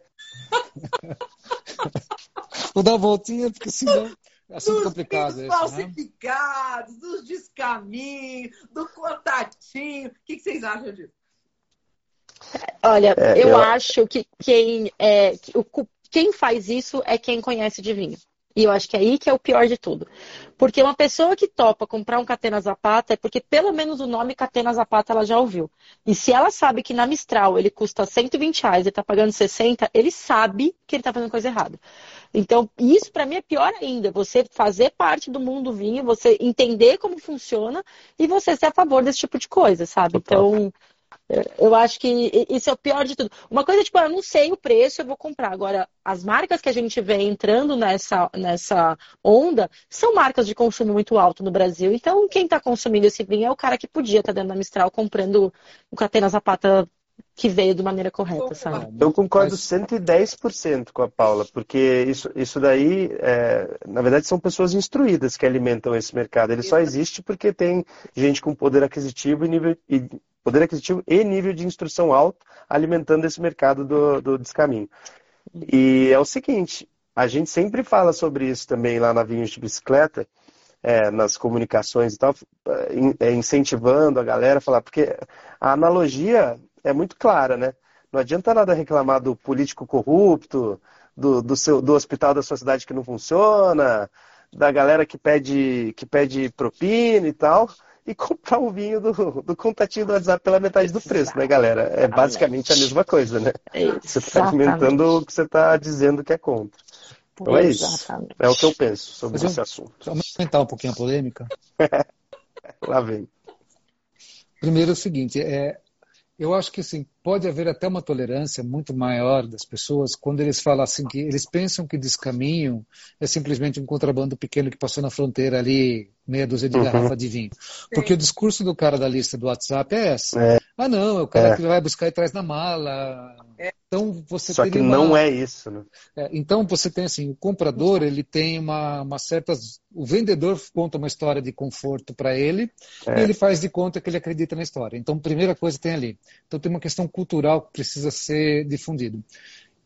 (laughs) Vou dar uma voltinha, porque senão é assunto dos complicado esse, né? falsificados, dos descaminhos, do contatinho. O que, que vocês acham disso? Olha, É, eu, eu- acho que quem, é, que o quem faz isso é quem conhece de vinho. E eu acho que é aí que é o pior de tudo. Porque uma pessoa que topa comprar um Catena Zapata é porque pelo menos o nome Catena Zapata ela já ouviu. E se ela sabe que na Mistral ele custa 120 reais e está pagando 60, ele sabe que ele está fazendo coisa errada. Então, isso para mim é pior ainda. Você fazer parte do mundo do vinho, você entender como funciona e você ser a favor desse tipo de coisa, sabe? Então, eu acho que isso é o pior de tudo. Uma coisa, tipo, eu não sei o preço, eu vou comprar. Agora, as marcas que a gente vê entrando nessa, nessa onda são marcas de consumo muito alto no Brasil. Então, quem está consumindo esse vinho é o cara que podia estar dentro da Mistral comprando o Catena Zapata que veio de maneira correta, sabe? Eu concordo Mas- 110% com a Paula, porque isso, isso daí, é, na verdade, são pessoas instruídas que alimentam esse mercado. Ele só existe porque tem gente com poder aquisitivo e nível, e, poder aquisitivo e nível de instrução alto alimentando esse mercado do, do descaminho. E é o seguinte, a gente sempre fala sobre isso também lá na Vinhos de Bicicleta, é, nas comunicações e tal, é, é, incentivando a galera a falar, porque a analogia é muito clara, né? Não adianta nada reclamar do político corrupto, do, do, seu, do hospital da sua cidade que não funciona, da galera que pede, que pede propina e tal, e comprar o vinho do, do contatinho do WhatsApp pela metade do preço, né, galera? É basicamente a mesma coisa, né? Você está Exatamente. alimentando o que você está dizendo que é contra. Então é isso. Exatamente. É o que eu penso sobre eu- esse assunto. Só aumentar um pouquinho a polêmica. (laughs) Lá vem. Primeiro é o seguinte, é, eu acho que assim, pode haver até uma tolerância muito maior das pessoas quando eles falam assim que eles pensam que descaminho é simplesmente um contrabando pequeno que passou na fronteira ali, meia dúzia de Uhum. garrafa de vinho. Porque o discurso do cara da lista do WhatsApp é essa. É. Ah, não, é o cara É. que vai buscar e traz na mala. Então você Só que uma- não é isso, né? é, então você tem assim, o comprador ele tem uma, uma certas, o vendedor conta uma história de conforto para ele É. e ele faz de conta que ele acredita na história. Então primeira coisa tem ali. Então tem uma questão cultural que precisa ser difundido.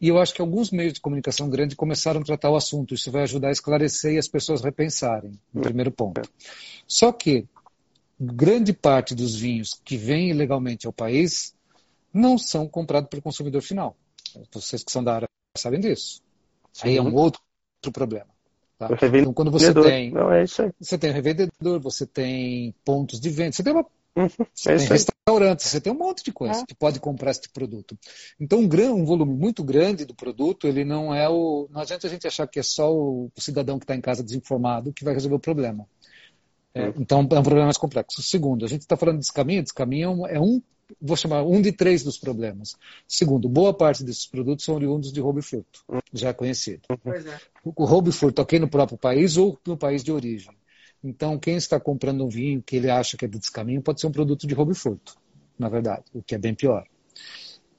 E eu acho que alguns meios de comunicação grande começaram a tratar o assunto. Isso vai ajudar a esclarecer e as pessoas repensarem. No primeiro ponto. Só que grande parte dos vinhos que vêm ilegalmente ao país não são comprados pelo consumidor final. Vocês que são da área sabem disso. Aí é um outro, outro problema. tá? Então, quando você tem, Não, é isso aí. você tem revendedor, você tem pontos de venda, você tem, uma, Uhum, você É tem restaurantes, você tem um monte de coisa que pode comprar esse produto. Então, um, gran, um volume muito grande do produto, ele não é o. Não adianta a gente achar que é só o, o cidadão que está em casa desinformado que vai resolver o problema. É, então, é um problema mais complexo. Segundo, a gente está falando de descaminho, descaminho é um, é um, vou chamar, um de três dos problemas. Segundo, boa parte desses produtos são oriundos de roubo e furto, já conhecido. É. O roubo e furto aqui no próprio país ou no país de origem. Então, quem está comprando um vinho que ele acha que é de descaminho pode ser um produto de roubo e furto, na verdade, o que é bem pior.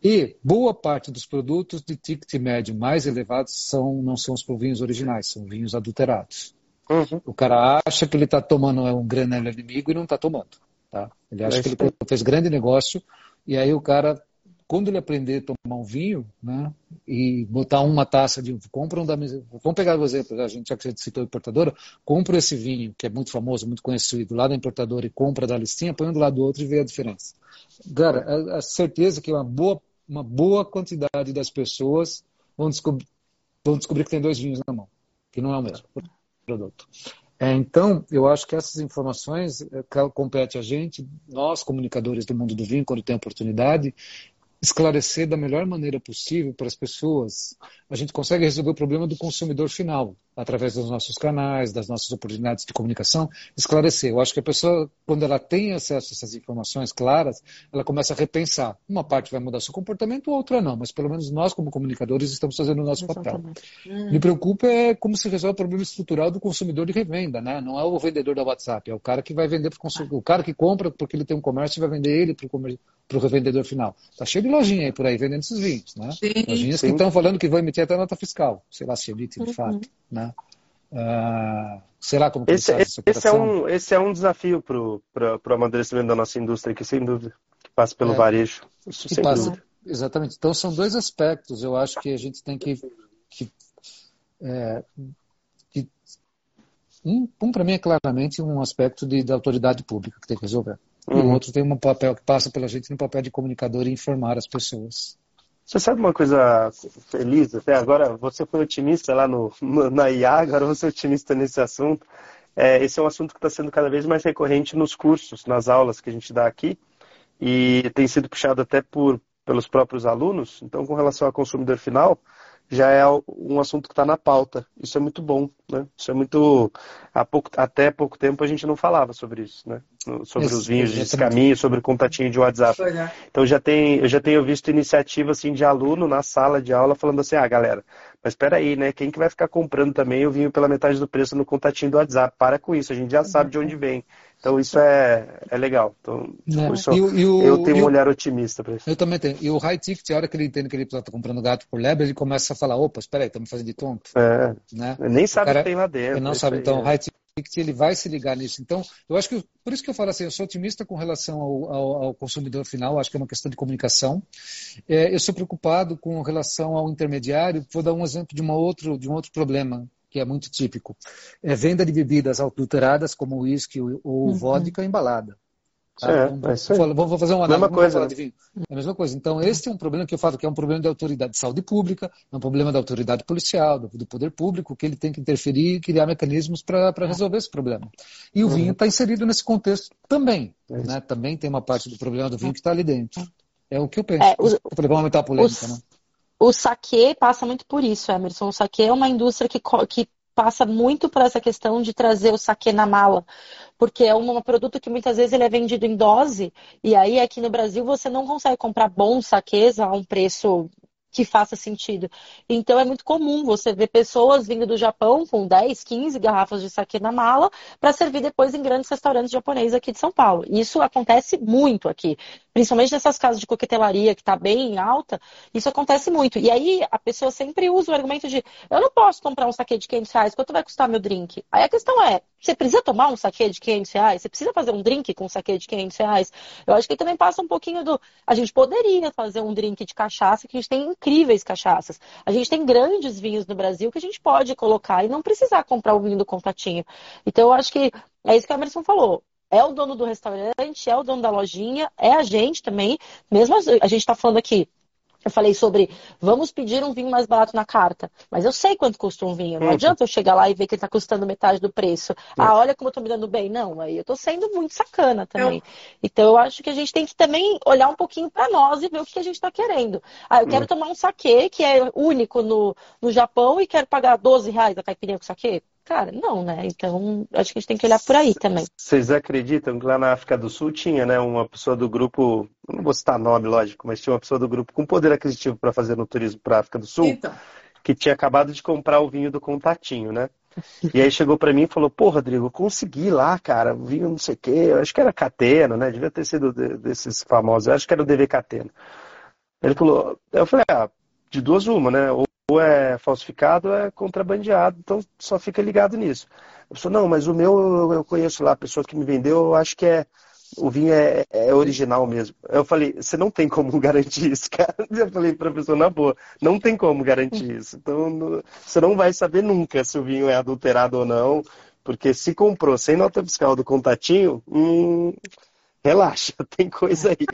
E boa parte dos produtos de ticket médio mais elevados são, não são os vinhos originais, são vinhos adulterados. Uhum. O cara acha que ele está tomando um granel inimigo e não está tomando. Tá? Ele acha É que ele fez grande negócio e aí o cara, quando ele aprender a tomar um vinho né, e botar uma taça de compra um da vamos pegar o exemplo, a gente já que a gente citou a importadora, compra esse vinho que é muito famoso, muito conhecido lá da importadora e compra da listinha, põe um do lado do outro e vê a diferença. Cara, a, a certeza que uma boa, uma boa quantidade das pessoas vão descobrir, vão descobrir que tem dois vinhos na mão, que não é o mesmo produto. É, então, eu acho que essas informações é, compete a gente, nós, comunicadores do mundo do vinho, quando tem oportunidade, esclarecer da melhor maneira possível para as pessoas. A gente consegue resolver o problema do consumidor final. Através dos nossos canais, das nossas oportunidades de comunicação, esclarecer. Eu acho que a pessoa, quando ela tem acesso a essas informações claras, ela começa a repensar. Uma parte vai mudar seu comportamento, outra não, mas pelo menos nós, como comunicadores, estamos fazendo o nosso papel. Hum. Me preocupa é como se resolve o problema estrutural do consumidor de revenda, né? Não é o vendedor da WhatsApp, é o cara que vai vender para o consumidor, o cara que compra porque ele tem um comércio e vai vender ele para o revendedor final. Tá cheio de lojinha aí por aí vendendo esses vinhos, né? Sim, Lojinhas sim. que estão falando que vão emitir até nota fiscal, sei lá se emite de uhum. fato, né? Uh, sei lá como esse, esse, esse é um esse é um desafio para o amadurecimento da nossa indústria que sem dúvida que passa pelo é, varejo. Isso sem passa, dúvida. exatamente. Então são dois aspectos. Eu acho que a gente tem que, que, é, que um, um para mim é claramente um aspecto de, da autoridade pública que tem que resolver. Uhum. e o uhum. outro tem um papel que passa pela gente no papel de comunicador e informar as pessoas você sabe uma coisa feliz até agora? Você foi otimista lá no, na IA, agora você é otimista nesse assunto. É, esse é um assunto que está sendo cada vez mais recorrente nos cursos, nas aulas que a gente dá aqui, e tem sido puxado até por, pelos próprios alunos. Então, com relação ao consumidor final, já é um assunto que está na pauta. Isso é muito bom, né? Isso é muito. Há pouco, até pouco tempo a gente não falava sobre isso, né? Sobre isso, os vinhos de caminho, sobre o contatinho de WhatsApp. É. Então já tem, eu já tenho visto iniciativa assim de aluno na sala de aula falando assim, ah, galera, mas espera aí, né? Quem que vai ficar comprando também o vinho pela metade do preço no contatinho do WhatsApp? Para com isso, a gente já sabe de onde vem. Então isso é, é legal. Então, é. Isso, e o, e o, eu tenho um olhar otimista para isso. Eu também tenho. E o high ticket, a hora que ele entende que ele está comprando gato por lebre, ele começa a falar, opa, espera aí, estamos fazendo de tonto. É. Né? Nem sabe o que tem lá dentro. Ele não sabe. Então, o é. high ticket ele vai se ligar nisso. Então, eu acho que por isso que eu falo assim, eu sou otimista com relação ao, ao, ao consumidor final. Acho que é uma questão de comunicação. É, eu sou preocupado com relação ao intermediário. Vou dar um exemplo de uma outro de um outro problema que é muito típico. É venda de bebidas adulteradas, como uísque ou uhum. vodka embalada. Tá? É, vamos, é vamos, fazer uma análise. Mesma coisa. Né? É a mesma coisa. Então, esse é um problema que eu falo que é um problema de autoridade de saúde pública, é um problema da autoridade policial, do, do poder público, que ele tem que interferir e criar mecanismos para resolver esse problema. E o uhum. vinho está inserido nesse contexto também. É né? Também tem uma parte do problema do vinho que está ali dentro. É o que eu penso. É, os, aumentar a polêmica, os, né? o saque passa muito por isso, Emerson. O saque é uma indústria que, que passa muito por essa questão de trazer o saque na mala, porque é um, produto que muitas vezes ele é vendido em dose, e aí aqui no Brasil você não consegue comprar bons saques a um preço que faça sentido. Então é muito comum você ver pessoas vindo do Japão com 10, 15 garrafas de saquê na mala para servir depois em grandes restaurantes japoneses aqui de São Paulo. Isso acontece muito aqui, principalmente nessas casas de coquetelaria que está bem alta, isso acontece muito. E aí a pessoa sempre usa o argumento de eu não posso comprar um saquê de 500 reais, quanto vai custar meu drink? Aí a questão é, você precisa tomar um saquê de 500 reais? Você precisa fazer um drink com um saquê de 500 reais? Eu acho que também passa um pouquinho do... A gente poderia fazer um drink de cachaça que a gente tem incríveis cachaças. A gente tem grandes vinhos no Brasil que a gente pode colocar e não precisar comprar o vinho do contatinho. Então, eu acho que é isso que a Emerson falou. É o dono do restaurante, é o dono da lojinha, é a gente também. Mesmo a gente está falando aqui eu falei sobre vamos pedir um vinho mais barato na carta, mas eu sei quanto custa um vinho. Não uhum. adianta eu chegar lá e ver que ele está custando metade do preço. Uhum. Ah, olha como eu estou me dando bem. Não, aí eu estou sendo muito sacana também. Eu... Então eu acho que a gente tem que também olhar um pouquinho para nós e ver o que a gente está querendo. Ah, eu quero uhum. tomar um saquê que é único no, no Japão e quero pagar 12 reais a caipirinha com saquê. Cara, não, né? Então, acho que a gente tem que olhar por aí também. Vocês acreditam que lá na África do Sul tinha, né, uma pessoa do grupo, não vou citar nome, lógico, mas tinha uma pessoa do grupo com poder aquisitivo para fazer no turismo para a África do Sul, então. que tinha acabado de comprar o vinho do Contatinho, né? E aí chegou para mim e falou, pô, Rodrigo, eu consegui lá, cara, vinho não sei o quê, eu acho que era Catena, né? Devia ter sido desses famosos, eu acho que era o DV Catena. Ele falou, eu falei, ah, de duas uma, né? Ou ou é falsificado ou é contrabandeado, então só fica ligado nisso. A pessoa, não, mas o meu eu conheço lá, a pessoa que me vendeu, eu acho que é o vinho é, é original mesmo. Eu falei, você não tem como (laughs) garantir isso, cara. Eu falei para a pessoa, na boa, não tem como garantir isso. Então, você não vai saber nunca se o vinho é adulterado ou não, porque se comprou sem nota fiscal do contatinho, hum, relaxa, (laughs) tem coisa aí.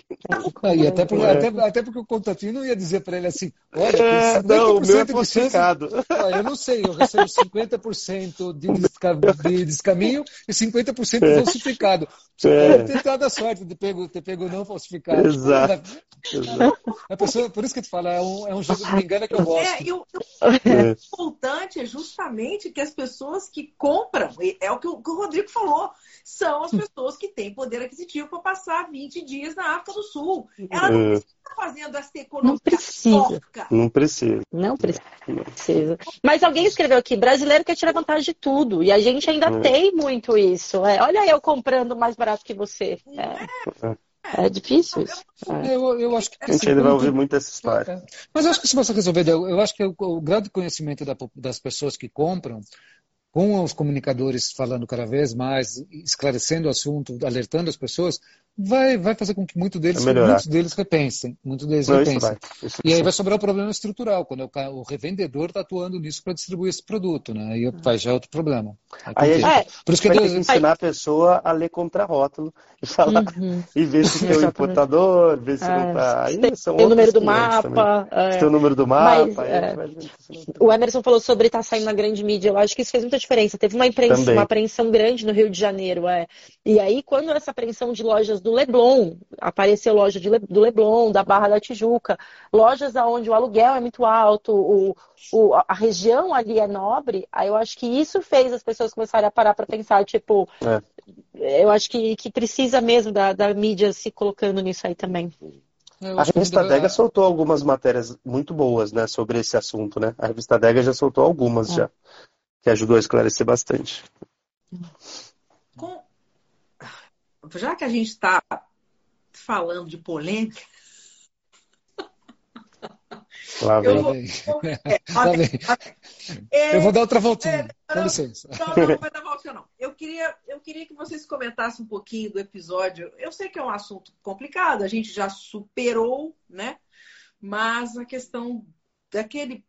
Ah, e até, porque, até, até porque o contatinho não ia dizer para ele assim, olha, É, tem 50% não, o meu é de chance falsificado. Eu não sei, eu recebo 50% de, desca, (laughs) de descaminho e 50% É. falsificado. Você É. pode ter dado a sorte de ter pego, ter pego não falsificado. Exato. Exato. (laughs) A pessoa, por isso que eu te falo, é um, é um jogo de me engana que eu gosto. É, e o É. importante é justamente que as pessoas que compram, é o que o, que o Rodrigo falou, são as pessoas que têm poder aquisitivo para passar 20 dias na África do Sul. Ela não É. precisa estar fazendo essa economia Não precisa. porca. Não precisa. Não precisa. Mas alguém escreveu aqui, brasileiro quer tirar vantagem de tudo. E a gente ainda É. tem muito isso. É, olha eu comprando mais barato que você. É, é difícil isso. É. Eu, eu acho que A gente ainda vai ouvir muito essa história. É. Mas eu acho que se você resolver, eu acho que o, o grau de conhecimento da das pessoas que compram, com os comunicadores falando cada vez mais, esclarecendo o assunto, alertando as pessoas, vai, vai fazer com que muito deles, muitos deles repensem. Muitos deles Não, isso repensem. vai. Isso E aí sim. vai sobrar o problema estrutural, quando o, o revendedor está atuando nisso para distribuir esse produto, né? Aí vai já é outro problema. Aí Aí gente Por isso que Vai ter Deus- que ensinar a pessoa a ler contra-rótulo e falar Uhum. e ver se tem o importador, ver se É, não tá. Aí Tem são tem o número do 500 também. mapa. é. Se tem o número do mapa, Mas, aí a é. vai O Emerson falou sobre estar saindo na grande mídia. Eu acho que isso fez muita diferença. Teve uma, imprensa, uma apreensão grande no Rio de Janeiro. É. E aí, quando essa apreensão de lojas do Leblon, apareceu loja de Le- do Leblon, da Barra da Tijuca, lojas onde o aluguel é muito alto, o, o- a região ali é nobre, aí eu acho que isso fez as pessoas começarem a parar para pensar, tipo, É. eu acho que, que precisa mesmo da, da mídia se colocando nisso aí também. eu A revista Dega soltou algumas matérias muito boas, né, sobre esse assunto, né? A revista Dega já soltou algumas já, que ajudou a esclarecer bastante. Com- Já que a gente está falando de polêmica, Lá eu vem. vou. É, (laughs) Lá vem. Eu vou dar outra voltinha, É, com licença. Não, não, não vai dar não. Eu queria, eu queria que vocês comentassem um pouquinho do episódio. Eu sei que é um assunto complicado, a gente já superou, né? Mas a questão daquele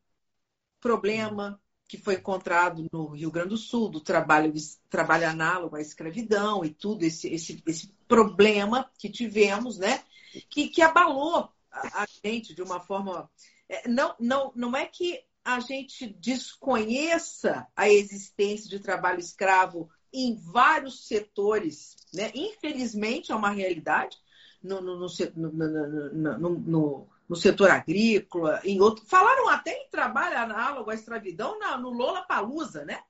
problema que foi encontrado no Rio Grande do Sul, do trabalho, trabalho análogo à escravidão e tudo, esse, esse, esse problema que tivemos, né? Que, que abalou a, gente de uma forma. é, Não, não, não é que a gente desconheça a existência de trabalho escravo em vários setores, né? Infelizmente é uma realidade no, no, no, no- no- setor agrícola, em outro. Falaram até em trabalho análogo à escravidão na- no Lola Palusa, né?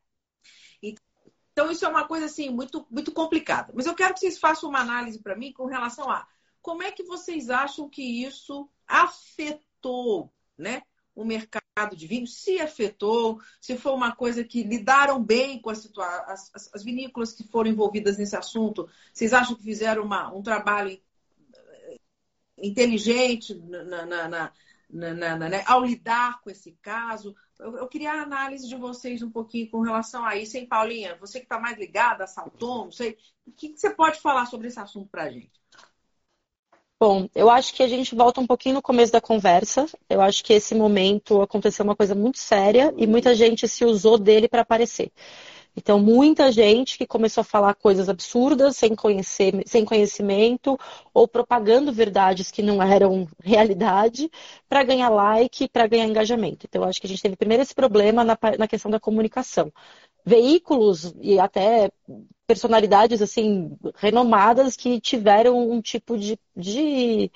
Então isso é uma coisa assim muito muito complicada. Mas eu quero que vocês façam uma análise para mim com relação a como é que vocês acham que isso afetou, né? o mercado de vinho, se afetou, se foi uma coisa que lidaram bem com a situa- as, as, as vinícolas que foram envolvidas nesse assunto, vocês acham que fizeram uma, um trabalho inteligente na, na, na, né, ao lidar com esse caso? Eu, eu, queria a análise de vocês um pouquinho com relação a isso, hein, Paulinha? Você que está mais ligada a Salton, não sei, o que, que você pode falar sobre esse assunto para a gente? Bom, eu acho que a gente volta um pouquinho no começo da conversa. Eu acho que esse momento aconteceu uma coisa muito séria e muita gente se usou dele para aparecer. Então, muita gente que começou a falar coisas absurdas, sem, conhecer, sem conhecimento, ou propagando verdades que não eram realidade, para ganhar like, para ganhar engajamento. Então, acho que a gente teve primeiro esse problema na, na questão da comunicação. Veículos e até personalidades assim renomadas que tiveram um tipo de, de,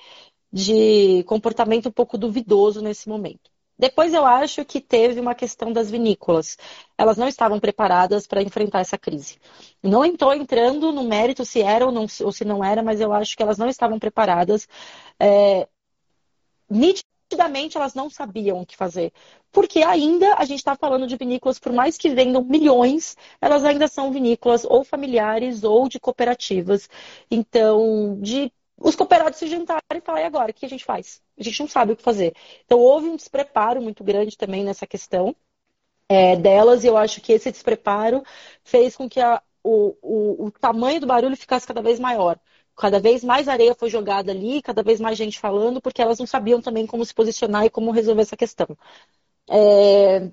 de comportamento um pouco duvidoso nesse momento. Depois eu acho que teve uma questão das vinícolas. Elas não estavam preparadas para enfrentar essa crise. Não estou entrando no mérito se era ou, não, ou se não era, mas eu acho que elas não estavam preparadas. É, nitidamente elas não sabiam o que fazer. Porque ainda a gente está falando de vinícolas, por mais que vendam milhões, elas ainda são vinícolas ou familiares ou de cooperativas. Então, de os cooperados se juntarem e falar, e agora, o que a gente faz? A gente não sabe o que fazer. Então, houve um despreparo muito grande também nessa questão é, delas, e eu acho que esse despreparo fez com que a, o, o, o tamanho do barulho ficasse cada vez maior. Cada vez mais areia foi jogada ali, cada vez mais gente falando, porque elas não sabiam também como se posicionar e como resolver essa questão. É,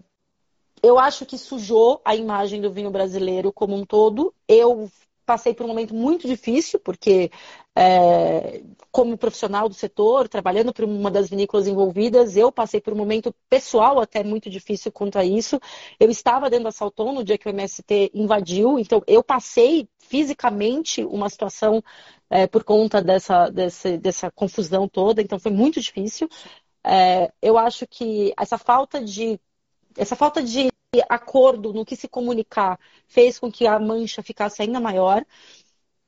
eu acho que sujou a imagem do vinho brasileiro como um todo. Eu passei por um momento muito difícil, porque é, como profissional do setor, trabalhando para uma das vinícolas envolvidas, eu passei por um momento pessoal até muito difícil quanto a isso. Eu estava dentro da Salton no dia que o MST invadiu, então eu passei fisicamente uma situação é, por conta dessa, dessa, dessa confusão toda, então foi muito difícil. É, eu acho que essa falta de essa falta de acordo no que se comunicar fez com que a mancha ficasse ainda maior.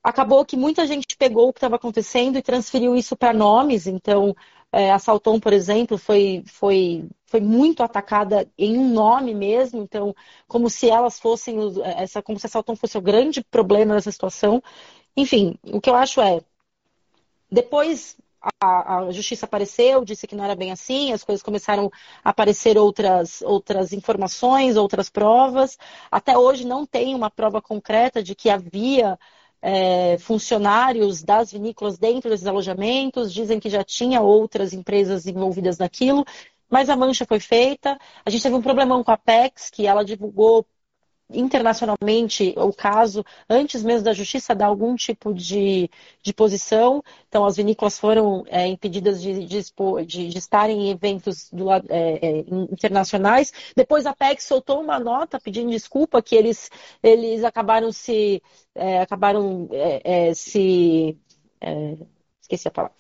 Acabou que muita gente pegou o que estava acontecendo e transferiu isso para nomes. Então, é, a Salton, por exemplo, foi, foi, foi muito atacada em um nome mesmo. Então, como se elas fossem, essa, como se a Salton fosse o grande problema dessa situação. Enfim, o que eu acho é, depois a, a, justiça apareceu, disse que não era bem assim, as coisas começaram a aparecer outras, outras informações, outras provas. Até hoje não tem uma prova concreta de que havia é, funcionários das vinícolas dentro desses alojamentos, dizem que já tinha outras empresas envolvidas naquilo, mas a mancha foi feita. A gente teve um problemão com a PEX, que ela divulgou internacionalmente o caso, antes mesmo da justiça dar algum tipo de, de posição. Então, as vinícolas foram é, impedidas de, de, de, de, estarem em eventos do, é, é, internacionais. Depois, a PEC soltou uma nota pedindo desculpa que eles, eles acabaram se. É, acabaram é, é, se. esqueci a palavra.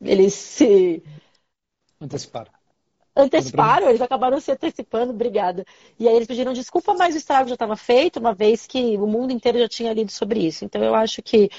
Eles se. Anteciparam anteciparam, eles acabaram se antecipando, obrigada. E aí eles pediram desculpa, mas o estrago já estava feito, uma vez que o mundo inteiro já tinha lido sobre isso. Então eu acho que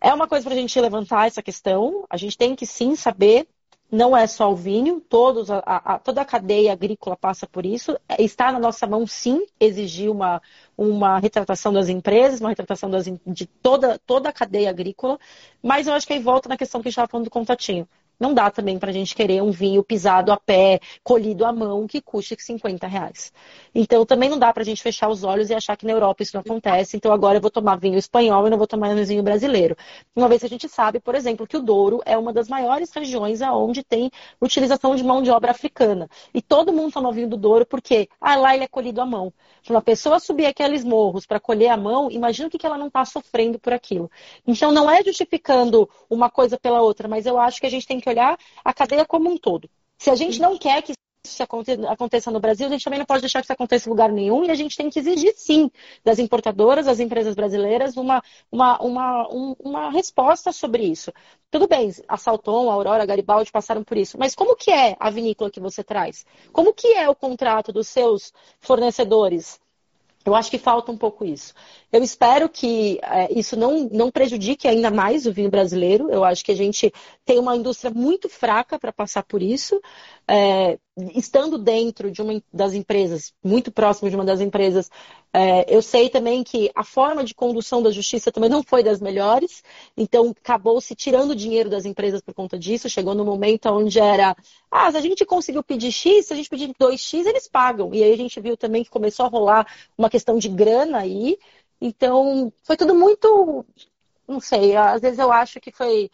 é uma coisa para a gente levantar essa questão. A gente tem que sim saber, não é só o vinho, todos, a, a, toda a cadeia agrícola passa por isso. É, está na nossa mão, sim, exigir uma, uma retratação das empresas, uma retratação das, de toda, toda a cadeia agrícola. Mas eu acho que aí volta na questão que a gente estava falando do contatinho. Não dá também para a gente querer um vinho pisado a pé, colhido à mão, que custe 50 reais. Então também não dá para a gente fechar os olhos e achar que na Europa isso não acontece. Então agora eu vou tomar vinho espanhol e não vou tomar vinho brasileiro. Uma vez que a gente sabe, por exemplo, que o Douro é uma das maiores regiões aonde tem utilização de mão de obra africana. E todo mundo toma vinho do Douro porque ah, lá ele é colhido à mão. Se uma pessoa subir aqueles morros para colher à mão, imagina o que ela não está sofrendo por aquilo. Então não é justificando uma coisa pela outra, mas eu acho que a gente tem que olhar a cadeia como um todo. Se a gente não quer que isso aconteça no Brasil, a gente também não pode deixar que isso aconteça em lugar nenhum e a gente tem que exigir, sim, das importadoras, das empresas brasileiras, uma, uma, uma, uma resposta sobre isso. Tudo bem, a Salton, a Aurora, a Garibaldi passaram por isso, mas como que é a vinícola que você traz? Como que é o contrato dos seus fornecedores? Eu acho que falta um pouco isso. Eu espero que é, isso não, não prejudique ainda mais o vinho brasileiro. Eu acho que a gente tem uma indústria muito fraca para passar por isso. É, estando dentro de uma das empresas, muito próximo de uma das empresas, é, eu sei também que a forma de condução da justiça também não foi das melhores, então acabou se tirando dinheiro das empresas por conta disso. Chegou no momento onde era, ah, se a gente conseguiu pedir X, se a gente pedir 2X, eles pagam. E aí a gente viu também que começou a rolar uma questão de grana aí. Então, foi tudo muito. Não sei, às vezes eu acho que foi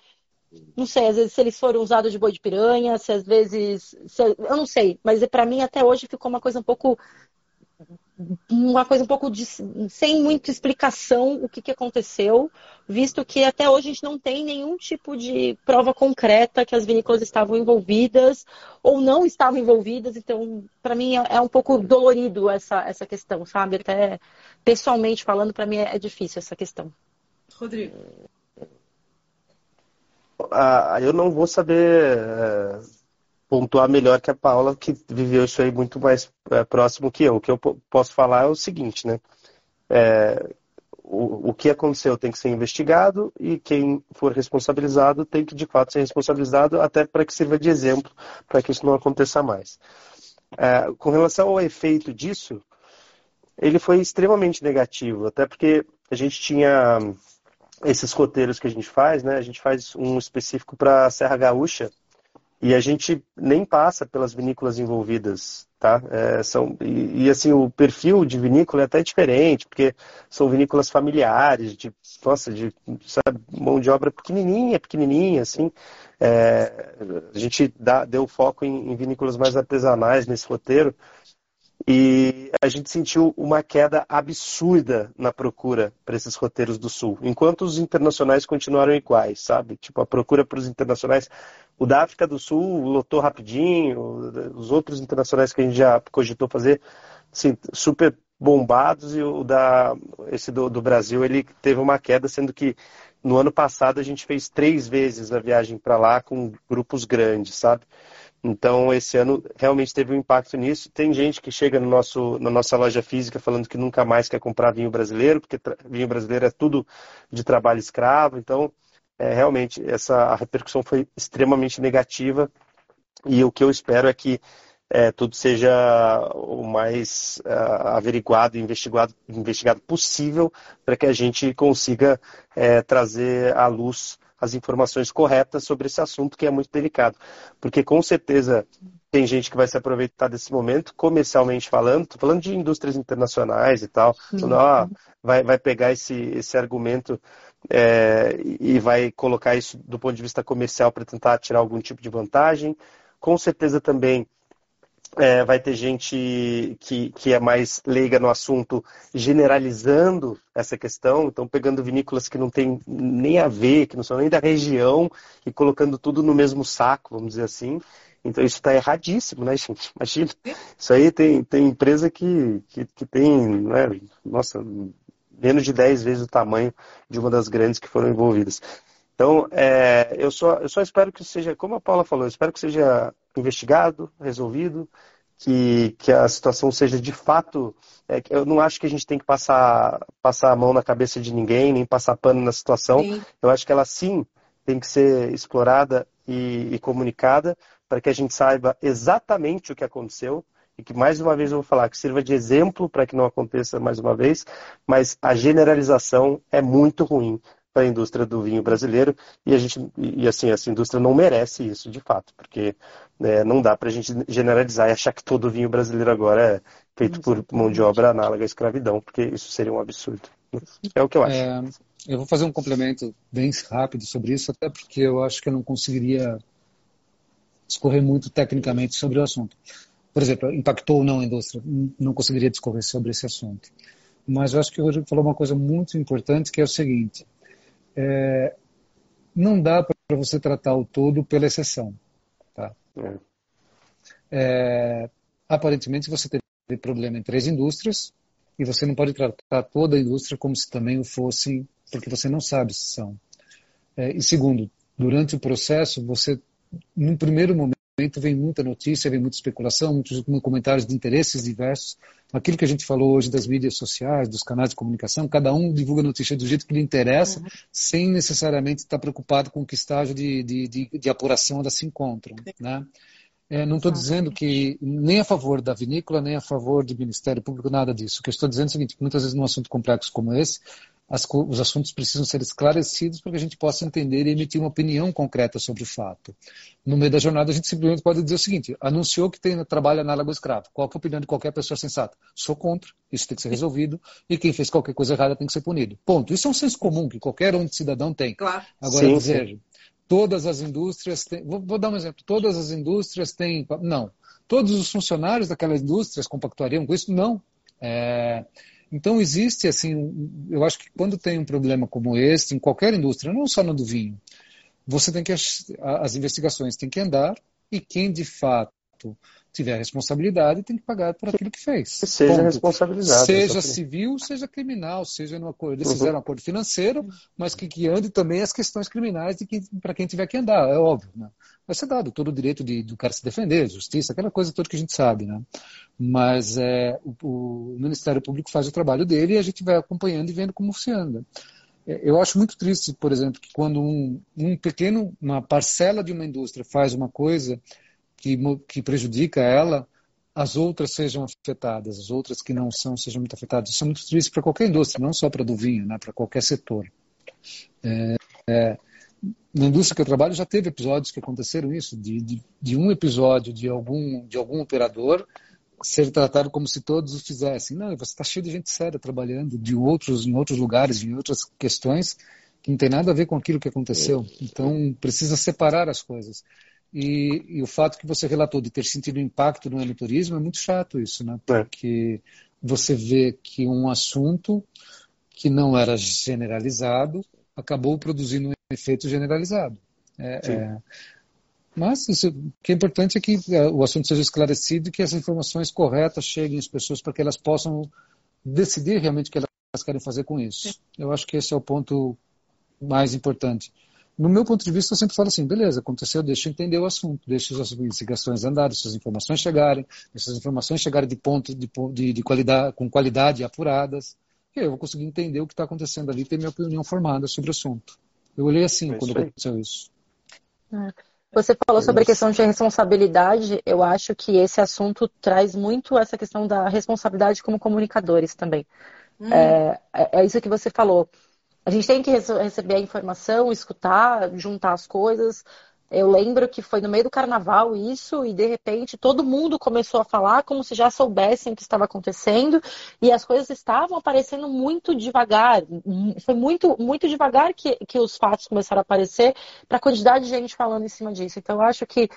não sei, às vezes se eles foram usados de boi de piranha, se às vezes. Se, eu não sei, mas para mim até hoje ficou uma coisa um pouco. Uma coisa um pouco de, sem muita explicação o que, que aconteceu, visto que até hoje a gente não tem nenhum tipo de prova concreta que as vinícolas estavam envolvidas ou não estavam envolvidas. Então, para mim é, é um pouco dolorido essa, essa questão, sabe? Até pessoalmente falando, para mim é, é difícil essa questão. Rodrigo ah, eu não vou saber é, pontuar melhor que a Paula, que viveu isso aí muito mais é, próximo que eu. O que eu posso falar é o seguinte, né? É, o, o que aconteceu tem que ser investigado e quem for responsabilizado tem que, de fato, ser responsabilizado, até para que sirva de exemplo para que isso não aconteça mais. É, com relação ao efeito disso, ele foi extremamente negativo, até porque a gente tinha esses roteiros que a gente faz, né? A gente faz um específico para a Serra Gaúcha e a gente nem passa pelas vinícolas envolvidas, tá? É, são, e, e, assim, o perfil de vinícola é até diferente, porque são vinícolas familiares, de, nossa, de sabe, mão de obra pequenininha, pequenininha, assim. É, a gente dá, deu foco em, em vinícolas mais artesanais nesse roteiro, e a gente sentiu uma queda absurda na procura para esses roteiros do Sul, enquanto os internacionais continuaram iguais, sabe? Tipo, a procura para os internacionais. O da África do Sul lotou rapidinho, os outros internacionais que a gente já cogitou fazer, assim, super bombados, e o da, esse do, do Brasil, ele teve uma queda, sendo que no ano passado a gente fez três vezes a viagem para lá com grupos grandes, sabe? Então, esse ano realmente teve um impacto nisso. Tem gente que chega no nosso, na nossa loja física falando que nunca mais quer comprar vinho brasileiro, porque vinho brasileiro é tudo de trabalho escravo. Então, é, realmente, essa a repercussão foi extremamente negativa. E o que eu espero é que é, tudo seja o mais uh, averiguado e investigado, investigado possível para que a gente consiga é, trazer à luz as informações corretas sobre esse assunto que é muito delicado. Porque com certeza tem gente que vai se aproveitar desse momento, comercialmente falando, estou falando de indústrias internacionais e tal, ó, vai, vai pegar esse, esse argumento é, e vai colocar isso do ponto de vista comercial para tentar tirar algum tipo de vantagem. Com certeza também é, vai ter gente que, que é mais leiga no assunto generalizando essa questão, então pegando vinícolas que não tem nem a ver, que não são nem da região, e colocando tudo no mesmo saco, vamos dizer assim. Então isso está erradíssimo, né, gente? (laughs) Imagina. Isso aí tem, tem empresa que, que, que tem, né, nossa, menos de 10 vezes o tamanho de uma das grandes que foram envolvidas. Então, é, eu, só, eu só espero que seja, como a Paula falou, eu espero que seja investigado, resolvido, que, que a situação seja de fato. É, eu não acho que a gente tem que passar, passar a mão na cabeça de ninguém, nem passar pano na situação. Sim. Eu acho que ela sim tem que ser explorada e, e comunicada para que a gente saiba exatamente o que aconteceu e que mais uma vez eu vou falar que sirva de exemplo para que não aconteça mais uma vez, mas a generalização é muito ruim para a indústria do vinho brasileiro e a gente e assim essa indústria não merece isso de fato porque né, não dá para a gente generalizar e achar que todo vinho brasileiro agora é feito por mão de obra análoga à escravidão porque isso seria um absurdo. É o que eu acho. É, eu vou fazer um complemento bem rápido sobre isso até porque eu acho que eu não conseguiria discorrer muito tecnicamente sobre o assunto. Por exemplo impactou ou não a indústria? Não conseguiria discorrer sobre esse assunto. Mas eu acho que o Rodrigo falou uma coisa muito importante que é o seguinte é, não dá para você tratar o todo pela exceção. Tá? É. É, aparentemente você teve problema em três indústrias e você não pode tratar toda a indústria como se também o fossem, porque você não sabe se são. É, e segundo, durante o processo, você, num primeiro momento, vem muita notícia, vem muita especulação, muitos comentários de interesses diversos. Aquilo que a gente falou hoje das mídias sociais, dos canais de comunicação, cada um divulga notícia do jeito que lhe interessa, uhum. sem necessariamente estar preocupado com que estágio de, de, de, de apuração elas se encontram. Né? É, não estou dizendo que nem a favor da vinícola, nem a favor do Ministério Público, nada disso. O que eu estou dizendo é o seguinte, muitas vezes num assunto complexo como esse, as, os assuntos precisam ser esclarecidos para que a gente possa entender e emitir uma opinião concreta sobre o fato. No meio da jornada, a gente simplesmente pode dizer o seguinte: anunciou que tem trabalho análogo escravo. Qual é a opinião de qualquer pessoa sensata? Sou contra, isso tem que ser resolvido, e quem fez qualquer coisa errada tem que ser punido. Ponto. Isso é um senso comum que qualquer um cidadão tem. Claro. Agora, sim, dizer, sim. todas as indústrias têm. Vou, vou dar um exemplo: todas as indústrias têm. Não. Todos os funcionários daquelas indústrias compactuariam com isso? Não. É, então existe assim, eu acho que quando tem um problema como este em qualquer indústria, não só no do vinho, você tem que as investigações têm que andar e quem de fato tiver responsabilidade tem que pagar por aquilo que fez. Seja Ponto. responsabilizado. Seja civil, seja criminal, seja no acordo. Eles uhum. fizeram um acordo financeiro, mas que, que ande também as questões criminais que, para quem tiver que andar, é óbvio. Né? Vai ser dado todo o direito de, do cara se defender, justiça, aquela coisa toda que a gente sabe. Né? Mas é, o, o Ministério Público faz o trabalho dele e a gente vai acompanhando e vendo como se anda. É, eu acho muito triste, por exemplo, que quando um, um pequeno, uma parcela de uma indústria faz uma coisa que, que prejudica ela, as outras sejam afetadas, as outras que não são sejam muito afetadas. Isso é muito triste para qualquer indústria, não só para do vinho, né, para qualquer setor. É, é, na indústria que eu trabalho já teve episódios que aconteceram isso, de, de, de, um episódio de algum, de algum operador ser tratado como se todos o fizessem. Não, você está cheio de gente séria trabalhando de outros, em outros lugares, em outras questões, que não tem nada a ver com aquilo que aconteceu. Então, precisa separar as coisas. E, e, o fato que você relatou de ter sentido impacto no enoturismo é muito chato isso, né? É. Porque você vê que um assunto que não era generalizado acabou produzindo um efeito generalizado. É, é, mas isso, o que é importante é que é, o assunto seja esclarecido e que as informações corretas cheguem às pessoas para que elas possam decidir realmente o que elas querem fazer com isso. Eu acho que esse é o ponto mais importante. No meu ponto de vista, eu sempre falo assim, beleza, aconteceu, deixa eu entender o assunto, deixa as investigações andarem, se as informações chegarem, se as informações chegarem de ponto de, de, de qualidade, com qualidade apuradas, eu vou conseguir entender o que está acontecendo ali e ter minha opinião formada sobre o assunto. Eu olhei assim é quando aconteceu isso. É. Você falou sobre a questão de responsabilidade. Eu acho que esse assunto traz muito essa questão da responsabilidade como comunicadores também. Hum. É, é, isso que você falou. A gente tem que receber a informação, escutar, juntar as coisas, eu lembro que foi no meio do carnaval isso, e de repente todo mundo começou a falar como se já soubessem o que estava acontecendo, e as coisas estavam aparecendo muito devagar. Foi muito, muito devagar que, que os fatos começaram a aparecer para a quantidade de gente falando em cima disso. Então, eu acho que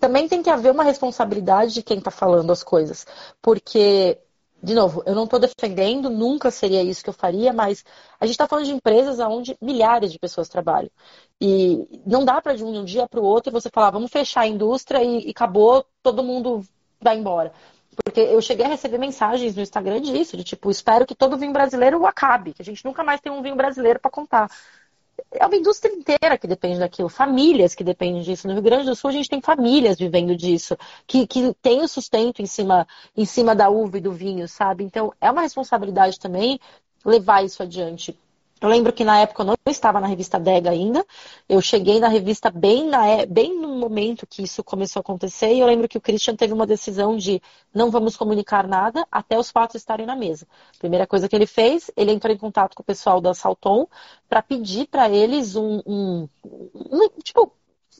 também tem que haver uma responsabilidade de quem está falando as coisas, porque de novo, eu não estou defendendo, nunca seria isso que eu faria, mas a gente está falando de empresas onde milhares de pessoas trabalham. E não dá para de um dia para o outro você falar, vamos fechar a indústria e, e acabou, todo mundo vai embora. Porque eu cheguei a receber mensagens no Instagram disso, de tipo, espero que todo vinho brasileiro acabe, que a gente nunca mais tem um vinho brasileiro para contar é uma indústria inteira que depende daquilo, famílias que dependem disso. No Rio Grande do Sul a gente tem famílias vivendo disso, que, que tem o sustento em cima, em cima da uva e do vinho, sabe? Então é uma responsabilidade também levar isso adiante. Eu lembro que na época eu não estava na revista Dega ainda. Eu cheguei na revista bem, na, é, bem no momento que isso começou a acontecer. E eu lembro que o Christian teve uma decisão de não vamos comunicar nada até os fatos estarem na mesa. Primeira coisa que ele fez, ele entrou em contato com o pessoal da Salton para pedir para eles um, um, um, tipo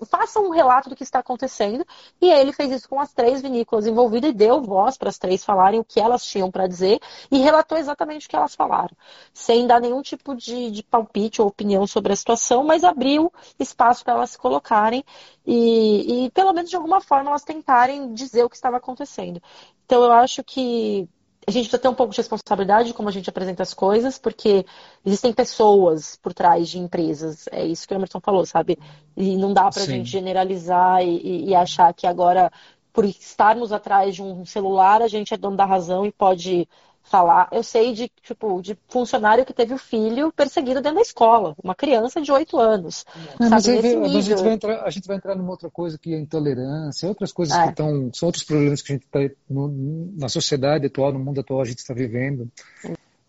faça um relato do que está acontecendo. E ele fez isso com as três vinícolas envolvidas e deu voz para as três falarem o que elas tinham para dizer e relatou exatamente o que elas falaram, sem dar nenhum tipo de, de palpite ou opinião sobre a situação, mas abriu espaço para elas se colocarem e, e, pelo menos de alguma forma, elas tentarem dizer o que estava acontecendo. Então, eu acho que a gente precisa ter um pouco de responsabilidade de como a gente apresenta as coisas, porque existem pessoas por trás de empresas. É isso que o Emerson falou, sabe? E não dá para a gente generalizar e, e, achar que agora, por estarmos atrás de um celular, a gente é dono da razão e pode falar. Eu sei de, tipo, de funcionário que teve o filho perseguido dentro da escola, uma criança de 8 anos. É, mas a, gente vai entrar, a gente vai entrar numa outra coisa que é intolerância, outras coisas é. que estão. São outros problemas que a gente está na sociedade atual, no mundo atual, a gente está vivendo.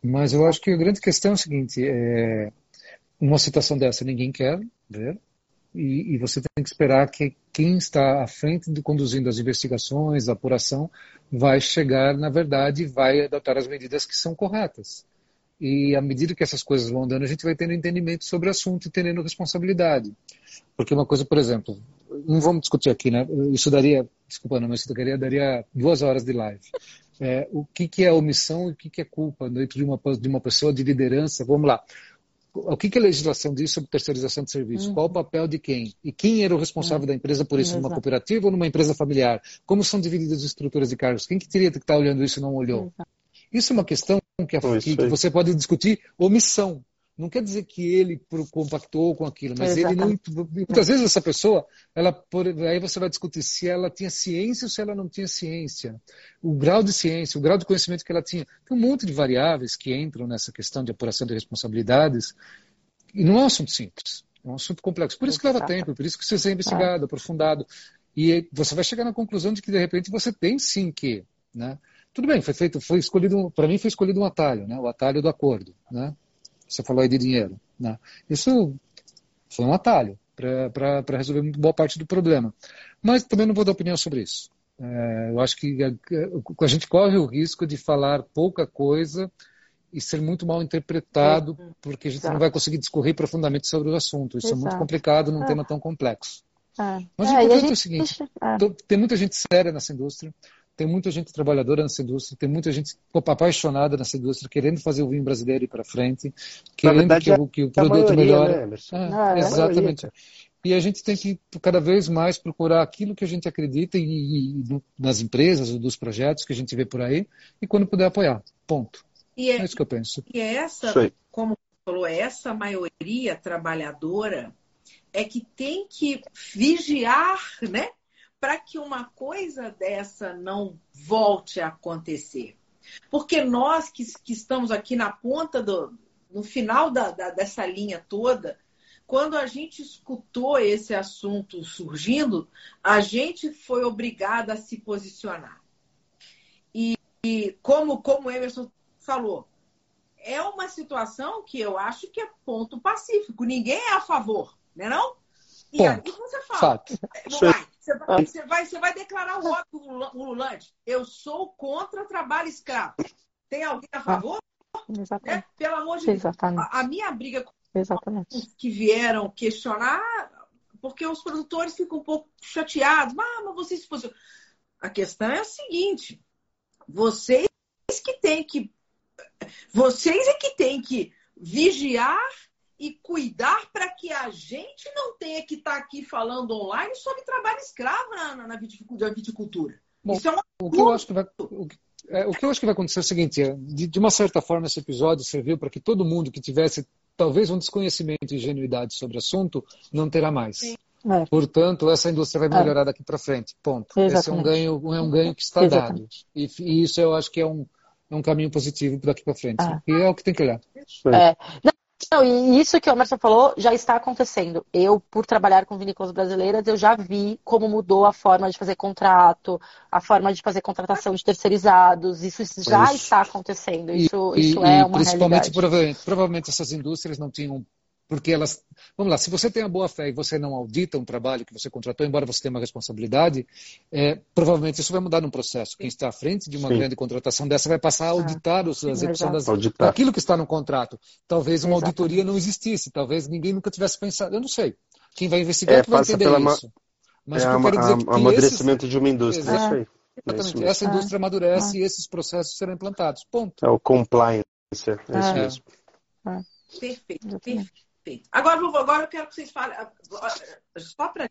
Mas eu acho que a grande questão é o seguinte: é, uma situação dessa ninguém quer ver, e, e, você tem que esperar que quem está à frente conduzindo as investigações, a apuração, vai chegar na verdade e vai adotar as medidas que são corretas. E à medida que essas coisas vão andando, a gente vai tendo entendimento sobre o assunto e tendo responsabilidade. Porque uma coisa, por exemplo, não vamos discutir aqui, né? Isso daria, desculpa, não, mas isso daria, daria duas horas de live. É, o que, que é omissão e o que, que é culpa dentro de uma, de uma pessoa de liderança? Vamos lá o que, que a legislação diz sobre terceirização de serviços? Uhum. Qual o papel de quem? E quem era o responsável uhum. da empresa por isso, Exato. numa cooperativa ou numa empresa familiar? Como são divididas as estruturas de cargos? Quem que teria que estar olhando isso e não olhou? Exato. Isso é uma questão que, que, que você pode discutir omissão. Não quer dizer que ele compactou com aquilo, mas Exatamente. ele não. Muitas vezes essa pessoa, ela, por, aí você vai discutir se ela tinha ciência ou se ela não tinha ciência. O grau de ciência, o grau de conhecimento que ela tinha. Tem um monte de variáveis que entram nessa questão de apuração de responsabilidades. E não é um assunto simples, é um assunto complexo. Por isso que leva tempo, por isso que precisa ser investigado, é. aprofundado. E você vai chegar na conclusão de que, de repente, você tem sim que. Né? Tudo bem, foi feito, foi escolhido, para mim foi escolhido um atalho, né? o atalho do acordo. Né? Você falou aí de dinheiro. Né? Isso foi um atalho para resolver boa parte do problema. Mas também não vou dar opinião sobre isso. É, eu acho que a, a, gente corre o risco de falar pouca coisa e ser muito mal interpretado, porque a gente Exato. não vai conseguir discorrer profundamente sobre o assunto. Isso Exato. é muito complicado num é. tema tão complexo. É. Mas o é, importante é o seguinte: é. tem muita gente séria nessa indústria, tem muita gente trabalhadora nessa indústria, tem muita gente apaixonada nessa indústria, querendo fazer o vinho brasileiro ir para frente, querendo verdade, que, o, que o produto maioria, melhore. Né, ah, é, exatamente. E a gente tem que cada vez mais procurar aquilo que a gente acredita e, e nas empresas ou dos projetos que a gente vê por aí e quando puder apoiar. Ponto. E é, é isso que eu penso. E é essa, como falou, essa maioria trabalhadora é que tem que vigiar, né? Para que uma coisa dessa não volte a acontecer. Porque nós que, que estamos aqui na ponta do. no final da, da, dessa linha toda, quando a gente escutou esse assunto surgindo, a gente foi obrigada a se posicionar. E, e como, como Emerson falou, é uma situação que eu acho que é ponto pacífico. Ninguém é a favor, né não? E ponto. aí você fala, Fato. Vai, você, vai, você, vai, você vai declarar o voto ululante. Eu sou contra trabalho escravo. Tem alguém a favor? Exatamente. É, pelo amor de Deus. A, a minha briga com Exatamente. que vieram questionar, porque os produtores ficam um pouco chateados. Ah, mas vocês se posicionam. A questão é a seguinte: vocês que têm que. Vocês é que têm que vigiar e cuidar para que a gente não tenha que estar tá aqui falando online sobre trabalho escravo na, na, na viticultura. Bom, Isso é uma... o que eu acho que vai. O que... É, o que eu acho que vai acontecer é o seguinte: é, de, de uma certa forma, esse episódio serviu para que todo mundo que tivesse talvez um desconhecimento e ingenuidade sobre o assunto não terá mais. É. Portanto, essa indústria vai melhorar é. daqui para frente. Ponto. Exatamente. Esse é um ganho, é um ganho que está Exatamente. dado. E, e, isso eu acho que é um, é um caminho positivo daqui para frente. Ah. E é o que tem que olhar. É. Não, não, e isso que o Emerson falou já está acontecendo. Eu, por trabalhar com vinícolas brasileiras, eu já vi como mudou a forma de fazer contrato, a forma de fazer contratação de terceirizados. Isso já isso. está acontecendo. Isso, e, isso e, é uma principalmente, realidade. Provavelmente, provavelmente essas indústrias não tinham porque elas. Vamos lá, se você tem a boa fé e você não audita um trabalho que você contratou, embora você tenha uma responsabilidade, é, provavelmente isso vai mudar num processo. Quem está à frente de uma Sim. grande contratação dessa vai passar a auditar os, a execução das, auditar. daquilo que está no contrato. Talvez uma Exatamente. auditoria não existisse, talvez ninguém nunca tivesse pensado. Eu não sei. Quem vai investigar é, que vai entender isso. Mas é, o que eu quero dizer é que amadurecimento esses... de uma indústria. Exato. É. Exatamente. Essa indústria amadurece e esses processos serão implantados. Ponto. É o compliance. É isso mesmo. Perfeito, perfeito. Perfeito. Agora, agora eu quero que vocês falem. Só para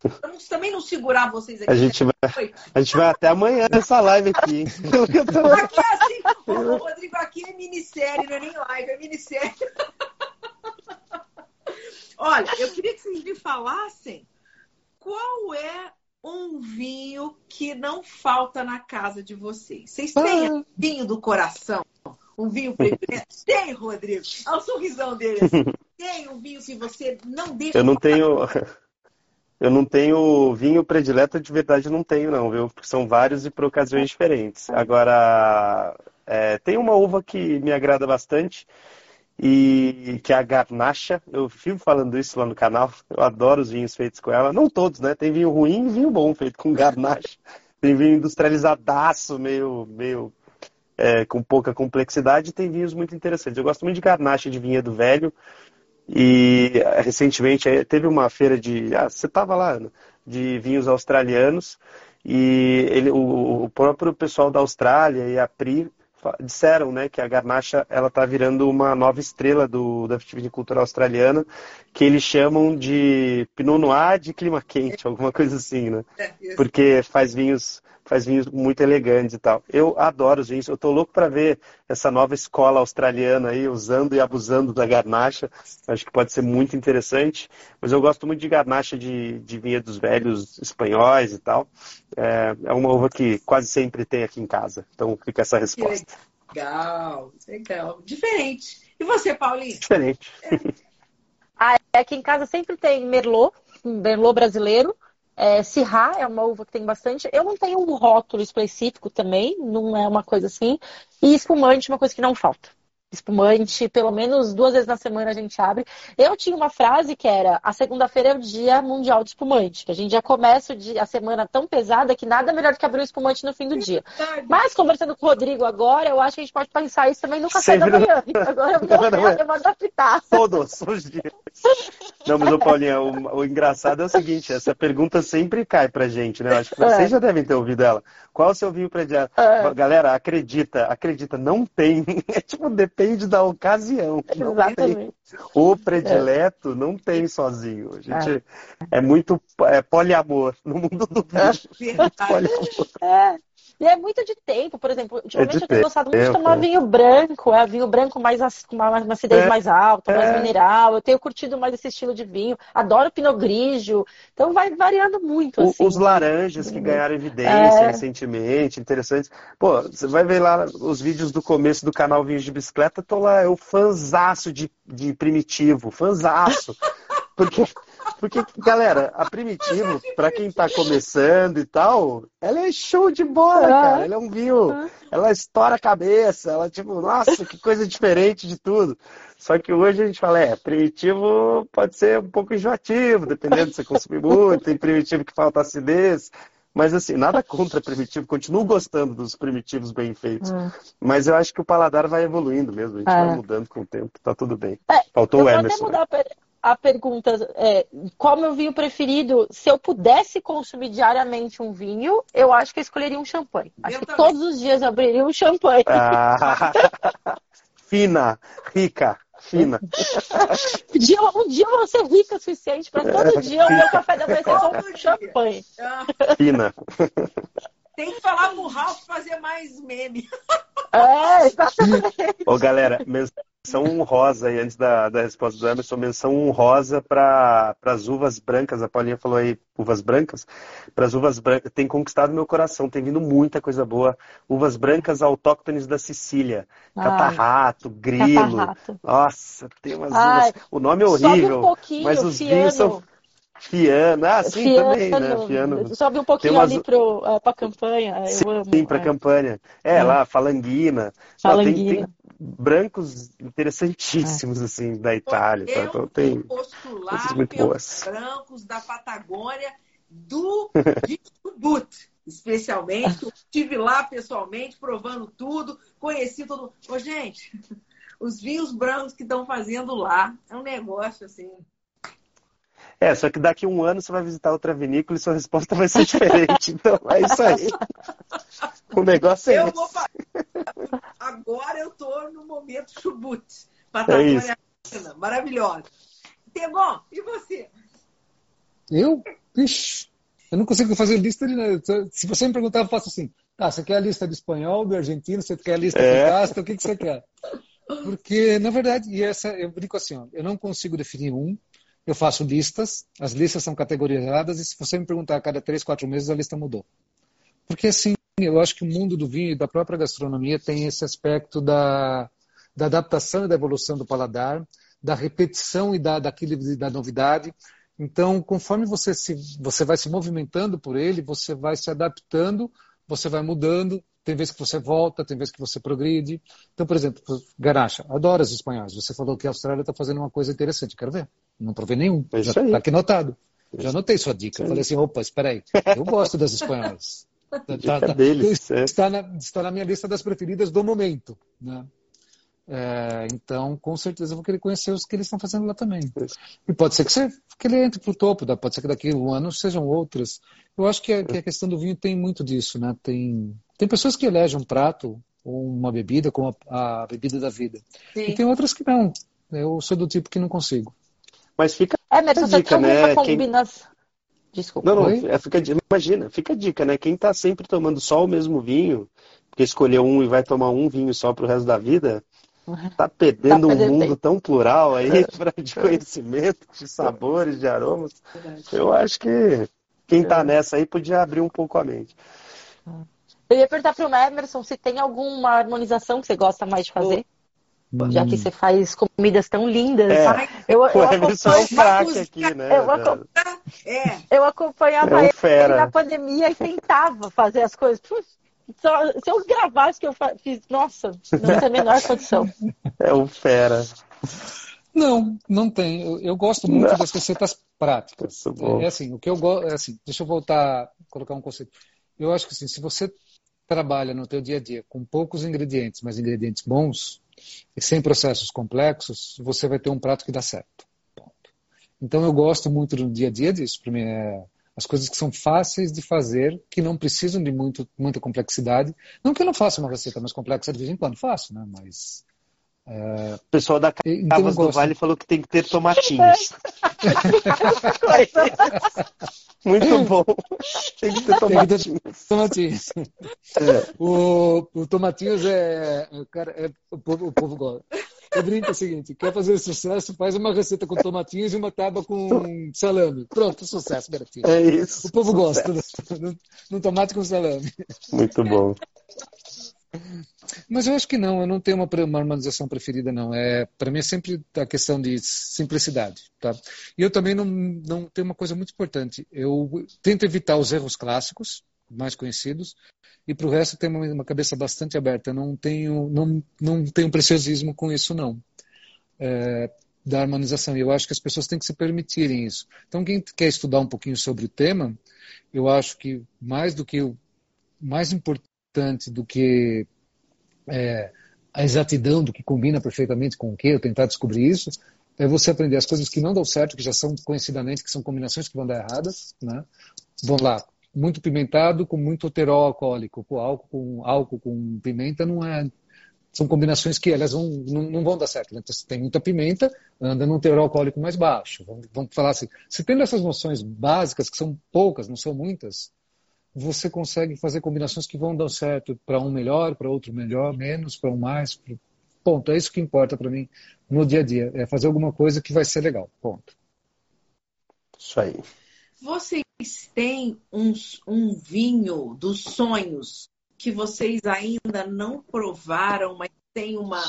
também não segurar vocês aqui. A gente vai, a gente vai até amanhã nessa live aqui. aqui é assim, o Rodrigo, aqui é minissérie, não é nem live, é minissérie. (laughs) Olha, eu queria que vocês me falassem qual é um vinho que não falta na casa de vocês. Vocês têm ah. vinho do coração? Um vinho predileto? Tem, Rodrigo. Olha o sorrisão dele. Assim. (laughs) Tem um vinho que você não deixa. Eu não tenho. (laughs) Eu não tenho vinho predileto, de verdade não tenho, não, viu? Porque são vários e por ocasiões diferentes. Agora, é, tem uma uva que me agrada bastante, e que é a garnacha. Eu vivo falando isso lá no canal. Eu adoro os vinhos feitos com ela. Não todos, né? Tem vinho ruim e vinho bom feito com garnacha. (laughs) Tem vinho industrializadaço, meio, meio é, com pouca complexidade. Tem vinhos muito interessantes. Eu gosto muito de garnacha de vinhedo velho. E recentemente é, teve uma feira de. Ah, você estava lá, de vinhos australianos. E ele, o, o próprio pessoal da Austrália e a PRI disseram né, que a Garnacha ela está virando uma nova estrela do, da viticultura australiana, que eles chamam de Pinot Noir de clima quente, (laughs) alguma coisa assim, né? É, Porque faz vinhos faz vinhos muito elegantes e tal. Eu adoro os vinhos, eu tô louco para ver essa nova escola australiana aí usando e abusando da garnacha. Acho que pode ser muito interessante. Mas eu gosto muito de garnacha de, de vinhedos velhos espanhóis e tal. É, é uma uva que quase sempre tem aqui em casa. Então fica essa resposta. Legal, legal. Diferente. E você, Paulinho? Diferente. É. Ah, aqui em casa sempre tem Merlot, um Merlot brasileiro. É, é uma uva que tem bastante. Eu não tenho um rótulo específico também, não é uma coisa assim. E espumante, uma coisa que não falta espumante, pelo menos duas vezes na semana a gente abre. Eu tinha uma frase que era: a segunda-feira é o dia mundial de espumante, que a gente já começa a semana tão pesada que nada melhor do que abrir o espumante no fim do dia. Mas conversando com o Rodrigo agora, eu acho que a gente pode pensar isso também no café Sempre da manhã. Agora eu (laughs) vou, eu vou adaptar. Todos os dias. Não, mas, ô Paulinha, o, o, engraçado é o seguinte: essa pergunta sempre cai pra gente, né? Eu acho que vocês é. já devem ter ouvido ela. Qual o seu vinho predileto? É. Galera, acredita, acredita, não tem. (laughs) É tipo, depende depende da ocasião. Exatamente. O predileto é. não tem sozinho. A gente é, é muito é, poliamor no mundo do (laughs) vinho. poliamor. É. E é muito de tempo, por exemplo, ultimamente é eu tenho gostado muito de tomar vinho branco, é vinho branco mais com uma, uma acidez é, mais alta, mais é. mineral. Eu tenho curtido mais esse estilo de vinho. Adoro Pinot Grigio. Então vai variando muito. O, assim, os laranjas que ganharam evidência é. recentemente, interessantes. Pô, você vai ver lá os vídeos do começo do canal Vinhos de Bicicleta, tô lá, eu fanzaço de, de primitivo, fanzaço. (laughs) Porque porque, galera, a Primitivo, para quem tá começando e tal, ela é show de bola, cara. Ela é um vinho. Ela estoura a cabeça. Ela, tipo, nossa, que coisa diferente de tudo. Só que hoje a gente fala, é, primitivo pode ser um pouco enjoativo, dependendo se você consumir muito. Tem primitivo que falta acidez. Mas assim, nada contra primitivo, continuo gostando dos primitivos bem feitos. Hum. Mas eu acho que o paladar vai evoluindo mesmo, a gente é. vai mudando com o tempo, tá tudo bem. É, Faltou o Emerson. Até mudar, né? A pergunta é, qual meu vinho preferido? Se eu pudesse consumir diariamente um vinho, eu acho que eu escolheria um champanhe. Acho eu que também. todos os dias eu abriria um champanhe. Ah, (laughs) fina, rica, fina. (laughs) um, dia, um dia eu vou ser rica o suficiente para todo dia o meu café da manhã ser um champanhe. Fina. (laughs) Tem que falar pro Ralph fazer mais meme. É, exatamente. Ô, galera, menção honrosa aí, antes da, da resposta do Emerson, menção honrosa para as uvas brancas. A Paulinha falou aí, uvas brancas. Para as uvas brancas, tem conquistado meu coração, tem vindo muita coisa boa. Uvas brancas autóctones da Sicília. Ai, catarrato, grilo. Catarrato. Nossa, tem umas Ai, uvas. O nome é horrível, um mas os vinhos são. Fiano, ah, sim, Fiano, também, né? Fiano. Sobe um pouquinho umas... ali para a campanha, eu sim, amo. Sim, para a é. campanha. É, é, lá, falanguina. Falanguina. Não, tem, tem, brancos interessantíssimos, é. assim, da Itália. Tá? Então tem coisas muito boas. brancos da Patagônia, do Chubut, especialmente. estive lá pessoalmente, provando tudo, conheci todo Ô, gente, os vinhos brancos que estão fazendo lá é um negócio, assim, é, só que daqui a um ano você vai visitar outra vinícola e sua resposta vai ser diferente. (laughs) Então é isso aí. O negócio é eu esse. Vou... Agora eu tô no momento chubut. Patagônia é maravilhosa. Tegon, e você? Eu? Ixi, eu não consigo fazer lista de nada. Se você me perguntar, eu faço assim. Tá, você quer a lista de espanhol, do argentino, você quer a lista é. de casta, o que, que você quer? Porque, na verdade, e essa, eu brinco assim, ó, eu não consigo definir um, eu faço listas, as listas são categorizadas, e se você me perguntar a cada três, quatro meses, a lista mudou. Porque, assim, eu acho que o mundo do vinho e da própria gastronomia tem esse aspecto da, da adaptação e da evolução do paladar, da repetição e da, daquele, da novidade. Então, conforme você, se, você vai se movimentando por ele, você vai se adaptando, você vai mudando, tem vezes que você volta, tem vezes que você progride. Então, por exemplo, Garacha, adoro os espanhóis. Você falou que a Austrália está fazendo uma coisa interessante, quero ver. Não provei nenhum. É Já está aqui notado. Já anotei sua dica. Falei assim, opa, espera aí. Eu gosto das espanholas. (laughs) Tá, tá, deles, é. está, na, está na minha lista das preferidas do momento. Né? É, então, com certeza, eu vou querer conhecer os que eles estão fazendo lá também. E pode ser que, você, que ele entre para o topo, pode ser que daqui a um ano sejam outras. Eu acho que a, que a, questão do vinho tem muito disso. Né? Tem, tem pessoas que elegem um prato ou uma bebida como a, a bebida da vida. Sim. E tem outras que não. Eu sou do tipo que não consigo. Mas fica é, mas a dica, né? Combinação... Quem... Desculpa. Não, não, é, fica, imagina, fica a dica, né? Quem está sempre tomando só o mesmo vinho, porque escolheu um e vai tomar um vinho só para o resto da vida, tá perdendo tá um mundo tempo. tão plural aí (laughs) de conhecimento, de sabores, de aromas. Eu acho que quem está nessa aí podia abrir um pouco a mente. Eu ia perguntar para o Emerson se tem alguma harmonização que você gosta mais de fazer. Já que você faz comidas tão lindas. É, eu, eu acompanho, um craque aqui, né? Eu, acompanho, é. eu acompanhava é um ele na pandemia e tentava fazer as coisas. Só, se eu gravasse que eu fiz, nossa, não tem a menor condição. É um fera. Não, não tem. Eu, eu gosto muito não. das receitas práticas. É, é, assim, o que eu gosto, é assim, deixa eu voltar, colocar um conceito. Eu acho que assim, se você trabalha no teu dia a dia com poucos ingredientes, mas ingredientes bons, e sem processos complexos, você vai ter um prato que dá certo. Ponto. Então eu gosto muito no dia a dia disso. Para mim é as coisas que são fáceis de fazer, que não precisam de muito, muita complexidade. Não que eu não faça uma receita mais complexa de vez em quando, faço, né? Mas O pessoal da então Cavas do gosto. Vale falou que tem que ter tomatinhos. (laughs) Muito bom. Tem que ter Tem que ter tomatinhos. tomatinhos. É. O, o tomatinhos é, é, cara, é- o, povo, o povo gosta. Eu brinco o seguinte: quer fazer sucesso, faz uma receita com tomatinhos e uma tábua com salame. Pronto, sucesso garantido. É isso. O povo gosta Sucesso. do, do- do tomate com salame. Muito bom. Mas eu acho que não, eu não tenho uma, uma harmonização preferida, não. É, para mim é sempre a questão de simplicidade. Tá? E eu também não, não tenho uma coisa muito importante. Eu tento evitar os erros clássicos, mais conhecidos, e para o resto tenho uma, uma cabeça bastante aberta. Eu não tenho, não, não tenho preciosismo com isso, não. É, da harmonização. E eu acho que as pessoas têm que se permitirem isso. Então, quem quer estudar um pouquinho sobre o tema, eu acho que mais do que mais importante do que é, a exatidão do que combina perfeitamente com o que, eu tentar descobrir isso, é você aprender as coisas que não dão certo, que já são conhecidamente, que são combinações que vão dar erradas, né? Vão lá, muito pimentado com muito terol alcoólico, com álcool com álcool com pimenta não é são combinações que elas vão, não, não vão dar certo. Então, se tem muita pimenta, anda num teor alcoólico mais baixo. Vamos, vamos falar assim, se tendo essas noções básicas, que são poucas, não são muitas, você consegue fazer combinações que vão dar certo para um melhor, para outro melhor, menos, para um mais. Pra... Ponto. É isso que importa para mim no dia a dia. É fazer alguma coisa que vai ser legal. Ponto. Isso aí. Vocês têm um, um vinho dos sonhos que vocês ainda não provaram, mas têm uma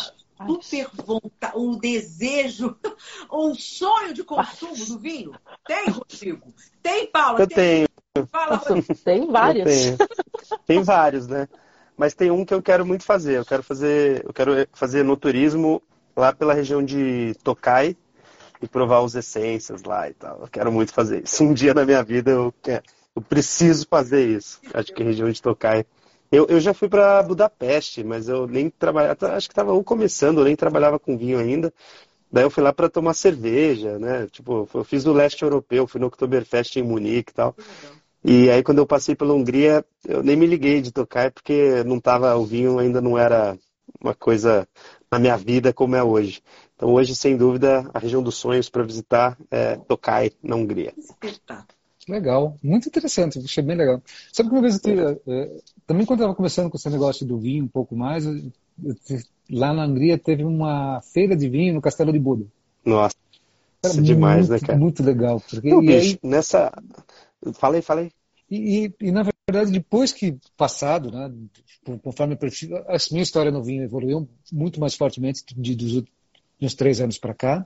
super vontade, um desejo, (laughs) um sonho de consumo do vinho? Tem, Rodrigo? Tem, Paula? Eu Tem? tenho. Fala, Rodrigo. Tem vários. Tem vários, né? Mas tem um que eu quero muito fazer. Eu quero fazer, eu quero fazer no turismo lá pela região de Tokai e provar os essências lá e tal. Eu quero muito fazer isso. Um dia na minha vida eu, quero, eu preciso fazer isso. Acho que a região de Tokai. Eu, eu já fui para Budapeste, mas eu nem trabalhava, acho que estava começando, eu nem trabalhava com vinho ainda. Daí eu fui lá para tomar cerveja, né? Tipo, eu fiz o leste europeu, fui no Oktoberfest em Munique e tal. E aí quando eu passei pela Hungria, eu nem me liguei de tocar, porque não tava, o vinho ainda não era uma coisa na minha vida como é hoje. Então hoje, sem dúvida, a região dos sonhos para visitar é Tokai, na Hungria. Legal, muito interessante, achei bem legal. Sabe que uma vez eu tive, é, também quando eu estava começando com esse negócio do vinho um pouco mais, eu, eu, lá na Hungria teve uma feira de vinho no Castelo de Buda. Nossa, isso é demais, muito, né, cara? Muito legal. Porque, Não, e bicho, aí, nessa. Falei, falei. E, e, e, na verdade, depois que passado, né, conforme a minha história no vinho evoluiu muito mais fortemente de, uns três anos para cá.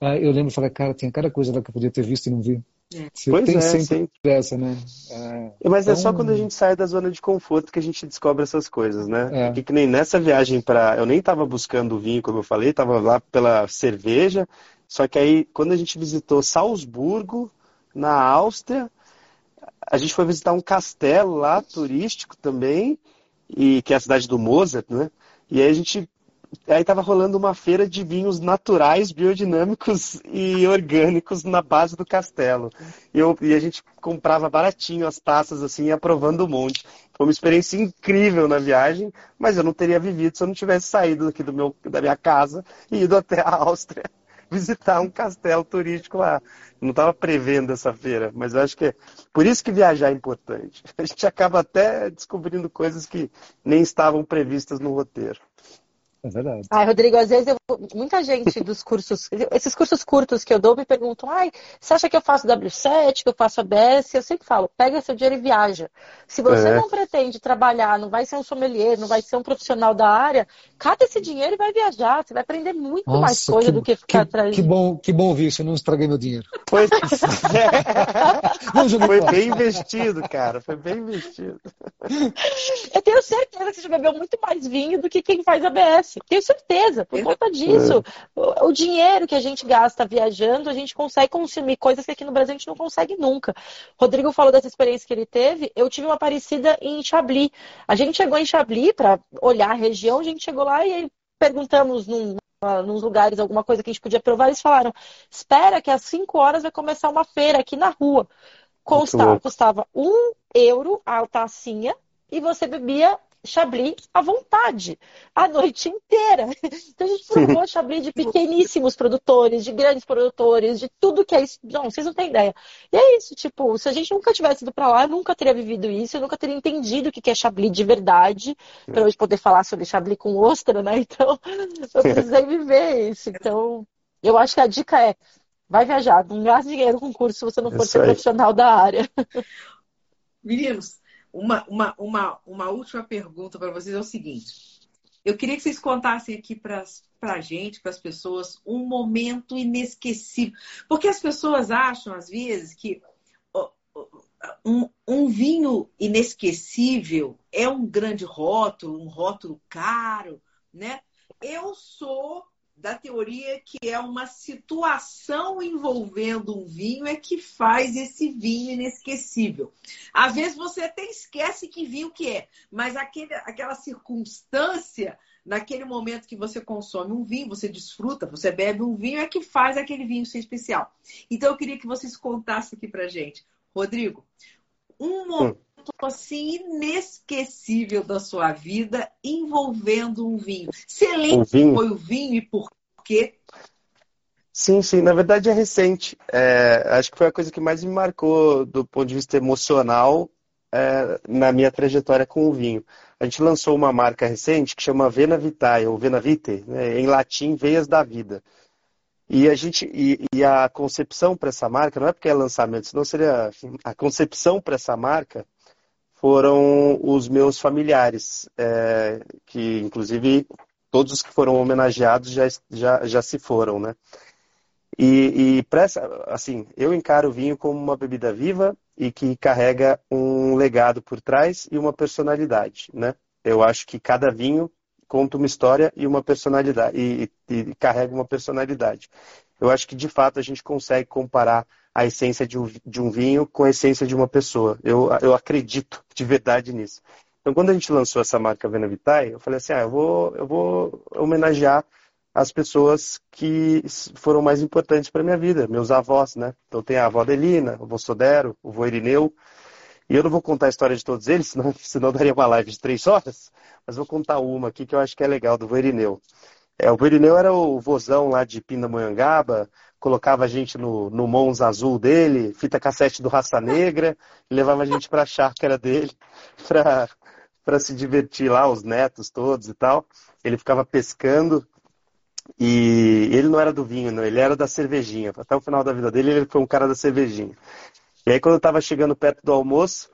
Uh, eu lembro e falei, cara, tinha cada coisa lá que eu podia ter visto e não vi. É. Você pois tem é, sempre sim. essa, né? Uh, Mas então... é só quando a gente sai da zona de conforto que a gente descobre essas coisas, né? É. Porque que nem nessa viagem para, eu nem estava buscando vinho, como eu falei, estava lá pela cerveja. Só que aí, quando a gente visitou Salzburgo, na Áustria, a gente foi visitar um castelo lá, turístico também, e que é a cidade do Mozart, né? E aí a gente. Aí estava rolando uma feira de vinhos naturais, biodinâmicos e orgânicos na base do castelo. E, eu, e a gente comprava baratinho as taças, assim, aprovando um monte. Foi uma experiência incrível na viagem, mas eu não teria vivido se eu não tivesse saído aqui do meu, da minha casa e ido até a Áustria (laughs) visitar um castelo turístico lá. Não estava prevendo essa feira, mas eu acho que é por isso que viajar é importante. (laughs) A gente acaba até descobrindo coisas que nem estavam previstas no roteiro. É verdade. Ai, Rodrigo, às vezes eu, muita gente dos cursos, esses cursos curtos que eu dou me perguntam, ai, você acha que eu faço W7, que eu faço ABS? Eu sempre falo, pega seu dinheiro e viaja. Se você É. não pretende trabalhar, não vai ser um sommelier, não vai ser um profissional da área, cata esse dinheiro e vai viajar. Você vai aprender muito mais coisa do que ficar atrás que bom, que bom ouvir isso, eu não estraguei meu dinheiro. (laughs) Foi, Não joguei foi fora. bem investido, cara. Foi bem investido. Eu tenho certeza que você já bebeu muito mais vinho do que quem faz ABS. Tenho certeza, por conta disso. O, o dinheiro que a gente gasta viajando, a gente consegue consumir coisas que aqui no Brasil a gente não consegue nunca. Rodrigo falou dessa experiência que ele teve. Eu tive uma parecida em Chablis. A gente chegou em Chablis para olhar a região, a gente chegou lá e perguntamos num, nos lugares alguma coisa que a gente podia provar, eles falaram: espera que às 5 horas vai começar uma feira aqui na rua. Consta, louco. custava um euro a tacinha e você bebia Chablis à vontade, a noite inteira. (laughs) Então a gente provou (laughs) Chablis de pequeníssimos produtores, de grandes produtores, de tudo que é isso. Não, vocês não têm ideia. E é isso, tipo, se a gente nunca tivesse ido para lá, eu nunca teria vivido isso, eu nunca teria entendido o que é Chablis de verdade, para hoje poder falar sobre Chablis com ostra, né? (laughs) Então, eu precisei viver isso. Então, eu acho que a dica é vai viajar, não gaste dinheiro com curso se você não for ser profissional da área. Meninos, uma, uma, uma, uma última pergunta para vocês é o seguinte. Eu queria que vocês contassem aqui para a gente, para as pessoas, um momento inesquecível. Porque as pessoas acham, às vezes, que um, um, vinho inesquecível é um grande rótulo, um rótulo caro, né? Eu sou da teoria que é uma situação envolvendo um vinho é que faz esse vinho inesquecível. Às vezes você até esquece que vinho que é, mas aquele, aquela circunstância, naquele momento que você consome um vinho, você desfruta, você bebe um vinho, é que faz aquele vinho ser especial. Então eu queria que vocês contassem aqui pra gente. Rodrigo, um assim inesquecível da sua vida envolvendo um vinho. Você lembra que foi o vinho e por quê? Sim, sim, na verdade é recente. É, acho que foi a coisa que mais me marcou do ponto de vista emocional é, na minha trajetória com o vinho. A gente lançou uma marca recente que chama Vena Vitae, ou Vena Vitae, né, em latim, Veias da Vida. E a gente e, e a concepção para essa marca não é porque é lançamento, senão seria a concepção para essa marca foram os meus familiares, é, que inclusive todos os que foram homenageados já, já, já se foram, né? E, e pra essa, assim, eu encaro o vinho como uma bebida viva e que carrega um legado por trás e uma personalidade, né? Eu acho que cada vinho conta uma história e uma personalidade e, e, e carrega uma personalidade. Eu acho que de fato a gente consegue comparar a essência de um, de um vinho com a essência de uma pessoa. Eu, eu acredito de verdade nisso. Então, quando a gente lançou essa marca Vena Vitae, eu falei assim, ah, eu vou, eu vou homenagear as pessoas que foram mais importantes para minha vida, meus avós, né? Então tem a avó Adelina, o avô Sodero, o avô Irineu. E eu não vou contar a história de todos eles, (laughs) senão, senão daria uma live de três horas, mas vou contar uma aqui que eu acho que é legal, do vô Irineu. É, o vô Irineu era o vozão lá de Pindamonhangaba, colocava a gente no, no Mons azul dele, fita cassete do Raça Negra, e levava a gente para a chácara dele (laughs) para se divertir lá, os netos todos e tal. Ele ficava pescando e ele não era do vinho, não, ele era da cervejinha. Até o final da vida dele, ele foi um cara da cervejinha. E aí, quando eu estava chegando perto do almoço,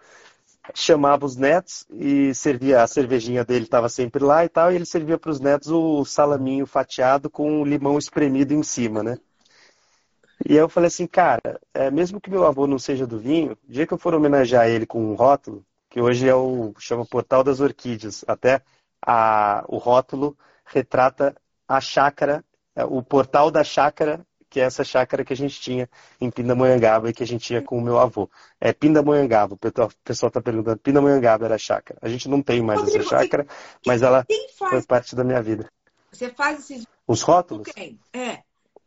chamava os netos e servia a cervejinha dele, estava sempre lá e tal, e ele servia para os netos o salaminho fatiado com limão espremido em cima, né? E aí eu falei assim, cara, é, mesmo que meu avô não seja do vinho, o dia que eu for homenagear ele com um rótulo, que hoje é o chama Portal das Orquídeas, até a, o rótulo retrata a chácara, é, o portal da chácara, que é essa chácara que a gente tinha em Pindamonhangaba e que a gente tinha com o meu avô. É Pindamonhangaba, o pessoal está perguntando, Pindamonhangaba era a chácara. A gente não tem mais essa chácara, mas ela foi parte da minha vida. Você faz esses... Os rótulos? É.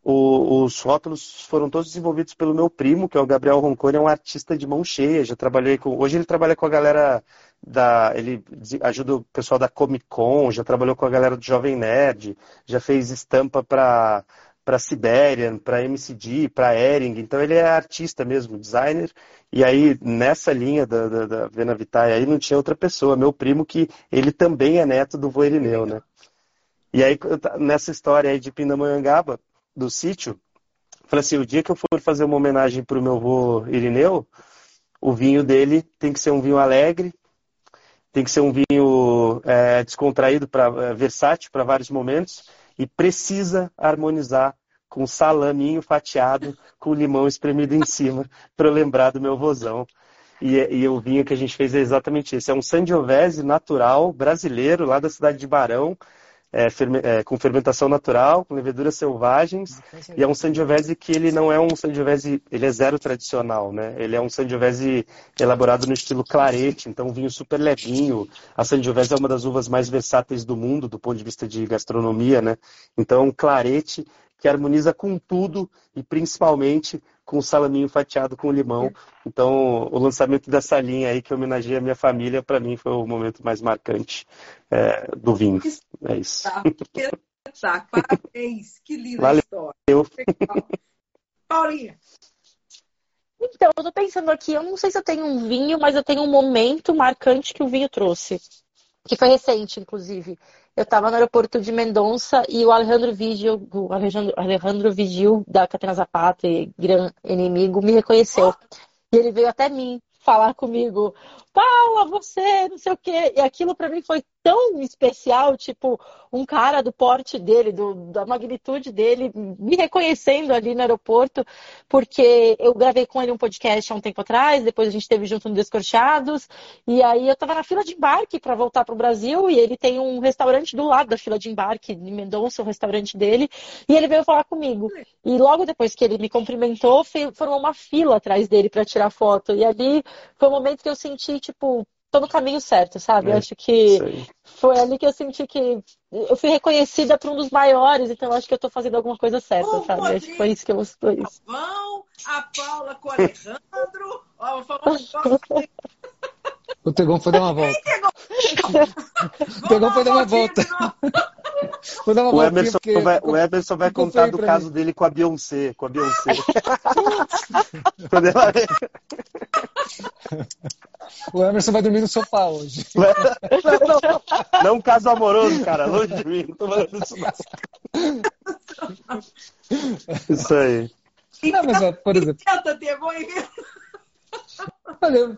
O, os rótulos foram todos desenvolvidos pelo meu primo, que é o Gabriel Roncone, é um artista de mão cheia. Já trabalhei com. Hoje ele trabalha com a galera da. Ele ajuda o pessoal da Comic Con, já trabalhou com a galera do Jovem Nerd, já fez estampa para para Siberian, para MCD, para Ering. Então ele é artista mesmo, designer. E aí nessa linha da, da, da Vena Vitae aí não tinha outra pessoa, meu primo que ele também é neto do Voirineu, né? E aí nessa história aí de Pindamonhangaba, do sítio, falei assim, o dia que eu for fazer uma homenagem para o meu avô Irineu, o vinho dele tem que ser um vinho alegre, tem que ser um vinho é, descontraído, pra, é, versátil para vários momentos e precisa harmonizar com salaminho fatiado com limão espremido em cima (laughs) para lembrar do meu vozão. E, e, o vinho que a gente fez é exatamente isso. É um Sangiovese natural brasileiro lá da cidade de Barão, é, é, com fermentação natural, com leveduras selvagens, e é um Sangiovese que ele não é um Sangiovese, ele é zero tradicional, né? Ele é um Sangiovese elaborado no estilo clarete, então um vinho super levinho. A Sangiovese é uma das uvas mais versáteis do mundo, do ponto de vista de gastronomia, né? Então, um clarete que harmoniza com tudo e principalmente com o salaminho fatiado com limão. Então, o lançamento dessa linha aí que homenageia a minha família, para mim foi o momento mais marcante é, do vinho. É isso. (laughs) Tá, parabéns, que linda Valeu. história. Eu, Paulinha, Então, eu tô pensando aqui, eu não sei se eu tenho um vinho, mas eu tenho um momento marcante que o vinho trouxe. Que foi recente, inclusive. Eu estava no aeroporto de Mendonça e o Alejandro Vigil, o Alejandro, Alejandro Vigil, da Catena Zapata, e gran inimigo, me reconheceu. E ele veio até mim falar comigo, Paula, você, não sei o quê. E aquilo para mim foi tão especial, tipo, um cara do porte dele, do, da magnitude dele, me reconhecendo ali no aeroporto, porque eu gravei com ele um podcast há um tempo atrás, depois a gente esteve junto no Descorchados, e aí eu tava na fila de embarque para voltar pro Brasil, e ele tem um restaurante do lado da fila de embarque, em Mendonça, o restaurante dele, e ele veio falar comigo. E logo depois que ele me cumprimentou, formou uma fila atrás dele para tirar foto, e ali foi o momento que eu senti, tipo, tô no caminho certo, sabe? É, eu acho que foi ali que eu senti que eu fui reconhecida por um dos maiores, então eu acho que eu tô fazendo alguma coisa certa, O sabe? Acho que foi isso que eu foi isso. Vão, a Paula com o Alejandro. Ó, negócio. (laughs) O Tegon foi dar uma volta. (laughs) O Tegon foi dar uma volta. (laughs) Foi dar uma O Emerson porque vai, o Emerson vai ficou contar do caso mim. dele com a Beyoncé. Com a Beyoncé. Quando ela (laughs) o Emerson vai dormir no sofá hoje. Não um caso amoroso, cara. Longe de mim. Não tô falando isso, não. Isso aí. Não, mas, ó, por exemplo. Olha,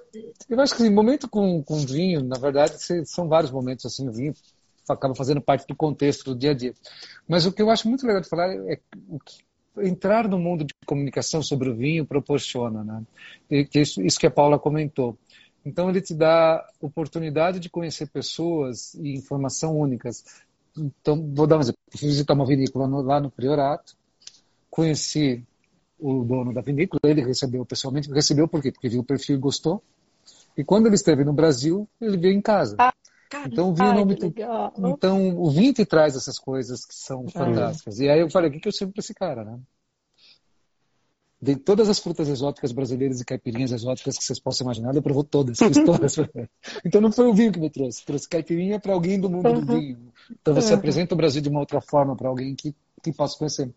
eu, acho que assim, momento com, com vinho, na verdade, são vários momentos assim, o vinho acaba fazendo parte do contexto do dia a dia. Mas o que eu acho muito legal de falar é o que entrar no mundo de comunicação sobre o vinho proporciona, né? E que isso, isso que a Paula comentou. Então ele te dá oportunidade de conhecer pessoas e informação únicas. Então vou dar um exemplo. Fui visitar uma vinícola no- lá no Priorato, conheci o dono da vinícola, ele recebeu pessoalmente, recebeu por quê? Porque viu o perfil e gostou. E quando ele esteve no Brasil, ele veio em casa. Então o vinho Ai, não que me legal. então, o vinho te traz essas coisas que são fantásticas. E aí eu falei, o que, que eu sirvo para esse cara, né? De todas as frutas exóticas brasileiras e caipirinhas exóticas que vocês possam imaginar, ele provou todas, fiz (laughs) todas. então não foi o vinho que me trouxe, trouxe caipirinha para alguém do mundo do vinho. Então você apresenta o Brasil de uma outra forma para alguém que, que possa conhecer.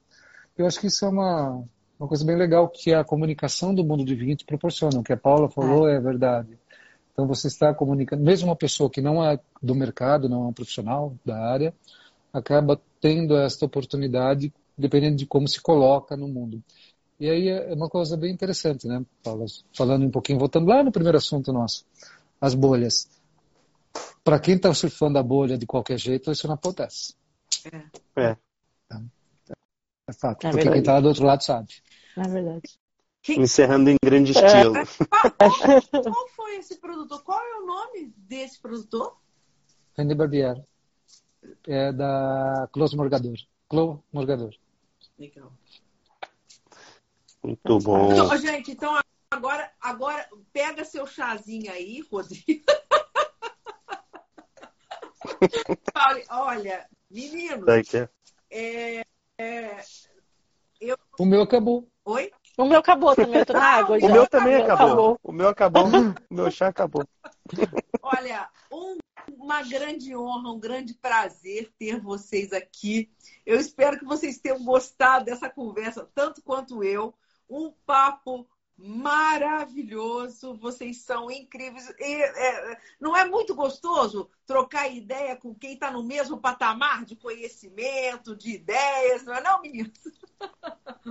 Eu acho que isso é uma, uma coisa bem legal que a comunicação do mundo do vinho te proporciona. O que a Paula falou é verdade. Então você está comunicando, mesmo uma pessoa que não é do mercado, não é um profissional da área, acaba tendo esta oportunidade dependendo de como se coloca no mundo. E aí é uma coisa bem interessante, né, Paula? Falando um pouquinho, voltando lá no primeiro assunto nosso, as bolhas. Para quem está surfando a bolha de qualquer jeito, isso não acontece. É. É fato. É porque verdade. quem está lá do outro lado sabe. É verdade. Encerrando em grande estilo. Qual foi esse produtor? Qual é o nome desse produtor? René Barbier. É da Clos Morgador. Clos Morgador. Legal. Muito bom. Então, gente, então agora, agora pega seu chazinho aí, Rodrigo. (laughs) Olha, Olha, menino, Tá aqui. é, é, O meu acabou. oi? O meu acabou também, eu tô na água já. O meu também meu acabou. O meu acabou. (laughs) O meu chá acabou. Olha, um- uma grande honra, um grande prazer ter vocês aqui. Eu espero que vocês tenham gostado dessa conversa, tanto quanto eu. Um papo maravilhoso, vocês são incríveis. E, é, não é muito gostoso trocar ideia com quem está no mesmo patamar de conhecimento, de ideias, não é não, meninos?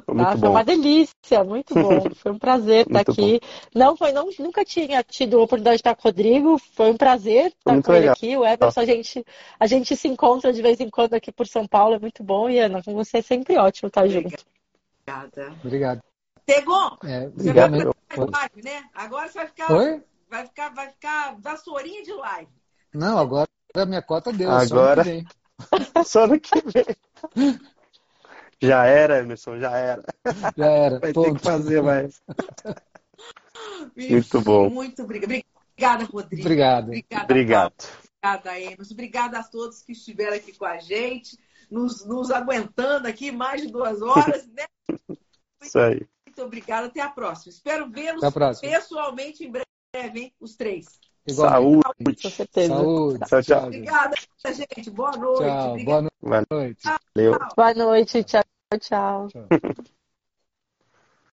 Foi foi bom. uma delícia, muito bom. (laughs) Foi um prazer estar aqui. Não foi, não, nunca tinha tido a oportunidade de estar com o Rodrigo. Foi um prazer estar muito com ele legal. aqui. O Everson, a gente, a gente se encontra de vez em quando aqui por São Paulo, é muito bom. E Ana, com você é sempre ótimo estar junto. Obrigada. Obrigado. Tegon, É, você vai igualmente. fazer mais live, né? Agora você vai ficar, Oi? vai ficar, vai ficar vassourinha de live. Não, agora a minha cota deu. só Agora- que vem. (laughs) Só no que vem. Já era, Emerson, já era. Já era. Vai ter Ponto. que fazer mais. (laughs) Muito bom. Muito obrigada. Obrigada, Rodrigo. Obrigado. Obrigada, Obrigado. Paulo. Obrigada, Emerson. Obrigada a todos que estiveram aqui com a gente. nos, nos aguentando aqui mais de duas horas, né? (laughs) Isso aí. Muito obrigada. Até a próxima. Espero vê-los pessoalmente em breve, hein? Os três. Igualmente. Saúde. Com certeza. Saúde. Tchau, tchau. Obrigada, gente. Boa noite. Tchau. Boa noite. Valeu. Boa noite. Tchau, tchau. Tchau.